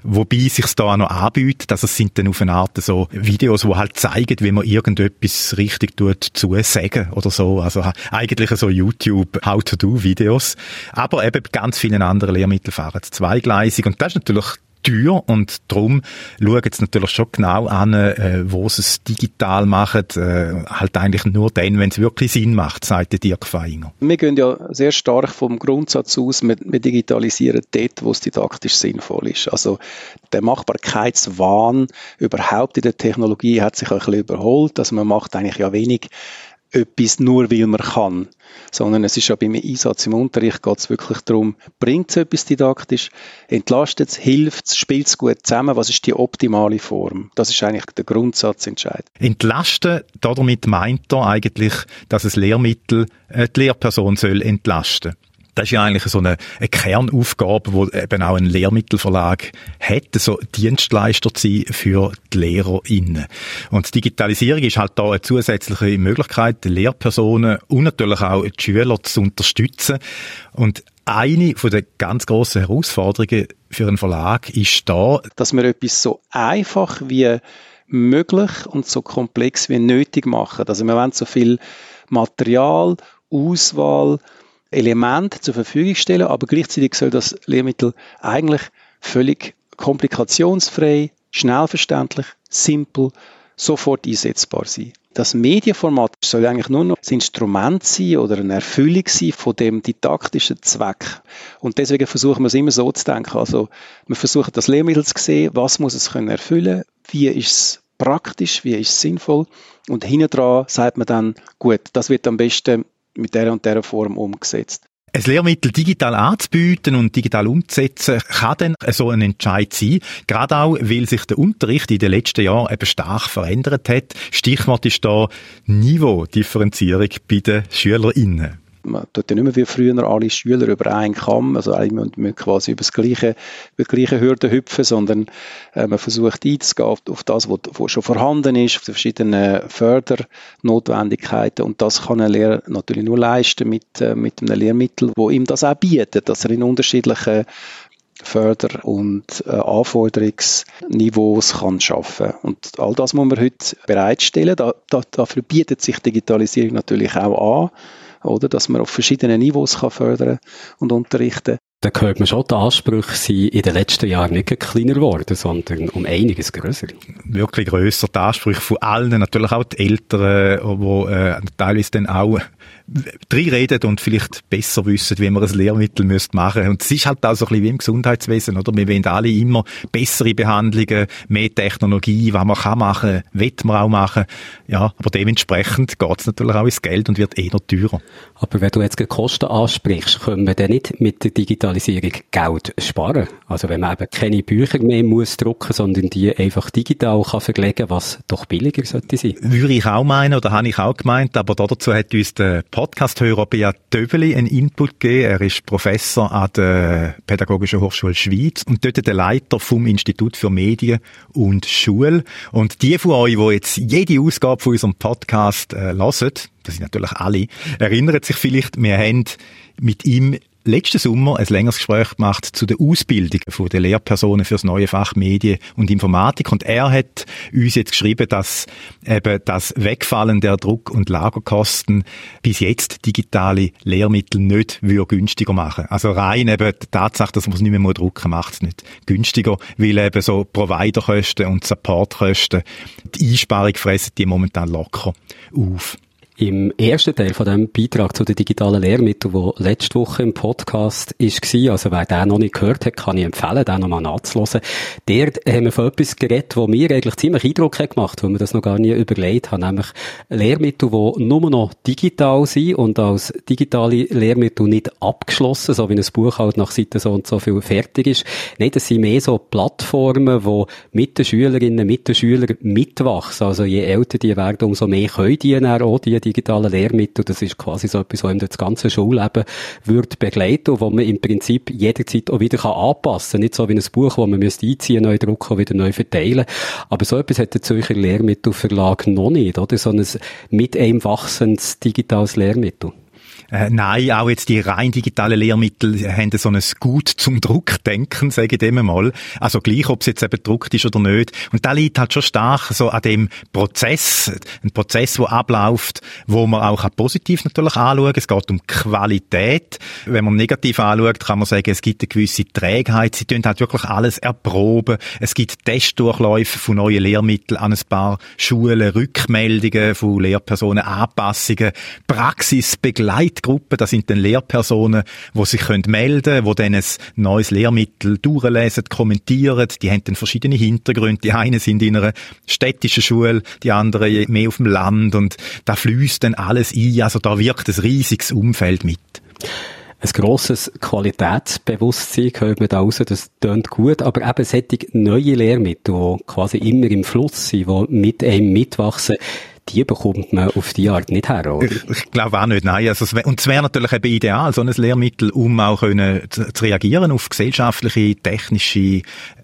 wobei sich da auch noch anbietet, dass es sind dann auf eine Art so Videos, wo halt zeigen, wie man irgendetwas richtig tut zu sagen oder so. Also eigentlich so YouTube How-to-Do-Videos. Aber eben ganz vielen anderen Lehrmitteln fahren zweigleisig und das ist natürlich teuer und darum schauen jetzt natürlich schon genau an, äh, wo sie es digital machen, äh, halt eigentlich nur dann, wenn es wirklich Sinn macht, sagt Dirk Feinger. Wir gehen ja sehr stark vom Grundsatz aus, wir, wir digitalisieren dort, wo es didaktisch sinnvoll ist. Also der Machbarkeitswahn überhaupt in der Technologie hat sich ein bisschen überholt, also man macht eigentlich ja wenig etwas nur, weil man kann sondern es ist ja beim Einsatz im Unterricht geht es wirklich darum, bringt es etwas didaktisch, entlastet es, hilft es, spielt es gut zusammen, was ist die optimale Form? Das ist eigentlich der Grundsatzentscheid. Entlasten, damit meint er eigentlich, dass es Lehrmittel äh, die Lehrperson soll entlasten das ist ja eigentlich so eine, eine Kernaufgabe, wo eben auch ein Lehrmittelverlag hat, so Dienstleister zu sein für die LehrerInnen. Und Digitalisierung ist halt da eine zusätzliche Möglichkeit, die Lehrpersonen und natürlich auch die Schüler zu unterstützen. Und eine von der ganz grossen Herausforderungen für einen Verlag ist da, dass wir etwas so einfach wie möglich und so komplex wie nötig machen. Also wir wollen so viel Material, Auswahl, Element zur Verfügung stellen, aber gleichzeitig soll das Lehrmittel eigentlich völlig komplikationsfrei, schnell verständlich, simpel, sofort einsetzbar sein. Das Medienformat soll eigentlich nur noch ein Instrument sein oder eine Erfüllung sein von dem didaktischen Zweck. Und deswegen versuchen wir es immer so zu denken. Also, wir versuchen das Lehrmittel zu sehen, was muss es können erfüllen, wie ist es praktisch, wie ist es sinnvoll. Und hinten dran sagt man dann, gut, das wird am besten mit der und der Form umgesetzt. Ein Lehrmittel digital anzubieten und digital umzusetzen, kann dann so ein Entscheid sein. Gerade auch, weil sich der Unterricht in den letzten Jahren eben stark verändert hat. Stichwort ist da Niveaudifferenzierung bei den SchülerInnen man tut ja nicht mehr wie früher alle Schüler über einen Kamm, also alle müssen quasi über, das gleiche, über die gleiche Hürde hüpfen, sondern äh, man versucht einzugehen auf, auf das, was, schon vorhanden ist, auf die verschiedenen Fördernotwendigkeiten. Und das kann ein Lehrer natürlich nur leisten mit, äh, mit einem Lehrmittel, wo ihm das auch bietet, dass er in unterschiedlichen Förder- und äh, Anforderungsniveaus kann schaffen. Und all das muss man heute bereitstellen. Da, da, dafür bietet sich Digitalisierung natürlich auch an oder? Dass man auf verschiedenen Niveaus kann fördern und unterrichten. Da hört man schon, die Ansprüche sind in den letzten Jahren nicht kleiner geworden, sondern um einiges grösser. Wirklich grösser, die Ansprüche von allen, natürlich auch die Eltern, die äh, teilweise dann auch reinreden und vielleicht besser wissen, wie man ein Lehrmittel müsste machen. Und es ist halt auch so ein bisschen wie im Gesundheitswesen, oder? Wir wollen alle immer bessere Behandlungen, mehr Technologie, was man kann machen, wird man auch machen. Ja, aber dementsprechend geht es natürlich auch ins Geld und wird eh noch teurer. Aber wenn du jetzt Kosten ansprichst, können wir dann nicht mit der Digitalisierung Geld sparen? Also wenn man eben keine Bücher mehr muss drucken, sondern die einfach digital kann verlegen, was doch billiger sollte sein? Würde ich auch meinen, oder habe ich auch gemeint, aber dazu hat uns der Podcast-Hörer Beat Döbeli einen Input gegeben. Er ist Professor an der Pädagogischen Hochschule Schweiz und dort der Leiter vom Institut für Medien und Schule. Und die von euch, die jetzt jede Ausgabe von unserem Podcast äh, hören, das sind natürlich alle, erinnern sich vielleicht, wir haben mit ihm letzten Sommer ein längeres Gespräch gemacht zu der Ausbildung der Lehrpersonen fürs neue Fach Medien und Informatik und er hat uns jetzt geschrieben, dass eben das Wegfallen der Druck- und Lagerkosten bis jetzt digitale Lehrmittel nicht günstiger machen. Also rein eben die Tatsache, dass man es nicht mehr drucken macht es nicht günstiger, weil eben so Providerkosten und Supportkosten die Einsparung fressen die momentan locker auf. Im ersten Teil von dem Beitrag zu den digitalen Lehrmitteln, der letzte Woche im Podcast war, also wer den noch nicht gehört hat, kann ich empfehlen, den nochmal nachzuhören. Dort haben wir von etwas geredet, wo mir eigentlich ziemlich Eindruck hat gemacht, weil wir das noch gar nie überlegt haben, nämlich Lehrmittel, die nur noch digital sind und als digitale Lehrmittel nicht abgeschlossen, so wie ein Buch halt nach Seite so und so viel fertig ist. Nein, das sind mehr so Plattformen, wo mit den Schülerinnen, mit den Schülern mitwachsen. Also je älter die werden, umso mehr können die auch die digitalen Lehrmittel. Das ist quasi so etwas, was ihm das ganze Schulleben wird begleiten und wo man im Prinzip jederzeit auch wieder anpassen kann. Nicht so wie ein Buch, das man müsste einziehen, neu drucken und wieder neu verteilen. Aber so etwas hat der Zürcher Lehrmittelverlag noch nicht, oder? So ein mit einem wachsendes digitales Lehrmittel. Äh, nein, auch jetzt die rein digitalen Lehrmittel haben so ein Gut zum Druckdenken, sage ich dem mal. Also gleich, ob es jetzt eben gedruckt ist oder nicht. Und da liegt halt schon stark so an dem Prozess, ein Prozess, der abläuft, wo man auch positiv natürlich anschauen Es geht um Qualität. Wenn man negativ anschaut, kann man sagen, es gibt eine gewisse Trägheit. Sie tun halt wirklich alles erproben. Es gibt Testdurchläufe von neuen Lehrmitteln an ein paar Schulen, Rückmeldungen von Lehrpersonen, Anpassungen, Praxisbegleitung Begleitgruppe, das sind dann Lehrpersonen, die sich melden können, die dann ein neues Lehrmittel durchlesen, kommentieren, die haben dann verschiedene Hintergründe. Die einen sind in einer städtischen Schule, die anderen mehr auf dem Land. Und da fließt dann alles ein, also da wirkt ein riesiges Umfeld mit. Ein grosses Qualitätsbewusstsein, hört man da raus, das tönt gut, aber eben solche neue Lehrmittel, die quasi immer im Fluss sind, die mit einem mitwachsen, die bekommt man auf die Art nicht her, oder? Ich, ich glaube auch nicht, nein. Also und es wäre natürlich eben ideal, so ein Lehrmittel, um auch können zu, zu reagieren auf gesellschaftliche, technische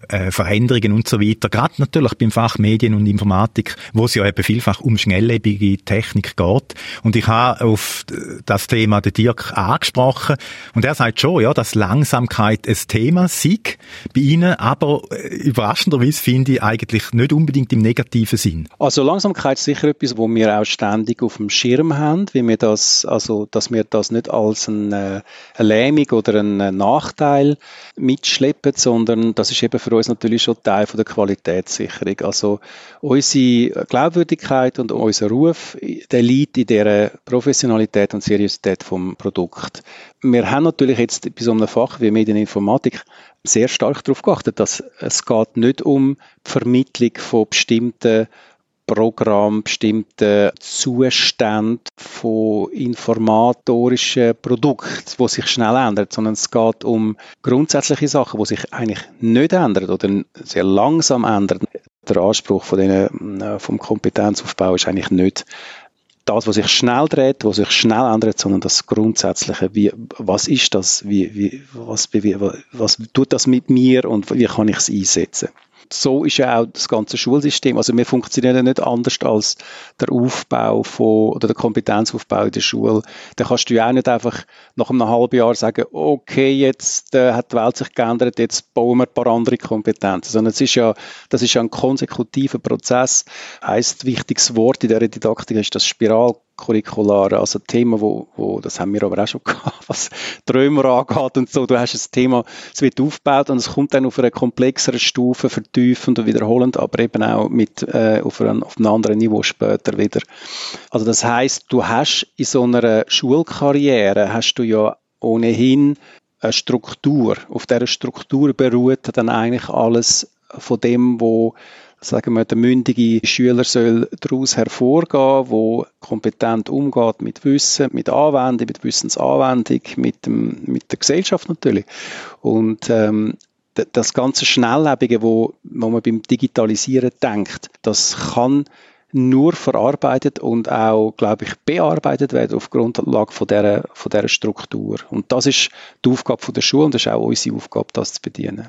äh, Veränderungen und so weiter. Gerade natürlich beim Fach Medien und Informatik, wo es ja eben vielfach um schnelllebige Technik geht. Und ich habe auf das Thema den Dirk angesprochen und er sagt schon, ja, dass Langsamkeit ein Thema sei bei Ihnen, aber äh, überraschenderweise finde ich eigentlich nicht unbedingt im negativen Sinn. Also Langsamkeit ist sicher etwas, wo wir auch ständig auf dem Schirm haben, wie wir das, also dass wir das nicht als eine, äh, eine Lähmung oder einen Nachteil mitschleppen, sondern das ist eben für uns natürlich schon Teil von der Qualitätssicherung. Also unsere Glaubwürdigkeit und unser Ruf, der liegt in der Professionalität und Seriosität vom Produkt. Wir haben natürlich jetzt bei so einem Fach wie Medieninformatik sehr stark darauf geachtet, dass es geht nicht um die Vermittlung von bestimmten Programm bestimmte Zustände von informatorischen Produkten, die sich schnell ändern, sondern es geht um grundsätzliche Sachen, die sich eigentlich nicht ändern oder sehr langsam ändern. Der Anspruch von denen, äh, vom Kompetenzaufbau ist eigentlich nicht das, was sich schnell dreht, was sich schnell ändert, sondern das Grundsätzliche, wie, was ist das, wie, wie, was, was tut das mit mir und wie kann ich es einsetzen so ist ja auch das ganze Schulsystem. Also wir funktionieren nicht anders als der Aufbau von, oder der Kompetenzaufbau in der Schule. Da kannst du ja auch nicht einfach nach einem halben Jahr sagen, okay, jetzt äh, hat die Welt sich geändert, jetzt bauen wir ein paar andere Kompetenzen. Sondern es ist ja, das ist ja ein konsekutiver Prozess. Heißt, wichtiges Wort in der Didaktik ist das Spiral curriculare, also Themen, wo, wo, das haben wir aber auch schon gehabt, was Träumer angeht und so. Du hast ein Thema, es wird aufgebaut und es kommt dann auf einer komplexeren Stufe, vertiefend und wiederholend, aber eben auch mit, äh, auf, einem, auf einem anderen Niveau später wieder. Also das heißt, du hast in so einer Schulkarriere, hast du ja ohnehin eine Struktur. Auf dieser Struktur beruht dann eigentlich alles von dem, wo sagen wir, der mündige Schüler soll daraus hervorgehen, wo kompetent umgeht mit Wissen, mit Anwendung, mit Wissensanwendung, mit, dem, mit der Gesellschaft natürlich. Und ähm, das ganze Schnelllebige, wo, wo man beim Digitalisieren denkt, das kann nur verarbeitet und auch, glaube ich, bearbeitet werden auf Grundlage von dieser, von dieser Struktur. Und das ist die Aufgabe der Schule und das ist auch unsere Aufgabe, das zu bedienen.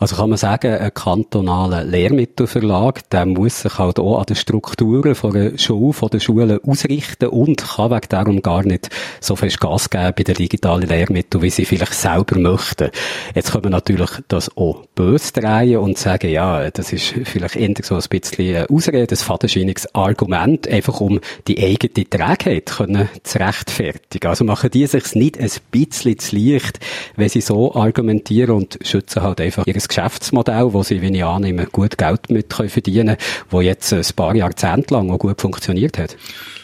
Also kann man sagen, ein kantonaler Lehrmittelverlag, der muss sich halt auch an den Strukturen von der Schule, von der Schulen ausrichten und kann wegen darum gar nicht so viel Gas geben bei den digitalen Lehrmitteln, wie sie vielleicht selber möchten. Jetzt können wir natürlich das auch böse drehen und sagen, ja, das ist vielleicht eher so ein bisschen Ausrede, ein fadenscheiniges Argument, einfach um die eigene Trägheit können zu rechtfertigen. Also machen die sich nicht ein bisschen zu leicht, wenn sie so argumentieren und schützen halt einfach ihres Geschäftsmodell, wo sie, wie ich annehme, gut Geld mit können verdienen können, wo jetzt ein paar Jahrzehnte lang auch gut funktioniert hat?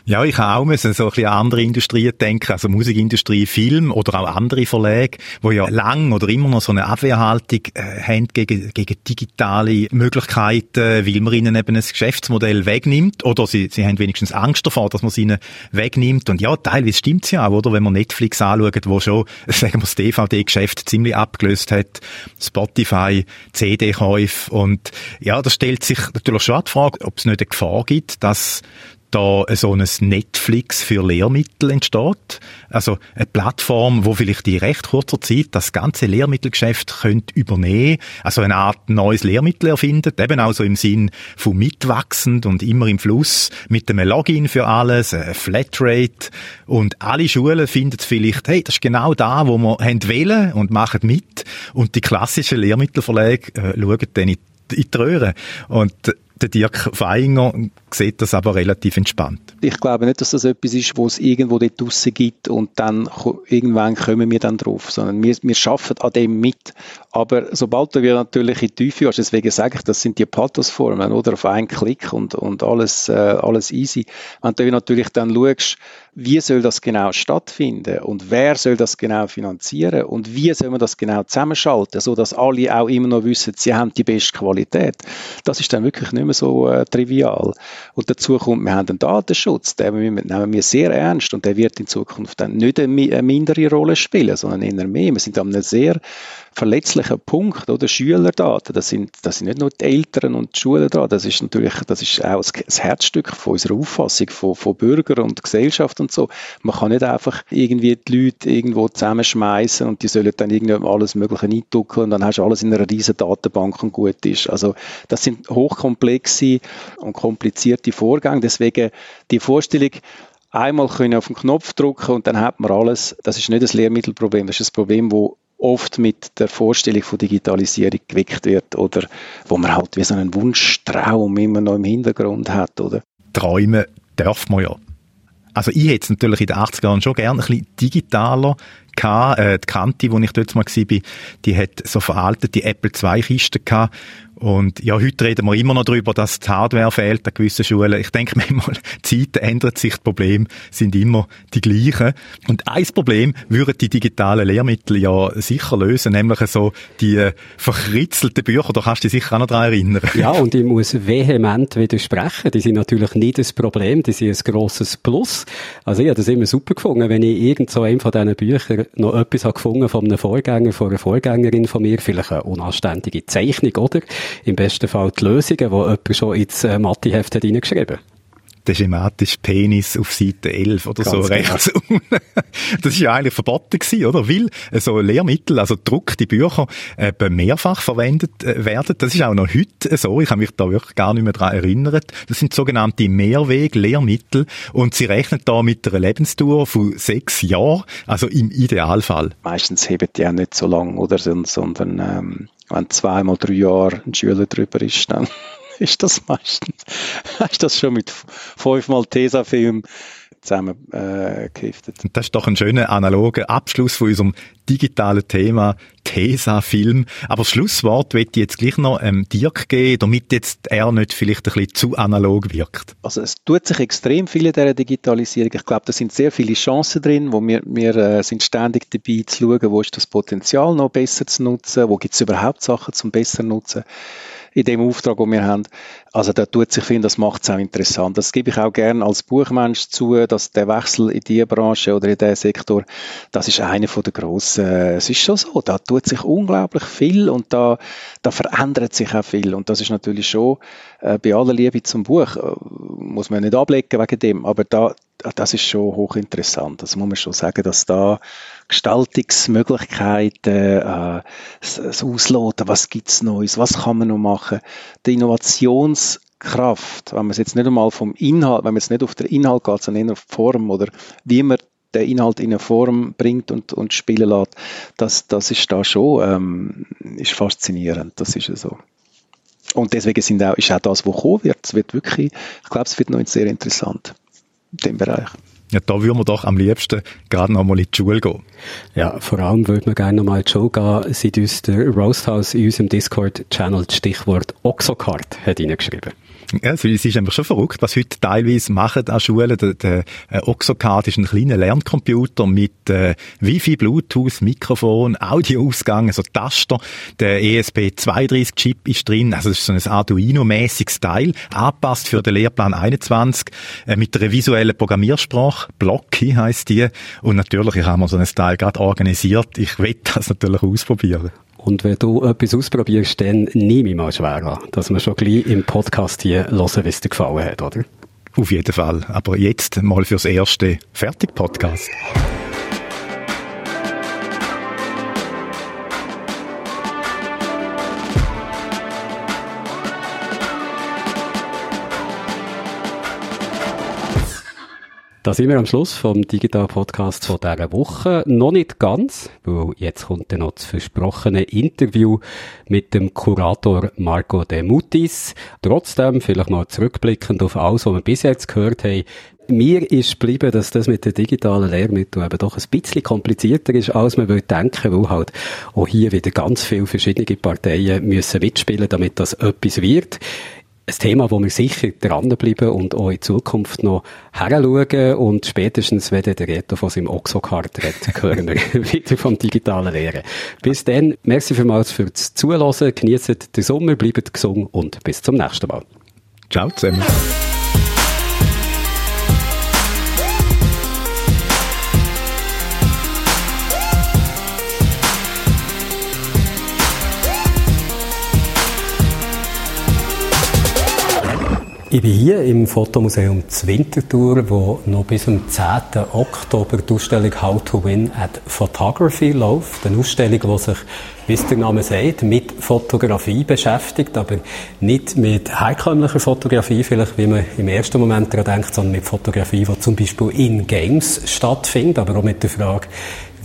Ja, ich habe auch müssen so ein bisschen an andere Industrien denken, also Musikindustrie, Film oder auch andere Verlage, wo ja lang oder immer noch so eine Abwehrhaltung äh, haben gegen, gegen digitale Möglichkeiten, weil man ihnen eben ein Geschäftsmodell wegnimmt oder sie, sie haben wenigstens Angst davor, dass man es ihnen wegnimmt und ja, teilweise stimmt's ja auch, oder? Wenn man Netflix anschaut, wo schon, sagen wir, das DVD-Geschäft ziemlich abgelöst hat, Spotify, CD-Käufe und ja, da stellt sich natürlich schon die Frage, ob es nicht eine Gefahr gibt, dass da so ein Netflix für Lehrmittel entsteht. Also eine Plattform, wo vielleicht in recht kurzer Zeit das ganze Lehrmittelgeschäft könnte übernehmen, also eine Art neues Lehrmittel erfindet, eben auch so im Sinn von mitwachsend und immer im Fluss, mit einem Login für alles, eine Flatrate und alle Schulen finden vielleicht, hey, das ist genau da, wo wir wählen und machen mit und die klassischen Lehrmittelverlage äh, schauen dann in in die Röhre. Und der Dirk Feinger sieht das aber relativ entspannt. Ich glaube nicht, dass das etwas ist, wo es irgendwo dort draussen gibt und dann irgendwann kommen wir dann drauf, sondern wir, wir schaffen an dem mit. Aber sobald du natürlich in die Tiefe hast, deswegen sage ich, das sind die Pathosformen, oder? Auf einen Klick und, und alles, äh, alles easy. Wenn du natürlich dann schaust, wie soll das genau stattfinden und wer soll das genau finanzieren und wie soll man das genau zusammenschalten, so dass alle auch immer noch wissen, sie haben die beste Qualität. Das ist dann wirklich nicht mehr so äh, trivial. Und dazu kommt, wir haben einen Datenschutz, den nehmen wir sehr ernst und der wird in Zukunft dann nicht eine, eine mindere Rolle spielen, sondern eher mehr. Wir sind an einem sehr verletzlichen Punkt, oder Schülerdaten, das sind, das sind nicht nur die Eltern und die Schulen da, das ist natürlich, das ist auch das Herzstück von unserer Auffassung von, von Bürger und Gesellschaft und so. Man kann nicht einfach irgendwie die Leute irgendwo zusammenschmeißen und die sollen dann irgendwie alles Mögliche einducken und dann hast du alles in einer riesen Datenbank und gut ist. Also das sind hochkomplexe und komplizierte Vorgänge, deswegen die Vorstellung, einmal können auf den Knopf drücken und dann hat man alles. Das ist nicht das Lehrmittelproblem, das ist ein Problem, wo oft mit der Vorstellung von Digitalisierung geweckt wird oder wo man halt wie so einen Wunschtraum immer noch im Hintergrund hat, oder? Träumen darf man ja. Also ich hätte es natürlich in den 80er Jahren schon gerne ein bisschen digitaler gehabt. Äh, die Kante, wo ich dort mal war, die hat so veraltete Apple II-Kisten gehabt und ja, heute reden wir immer noch darüber, dass die Hardware fehlt an gewissen Schulen. Ich denke manchmal, die Zeiten ändern sich, die Probleme sind immer die gleichen. Und ein Problem würden die digitalen Lehrmittel ja sicher lösen, nämlich so die äh, verkritzelten Bücher, da kannst du dich sicher auch noch daran erinnern. Ja, und ich muss vehement widersprechen. Die sind natürlich nicht das Problem, die sind ein grosses Plus. Also ich habe das immer super gefunden, wenn ich irgend so einem von diesen Büchern noch etwas habe gefunden von einem Vorgänger, von einer Vorgängerin von mir, vielleicht eine unanständige Zeichnung, oder? Im besten Fall die Lösungen, die jemand schon ins äh, Matheheft hat reingeschrieben der schematische Penis auf Seite 11 oder Ganz so genau. rechts unten. Das ist ja eigentlich verboten gewesen, oder? Weil äh, so Lehrmittel, also druckte Bücher, eben mehrfach verwendet äh, werden. Das ist auch noch heute so. Ich habe mich da wirklich gar nicht mehr daran erinnert. Das sind sogenannte Mehrweg-Lehrmittel und sie rechnen da mit einer Lebensdauer von sechs Jahren, also im Idealfall. Meistens heben die auch nicht so lang, oder? Sondern ähm, wenn zweimal drei Jahre ein Schüler drüber ist, dann ist das meistens, ist das schon mit fünfmal Tesafilm zusammen äh. Das ist doch ein schöner analoger Abschluss von unserem digitalen Thema Tesa-Film. Aber das Schlusswort wird ich jetzt gleich noch ähm, Dirk geben, damit jetzt er nicht vielleicht ein bisschen zu analog wirkt. Also es tut sich extrem viel in dieser Digitalisierung. Ich glaube, da sind sehr viele Chancen drin, wo wir, wir äh, sind ständig dabei zu schauen, wo ist das Potenzial noch besser zu nutzen, wo gibt es überhaupt Sachen zum besser nutzen in dem Auftrag, den wir haben. Also da tut sich viel, das macht es auch interessant. Das gebe ich auch gerne als Buchmensch zu, dass der Wechsel in diese Branche oder in diesen Sektor, das ist einer von der grossen, es ist schon so, da tut sich unglaublich viel und da, da verändert sich auch viel und das ist natürlich schon, äh, bei aller Liebe zum Buch, äh, muss man nicht ablegen wegen dem, aber da, das ist schon hochinteressant. Das muss man schon sagen, dass da Gestaltungsmöglichkeiten, äh, das Ausloten, was gibt's Neues, was kann man noch machen, die Innovationskraft, wenn man es jetzt nicht einmal vom Inhalt, wenn man jetzt nicht auf den Inhalt geht, sondern eher auf die Form oder wie man den Inhalt in eine Form bringt und, und spielen lässt, das, das ist da schon ähm, ist faszinierend, das ist ja so. Und deswegen sind auch, ist auch das, was kommen wird, es wird wirklich, ich glaube, es wird noch sehr interessant in dem Bereich. Ja, da würden wir doch am liebsten gerade noch mal in die Schule gehen. Ja, vor allem würden wir gerne noch mal in die Schule gehen, seit uns der Roasthouse in unserem Discord-Channel das Stichwort Oxocard hat reingeschrieben. Ja, es ist einfach schon verrückt, was heute teilweise machen an Schulen. Der, der äh, Oxocard ist ein kleiner Lerncomputer mit äh, Wi-Fi, Bluetooth, Mikrofon, Audioausgang, also Taster. Der ESP32-Chip ist drin, also das ist so ein Arduino-mäßiges Teil, angepasst für den Lehrplan 21, äh, mit einer visuellen Programmiersprache, Blocky heisst die. Und natürlich haben wir so ein Teil gerade organisiert. Ich will das natürlich ausprobieren. Und wenn du etwas ausprobierst, dann nehme ich mal schwer an, dass wir schon gleich im Podcast hier hören, wie es dir gefallen hat, oder? Auf jeden Fall. Aber jetzt mal fürs erste Fertig-Podcast. Da sind wir am Schluss vom Digital Podcast von dieser Woche. Noch nicht ganz, weil jetzt kommt dann noch das versprochene Interview mit dem Kurator Marco De Mutis. Trotzdem, vielleicht mal zurückblickend auf alles, was wir bis jetzt gehört haben, mir ist geblieben, dass das mit den digitalen Lehrmitteln eben doch ein bisschen komplizierter ist, als man denken weil halt auch hier wieder ganz viele verschiedene Parteien müssen mitspielen, damit das etwas wird ein Thema, wo wir sicher dranbleiben und auch in Zukunft noch heranschauen und spätestens, wenn der Reto von seinem Oxocard redet, hören wir wieder vom digitalen Lehren. Bis dann, merci vielmals fürs Zuhören, genießt den Sommer, bleibt gesund und bis zum nächsten Mal. Ciao zusammen. Ich bin hier im Fotomuseum Zwintertour, wo noch bis zum 10. Oktober die Ausstellung How to Win at Photography läuft. Eine Ausstellung, die sich, wie es der Name sagt, mit Fotografie beschäftigt, aber nicht mit herkömmlicher Fotografie, vielleicht wie man im ersten Moment daran denkt, sondern mit Fotografie, die zum Beispiel in Games stattfindet, aber auch mit der Frage,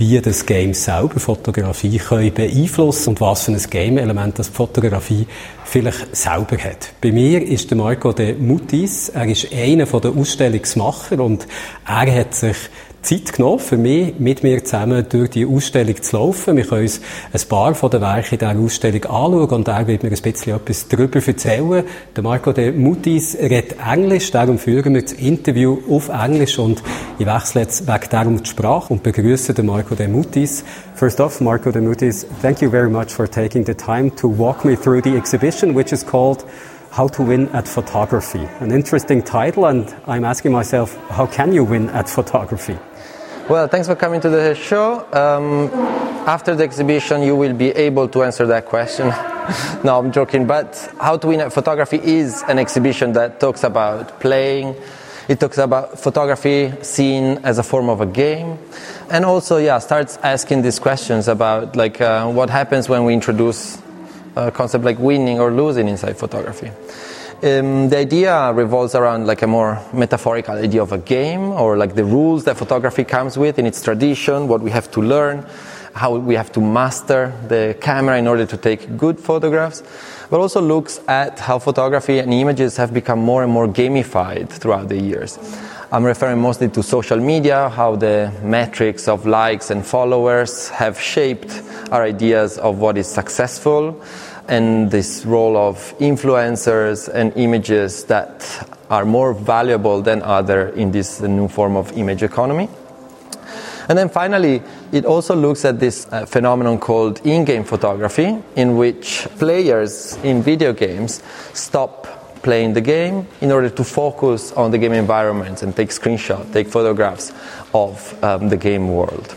wie das Game selber Fotografie können beeinflussen und was für ein Game-Element das Fotografie vielleicht selber hat. Bei mir ist der Marco de Mutis, er ist einer der Ausstellungsmacher und er hat sich Zeit genommen, für mich, mit mir zusammen durch die Ausstellung zu laufen. Wir können uns ein paar von den Werken dieser Ausstellung anschauen und er wird mir ein bisschen etwas darüber erzählen. Der Marco de Mutis redet Englisch, darum führen wir das Interview auf Englisch und ich wechsle jetzt wegen darum die Sprache und begrüße den Marco de Mutis. First off, Marco de Mutis, thank you very much for taking the time to walk me through the exhibition, which is called How to Win at Photography. An interesting title, and I'm asking myself, how can you win at photography? Well, thanks for coming to the show. Um, after the exhibition, you will be able to answer that question. no, I'm joking. But How to Win at Photography is an exhibition that talks about playing. It talks about photography seen as a form of a game, and also, yeah, starts asking these questions about like uh, what happens when we introduce a concept like winning or losing inside photography. Um, the idea revolves around like a more metaphorical idea of a game or like the rules that photography comes with in its tradition, what we have to learn, how we have to master the camera in order to take good photographs, but also looks at how photography and images have become more and more gamified throughout the years. I'm referring mostly to social media, how the metrics of likes and followers have shaped our ideas of what is successful and this role of influencers and images that are more valuable than other in this new form of image economy. And then finally, it also looks at this uh, phenomenon called in-game photography, in which players in video games stop playing the game in order to focus on the game environment and take screenshots, take photographs of um, the game world.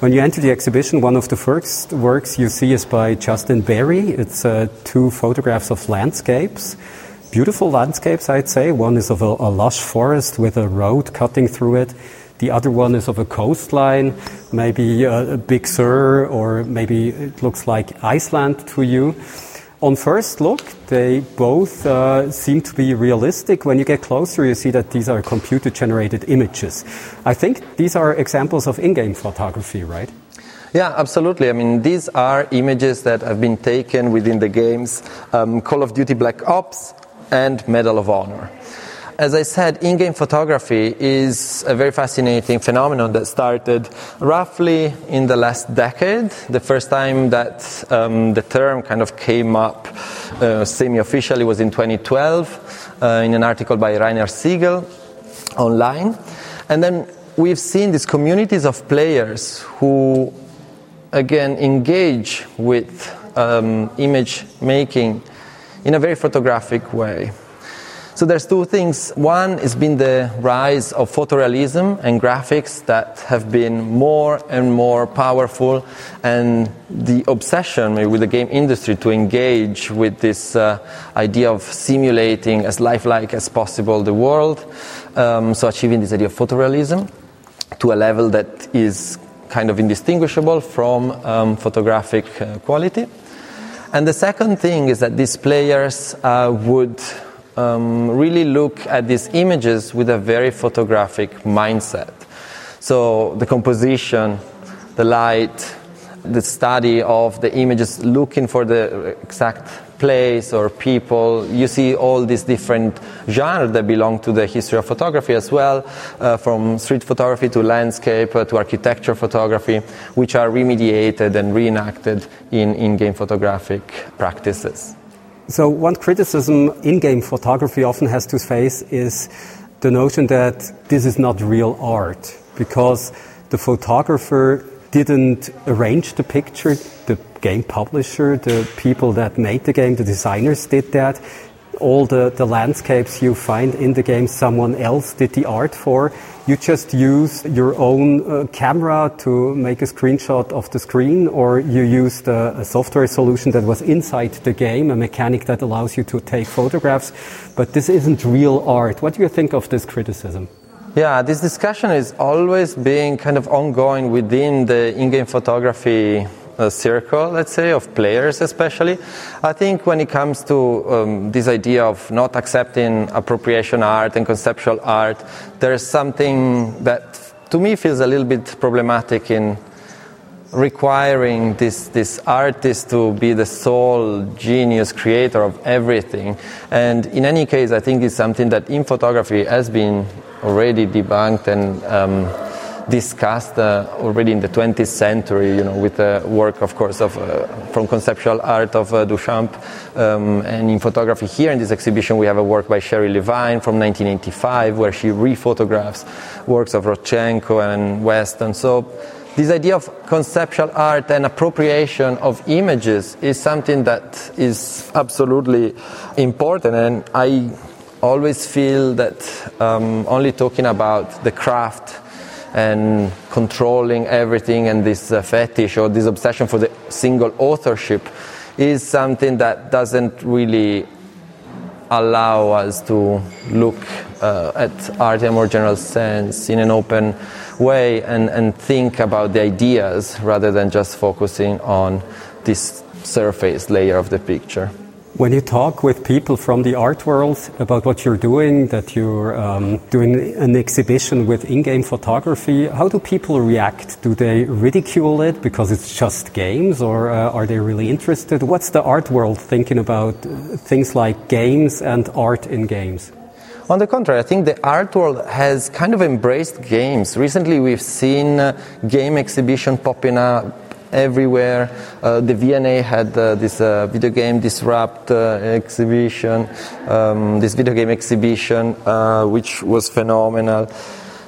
When you enter the exhibition, one of the first works you see is by Justin Berry. It's uh, two photographs of landscapes. Beautiful landscapes, I'd say. One is of a, a lush forest with a road cutting through it. The other one is of a coastline, maybe a, a Big Sur, or maybe it looks like Iceland to you. On first look, they both uh, seem to be realistic. When you get closer, you see that these are computer generated images. I think these are examples of in game photography, right? Yeah, absolutely. I mean, these are images that have been taken within the games um, Call of Duty Black Ops and Medal of Honor. As I said, in game photography is a very fascinating phenomenon that started roughly in the last decade. The first time that um, the term kind of came up uh, semi officially was in 2012 uh, in an article by Rainer Siegel online. And then we've seen these communities of players who, again, engage with um, image making in a very photographic way. So there's two things. One has been the rise of photorealism and graphics that have been more and more powerful, and the obsession with the game industry to engage with this uh, idea of simulating as lifelike as possible the world. Um, so achieving this idea of photorealism to a level that is kind of indistinguishable from um, photographic uh, quality. And the second thing is that these players uh, would um, really look at these images with a very photographic mindset. So the composition, the light, the study of the images, looking for the exact place or people. You see all these different genres that belong to the history of photography as well, uh, from street photography to landscape uh, to architecture photography, which are remediated and reenacted in in-game photographic practices. So one criticism in-game photography often has to face is the notion that this is not real art because the photographer didn't arrange the picture, the game publisher, the people that made the game, the designers did that. All the, the landscapes you find in the game, someone else did the art for. You just use your own uh, camera to make a screenshot of the screen, or you used a, a software solution that was inside the game, a mechanic that allows you to take photographs. But this isn't real art. What do you think of this criticism? Yeah, this discussion is always being kind of ongoing within the in-game photography uh, circle, let's say, of players especially. I think when it comes to um, this idea of not accepting appropriation art and conceptual art, there's something that to me feels a little bit problematic in requiring this, this artist to be the sole genius creator of everything. And in any case, I think it's something that in photography has been already debunked and um, discussed uh, already in the 20th century, you know, with the work, of course, of uh, from conceptual art of uh, Duchamp, um, and in photography here in this exhibition we have a work by Sherry Levine from 1985 where she rephotographs works of Rodchenko and West. And So this idea of conceptual art and appropriation of images is something that is absolutely important, and I always feel that um, only talking about the craft and controlling everything and this uh, fetish or this obsession for the single authorship is something that doesn't really allow us to look uh, at art in a more general sense in an open way and, and think about the ideas rather than just focusing on this surface layer of the picture. When you talk with people from the art world about what you're doing, that you're um, doing an exhibition with in-game photography, how do people react? Do they ridicule it because it's just games, or uh, are they really interested? What's the art world thinking about things like games and art in games? On the contrary, I think the art world has kind of embraced games. Recently, we've seen uh, game exhibition popping up everywhere. Uh, the V&A had uh, this uh, video game disrupt exhibition, um, this video game exhibition, which was phenomenal.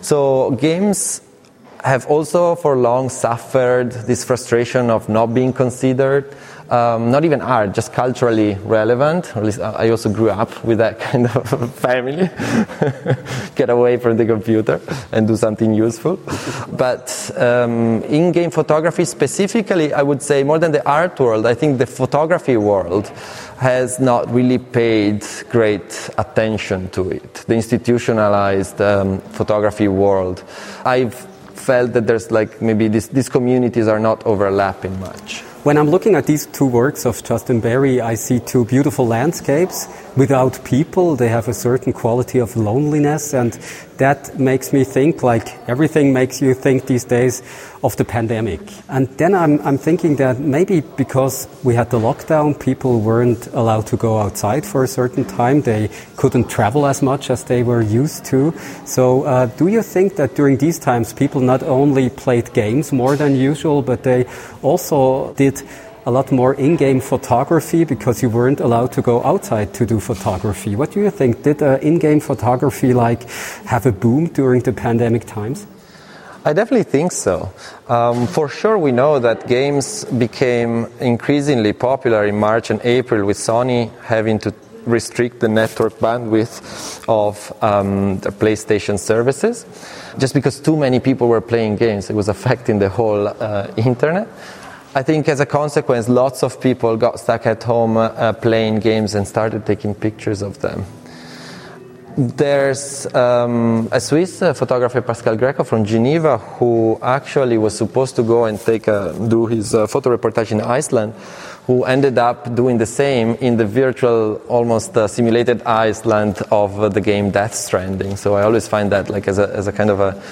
So games have also for long suffered this frustration of not being considered um, not even art, just culturally relevant. Or at least I also grew up with that kind of family. Get away from the computer and do something useful. But um, in game photography specifically, I would say more than the art world, I think the photography world has not really paid great attention to it. The institutionalized um, photography world. I've felt that there's like maybe this, these communities are not overlapping much. When I'm looking at these two works of Justin Berry, I see two beautiful landscapes without people. They have a certain quality of loneliness, and that makes me think like everything makes you think these days of the pandemic. And then I'm, I'm thinking that maybe because we had the lockdown, people weren't allowed to go outside for a certain time. They couldn't travel as much as they were used to. So, uh, do you think that during these times, people not only played games more than usual, but they also did a lot more in-game photography because you weren't allowed to go outside to do photography. What do you think? Did uh, in-game photography like have a boom during the pandemic times? I definitely think so. Um, for sure, we know that games became increasingly popular in March and April with Sony having to restrict the network bandwidth of um, the PlayStation services just because too many people were playing games. It was affecting the whole uh, internet. I think as a consequence, lots of people got stuck at home uh, playing games and started taking pictures of them. There's um, a Swiss uh, photographer, Pascal Greco from Geneva, who actually was supposed to go and take a, do his uh, photo reportage in Iceland, who ended up doing the same in the virtual, almost uh, simulated Iceland of uh, the game Death Stranding. So I always find that like as a, as a kind of a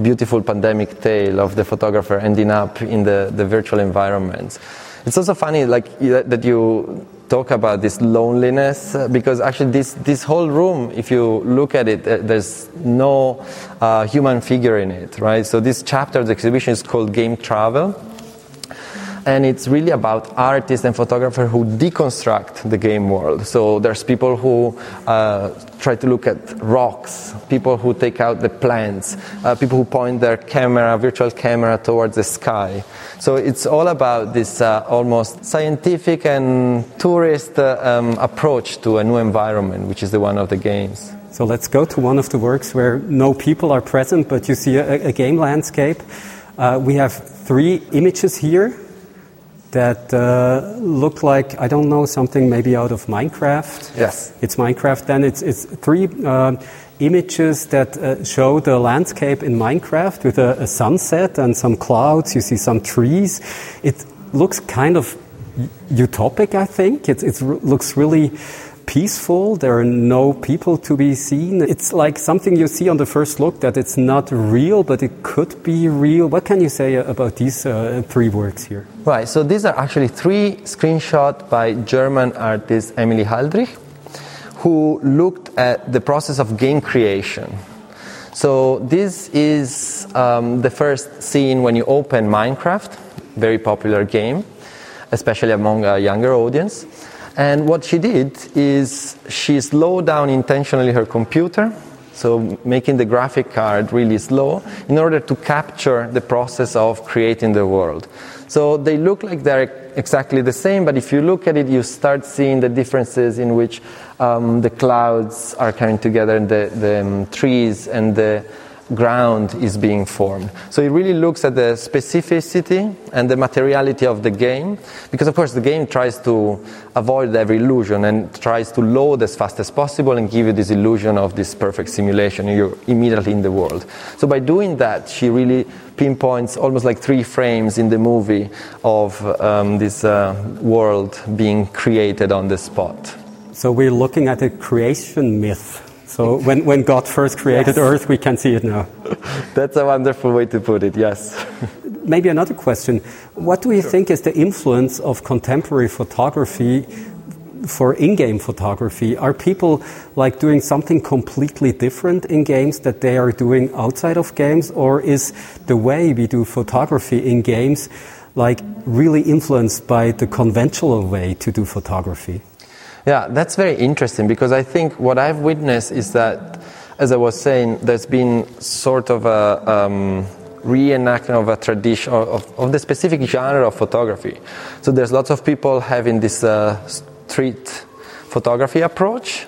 beautiful pandemic tale of the photographer ending up in the, the virtual environments. It's also funny like that you talk about this loneliness uh, because actually this, this whole room if you look at it uh, there's no uh, human figure in it right so this chapter of the exhibition is called game travel and it's really about artists and photographers who deconstruct the game world. So there's people who uh, try to look at rocks, people who take out the plants, uh, people who point their camera, virtual camera, towards the sky. So it's all about this uh, almost scientific and tourist uh, um, approach to a new environment, which is the one of the games. So let's go to one of the works where no people are present, but you see a, a game landscape. Uh, we have three images here that uh, look like I don't know something maybe out of Minecraft. Yes, it's Minecraft. Then it's it's three uh, images that uh, show the landscape in Minecraft with a, a, sunset and some clouds. You see some trees. It looks kind of utopic. I think it it looks really peaceful. There are no people to be seen. It's like something you see on the first look that it's not real, but it could be real. What can you say about these uh, three works here? Right. So these are actually three screenshots by German artist Emily Haldrich, who looked at the process of game creation. So this is um, the first scene when you open Minecraft, very popular game, especially among a younger audience. And what she did is she slowed down intentionally her computer, so making the graphic card really slow in order to capture the process of creating the world. So they look like they're exactly the same, but if you look at it, you start seeing the differences in which um, the clouds are coming together, the, the um, trees and the ground is being formed. So it really looks at the specificity and the materiality of the game, because of course the game tries to avoid every illusion and tries to load as fast as possible and give you this illusion of this perfect simulation. You're immediately in the world. So by doing that, she really pinpoints almost like three frames in the movie of um, this uh, world being created on the spot. So we're looking at a creation myth so when, when God first created yes. Earth, we can see it now. That's a wonderful way to put it, yes. Maybe another question. What do you sure. think is the influence of contemporary photography for in-game photography? Are people like doing something completely different in games that they are doing outside of games? Or is the way we do photography in games like really influenced by the conventional way to do photography? Yeah, that's very interesting because I think what I've witnessed is that, as I was saying, there's been sort of a um, reenactment of a tradition of, of, the specific genre of photography. So there's lots of people having this uh, street photography approach.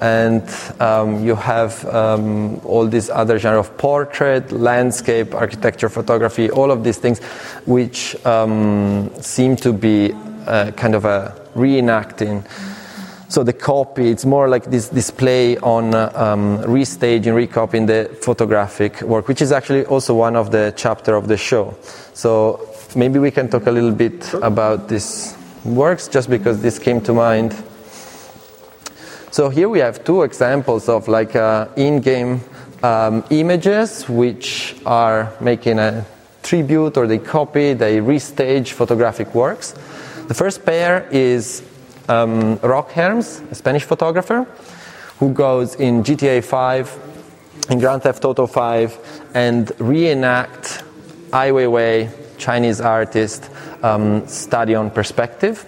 And um, you have um, all these other genre of portrait, landscape, architecture, photography, all of these things, which um, seem to be uh, kind of a reenacting so the copy, it's more like this display on uh, um, restaging, recopying the photographic work, which is actually also one of the chapter of the show. So maybe we can talk a little bit about this works, just because this came to mind. So here we have two examples of like uh, in-game um, images, which are making a tribute or they copy, they restage photographic works. The first pair is um, Rock Herms, a Spanish photographer, who goes in GTA 5, in Grand Theft Auto 5, and reenact Ai Weiwei, Chinese artist, um, study on perspective,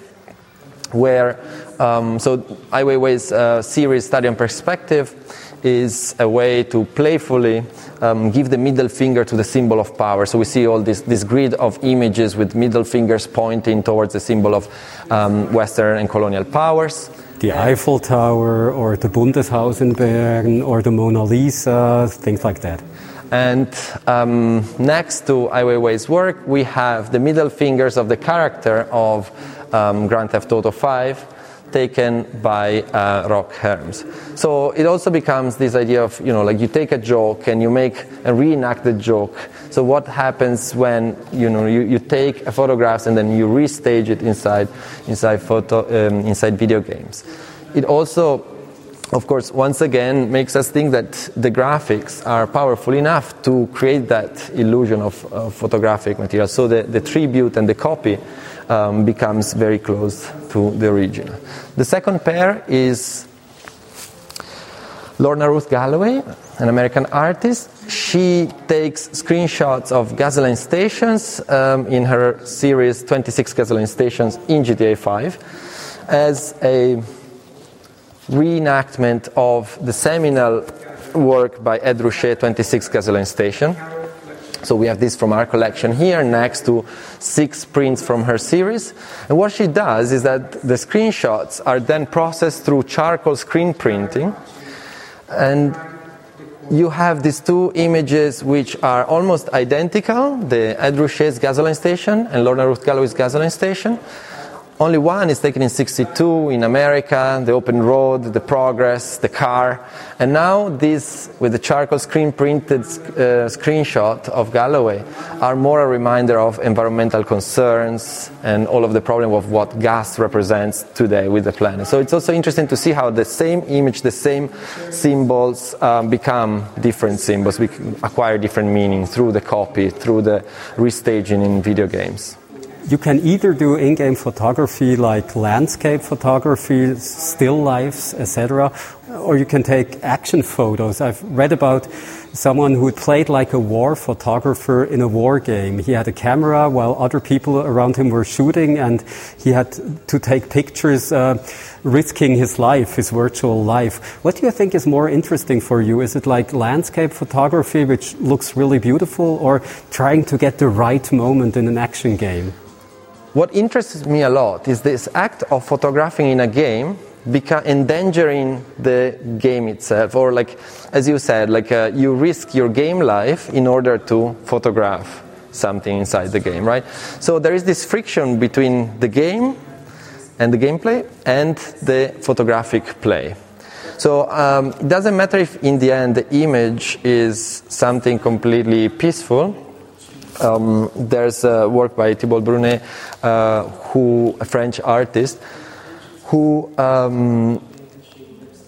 where um, so Ai Weiwei's uh, series study on perspective is a way to playfully um, give the middle finger to the symbol of power. So we see all this, this grid of images with middle fingers pointing towards the symbol of um, Western and colonial powers. The Eiffel Tower or the Bundeshaus in Bern or the Mona Lisa, things like that. And um, next to Ai Weiwei's work, we have the middle fingers of the character of um, Grand Theft Auto 5 taken by uh, Rock Herms. So it also becomes this idea of, you know, like you take a joke and you make a reenacted joke. So what happens when, you know, you, you take a photographs and then you restage it inside, inside, photo, um, inside video games. It also of course, once again, makes us think that the graphics are powerful enough to create that illusion of, of photographic material. So the, the tribute and the copy um, becomes very close to the original. The second pair is Lorna Ruth Galloway, an American artist. She takes screenshots of gasoline stations um, in her series 26 gasoline stations in GTA 5 as a reenactment of the seminal work by Ed Ruscha, 26 gasoline station. So we have this from our collection here next to six prints from her series. And what she does is that the screenshots are then processed through charcoal screen printing. And you have these two images which are almost identical the Ed Ruscha's gasoline station and Lorna Ruth Galloway's gasoline station. Only one is taken in 62 in America, the open road, the progress, the car. And now this, with the charcoal screen printed uh, screenshot of Galloway, are more a reminder of environmental concerns and all of the problem of what gas represents today with the planet. So it's also interesting to see how the same image, the same symbols um, become different symbols, we acquire different meaning through the copy, through the restaging in video games you can either do in-game photography like landscape photography, still lifes, etc., or you can take action photos. I've read about someone who played like a war photographer in a war game. He had a camera while other people around him were shooting, and he had to take pictures, uh, risking his life, his virtual life. What do you think is more interesting for you? Is it like landscape photography, which looks really beautiful, or trying to get the right moment in an action game? What interests me a lot is this act of photographing in a game beca- endangering the game itself, or like, as you said, like uh, you risk your game life in order to photograph something inside the game, right? So there is this friction between the game and the gameplay and the photographic play. So um, it doesn't matter if in the end the image is something completely peaceful um, there's a work by Thibault Brunet, uh, who a French artist, who um,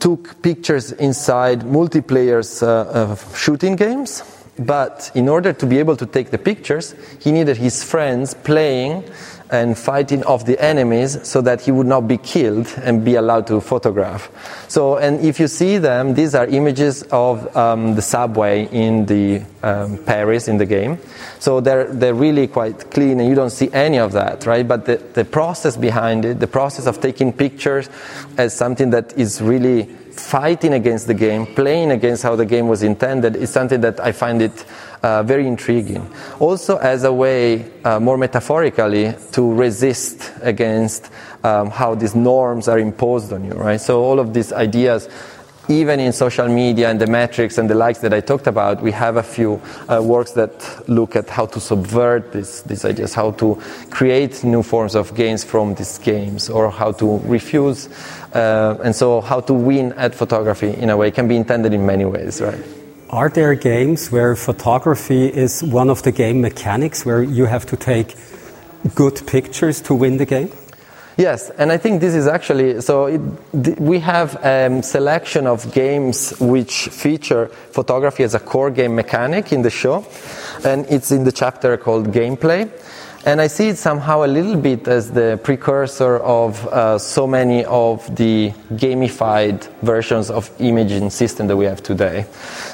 took pictures inside multiplayer uh, shooting games. But in order to be able to take the pictures, he needed his friends playing and fighting off the enemies so that he would not be killed and be allowed to photograph. So, and if you see them, these are images of um, the subway in the um, Paris in the game. So they're, they're really quite clean and you don't see any of that, right? But the, the process behind it, the process of taking pictures as something that is really fighting against the game, playing against how the game was intended, is something that I find it uh, very intriguing. Also, as a way, uh, more metaphorically, to resist against um, how these norms are imposed on you, right? So, all of these ideas, even in social media and the metrics and the likes that I talked about, we have a few uh, works that look at how to subvert this, these ideas, how to create new forms of gains from these games, or how to refuse, uh, and so how to win at photography in a way can be intended in many ways, right? Are there games where photography is one of the game mechanics where you have to take good pictures to win the game? Yes, and I think this is actually so. It, we have a um, selection of games which feature photography as a core game mechanic in the show, and it's in the chapter called Gameplay. And I see it somehow a little bit as the precursor of uh, so many of the gamified versions of imaging system that we have today.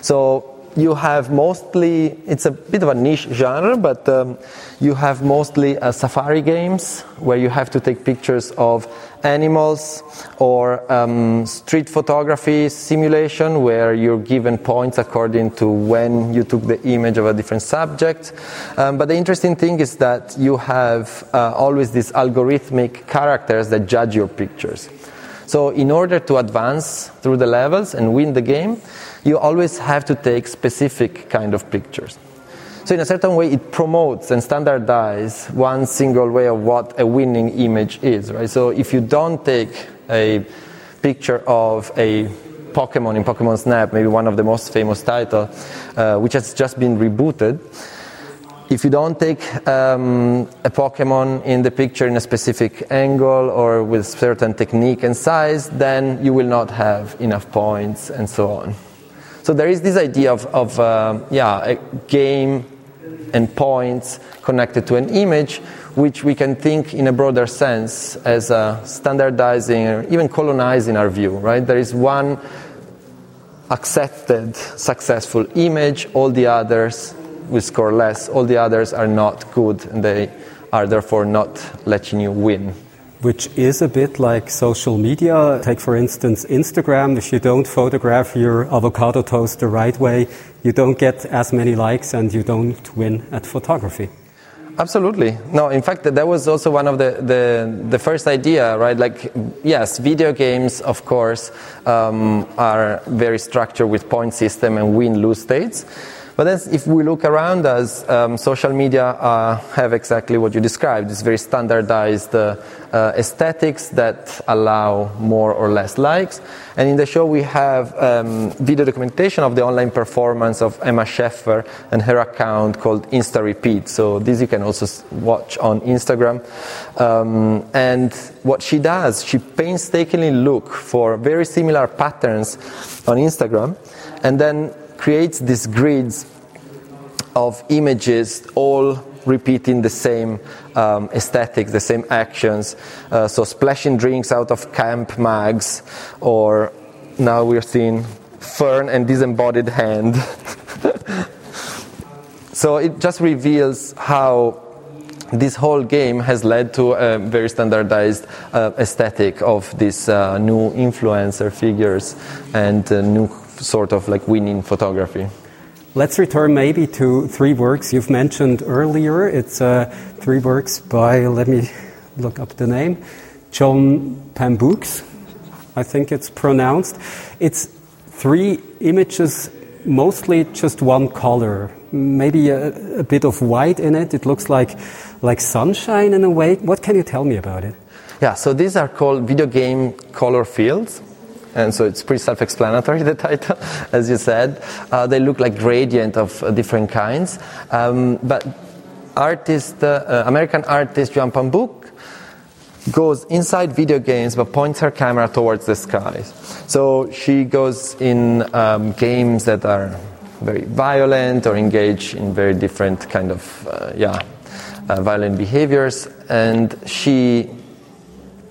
So you have mostly, it's a bit of a niche genre, but um, you have mostly uh, safari games where you have to take pictures of animals or um, street photography simulation where you're given points according to when you took the image of a different subject. Um, but the interesting thing is that you have uh, always these algorithmic characters that judge your pictures. So in order to advance through the levels and win the game, you always have to take specific kind of pictures. So in a certain way, it promotes and standardizes one single way of what a winning image is, right? So if you don't take a picture of a Pokemon in Pokemon Snap, maybe one of the most famous titles, uh, which has just been rebooted, if you don't take um, a Pokemon in the picture in a specific angle or with certain technique and size, then you will not have enough points and so on. So there is this idea of, of uh, yeah, a game and points connected to an image, which we can think in a broader sense as uh, standardizing or even colonizing our view, right? There is one accepted successful image, all the others will score less, all the others are not good, and they are therefore not letting you win which is a bit like social media. Take, for instance, Instagram. If you don't photograph your avocado toast the right way, you don't get as many likes and you don't win at photography. Absolutely. No, in fact, that was also one of the, the, the first idea, right? Like, yes, video games, of course, um, are very structured with point system and win-lose states. But then if we look around us, um, social media uh, have exactly what you described. It's very standardized uh, uh, aesthetics that allow more or less likes. And in the show we have um, video documentation of the online performance of Emma Sheffer and her account called Insta Repeat. So this you can also watch on Instagram. Um, and what she does, she painstakingly look for very similar patterns on Instagram and then creates these grids of images all repeating the same um, aesthetics, the same actions. Uh, so splashing drinks out of camp mags, or now we're seeing fern and disembodied hand. so it just reveals how this whole game has led to a very standardized uh, aesthetic of these uh, new influencer figures and uh, new sort of like winning photography. Let's return maybe to three works you've mentioned earlier. It's uh, three works by, let me look up the name, John Pamboukes, I think it's pronounced. It's three images, mostly just one color, maybe a, a bit of white in it. It looks like, like sunshine in a way. What can you tell me about it? Yeah, so these are called video game color fields and so it's pretty self-explanatory the title as you said. Uh, they look like gradient of uh, different kinds. Um, but artist uh, american artist joan pambouk goes inside video games but points her camera towards the skies so she goes in um, games that are very violent or engage in very different kind of uh, yeah uh, violent behaviors. And she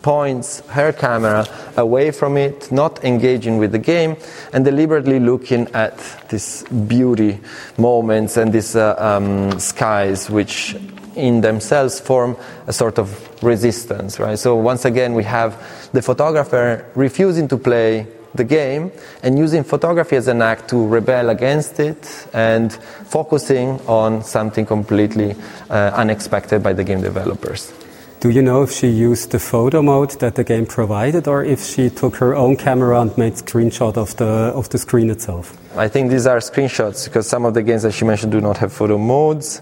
points her camera away from it, not engaging with the game, and deliberately looking at these beauty moments and these uh, um, skies, which in themselves form a sort of resistance, right? So once again, we have the photographer refusing to play the game and using photography as an act to rebel against it and focusing on something completely uh, unexpected by the game developers. Do you know if she used the photo mode that the game provided or if she took her own camera and made screenshot of the, of the screen itself? I think these are screenshots because some of the games that she mentioned do not have photo modes.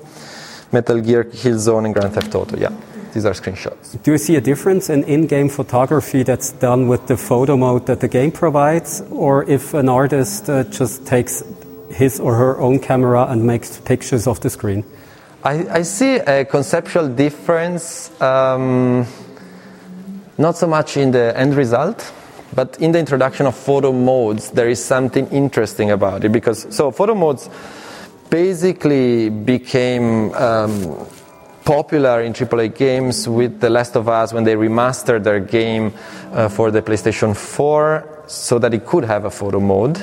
Metal Gear, Killzone, and Grand Theft Auto, yeah. These are screenshots. Do you see a difference in in-game photography that's done with the photo mode that the game provides, or if an artist uh, just takes his or her own camera and makes pictures of the screen? I, I see a conceptual difference, um, not so much in the end result, but in the introduction of photo modes, there is something interesting about it because so photo modes basically became um, popular in AAA games with The Last of Us when they remastered their game uh, for the PlayStation 4 so that it could have a photo mode.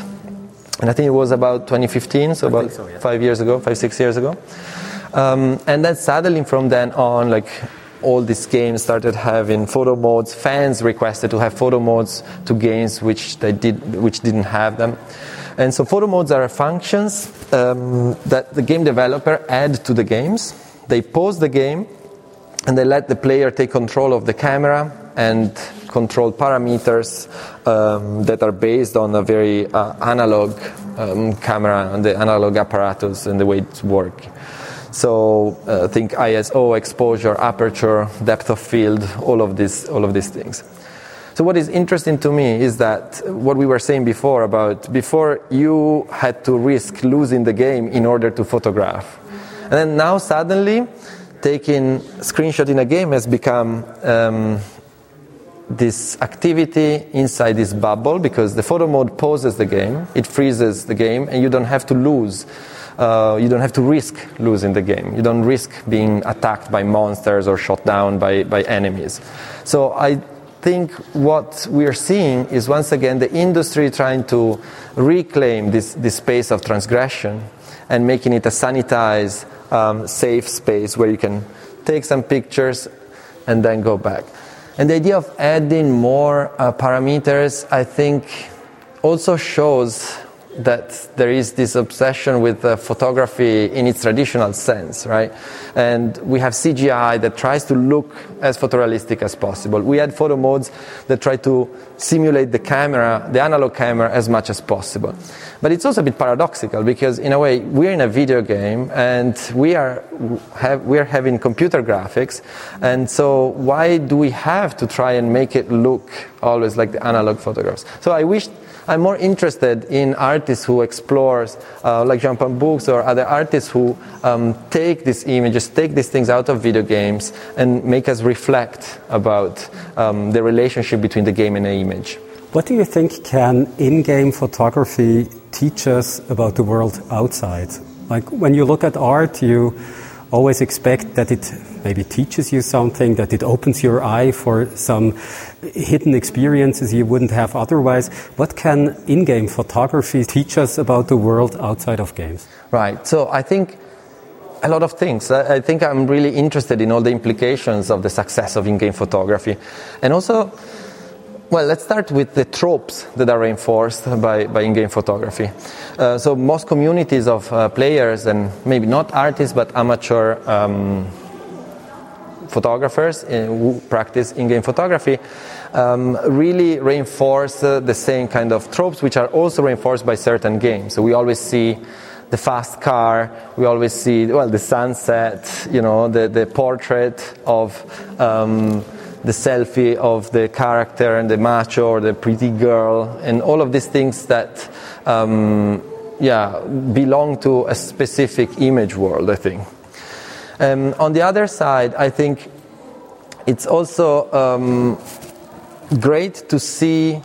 and I think it was about 2015, so about so, yeah. five years ago, five six years ago. Um, and then suddenly from then on, like all these games started having photo modes. Fans requested to have photo modes to games which they did, which didn't have them. And so photo modes are functions um, that the game developer add to the games. They pause the game and they let the player take control of the camera and control parameters um, that are based on a very uh, analog um, camera and the analog apparatus and the way it's working. So uh, think ISO, exposure, aperture, depth of field, all of these, all of these things. So what is interesting to me is that what we were saying before about before you had to risk losing the game in order to photograph, and then now suddenly taking screenshot in a game has become um, this activity inside this bubble because the photo mode pauses the game, it freezes the game, and you don't have to lose. Uh, you don't have to risk losing the game. You don't risk being attacked by monsters or shot down by, by enemies. So I think what we are seeing is once again the industry trying to reclaim this, this space of transgression and making it a sanitized, um, safe space where you can take some pictures and then go back. And the idea of adding more uh, parameters, I think, also shows that there is this obsession with uh, photography in its traditional sense, right? And we have CGI that tries to look as photorealistic as possible. We had photo modes that try to simulate the camera, the analog camera, as much as possible. But it's also a bit paradoxical because, in a way, we're in a video game and we are have, we are having computer graphics, and so why do we have to try and make it look always like the analog photographs? So I wish I'm more interested in artists who explore, uh, like Jean Paul Books or other artists who um, take these images, take these things out of video games, and make us reflect about um, the relationship between the game and the image. What do you think can in-game photography teach us about the world outside? Like when you look at art, you always expect that it maybe teaches you something, that it opens your eye for some hidden experiences you wouldn't have otherwise. What can in game photography teach us about the world outside of games? Right. So I think a lot of things. I think I'm really interested in all the implications of the success of in game photography. And also, well, let's start with the tropes that are reinforced by, by in-game photography. Uh, so most communities of uh, players and maybe not artists but amateur um, photographers who practice in-game photography um, really reinforce uh, the same kind of tropes which are also reinforced by certain games. So we always see the fast car, we always see, well, the sunset, you know, the, the portrait of um, the selfie of the character and the macho or the pretty girl and all of these things that um, yeah belong to a specific image world i think um, on the other side i think it's also um, great to see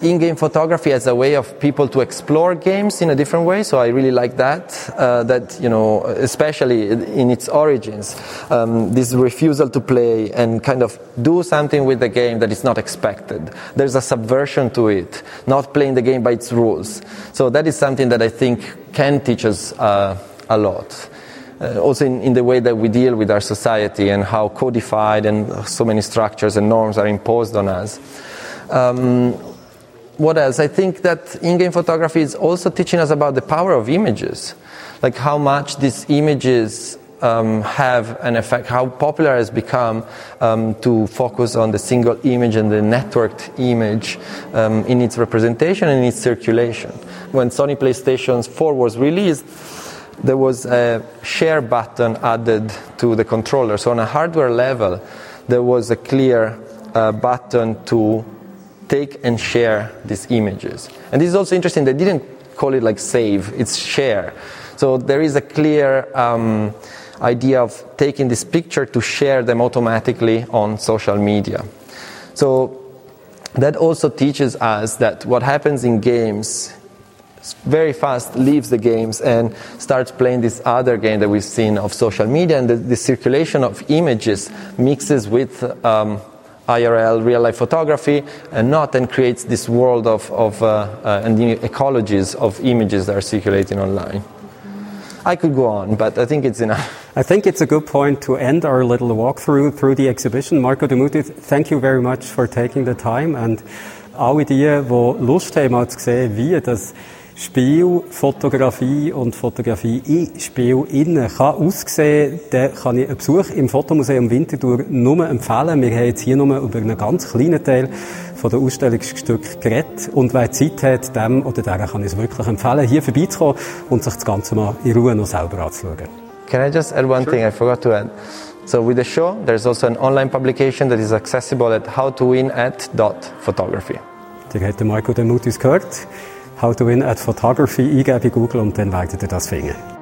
in-game photography as a way of people to explore games in a different way. So I really like that. Uh, that you know, especially in its origins, um, this refusal to play and kind of do something with the game that is not expected. There's a subversion to it, not playing the game by its rules. So that is something that I think can teach us uh, a lot. Uh, also in, in, the way that we deal with our society and how codified and so many structures and norms are imposed on us. Um, what else? I think that in-game photography is also teaching us about the power of images, like how much these images um, have an effect, how popular has become um, to focus on the single image and the networked image um, in its representation and its circulation. When Sony PlayStation 4 was released, there was a share button added to the controller. So on a hardware level, there was a clear uh, button to take and share these images. And this is also interesting, they didn't call it like save, it's share. So there is a clear um, idea of taking this picture to share them automatically on social media. So that also teaches us that what happens in games very fast leaves the games and starts playing this other game that we've seen of social media and the, the circulation of images mixes with um, IRL, real life photography, and not and creates this world of, of uh, uh, and the ecologies of images that are circulating online. I could go on, but I think it's enough. I think it's a good point to end our little walkthrough through the exhibition. Marco De Muti, thank you very much for taking the time and alle die, die Lust haben, zu sehen, wie das Spiel, Fotografie und Fotografie in Spiel innen kann aussehen, dann kann ich einen Besuch im Fotomuseum Winterthur nur empfehlen. Wir haben jetzt hier nur über einen ganz kleinen Teil von der Ausstellungsstück geredet. Und wer Zeit hat, dem oder der kann ich es wirklich empfehlen, hier vorbeizukommen und sich das Ganze mal in Ruhe noch selber anzuschauen. Can I just add one sure. thing I forgot to add? So with the show, there's also an online publication that is accessible at howtowinat.photography. Der hat Michael Demutis gehört. How to Win at Photography eingeben bei Google und dann werdet ihr das finden.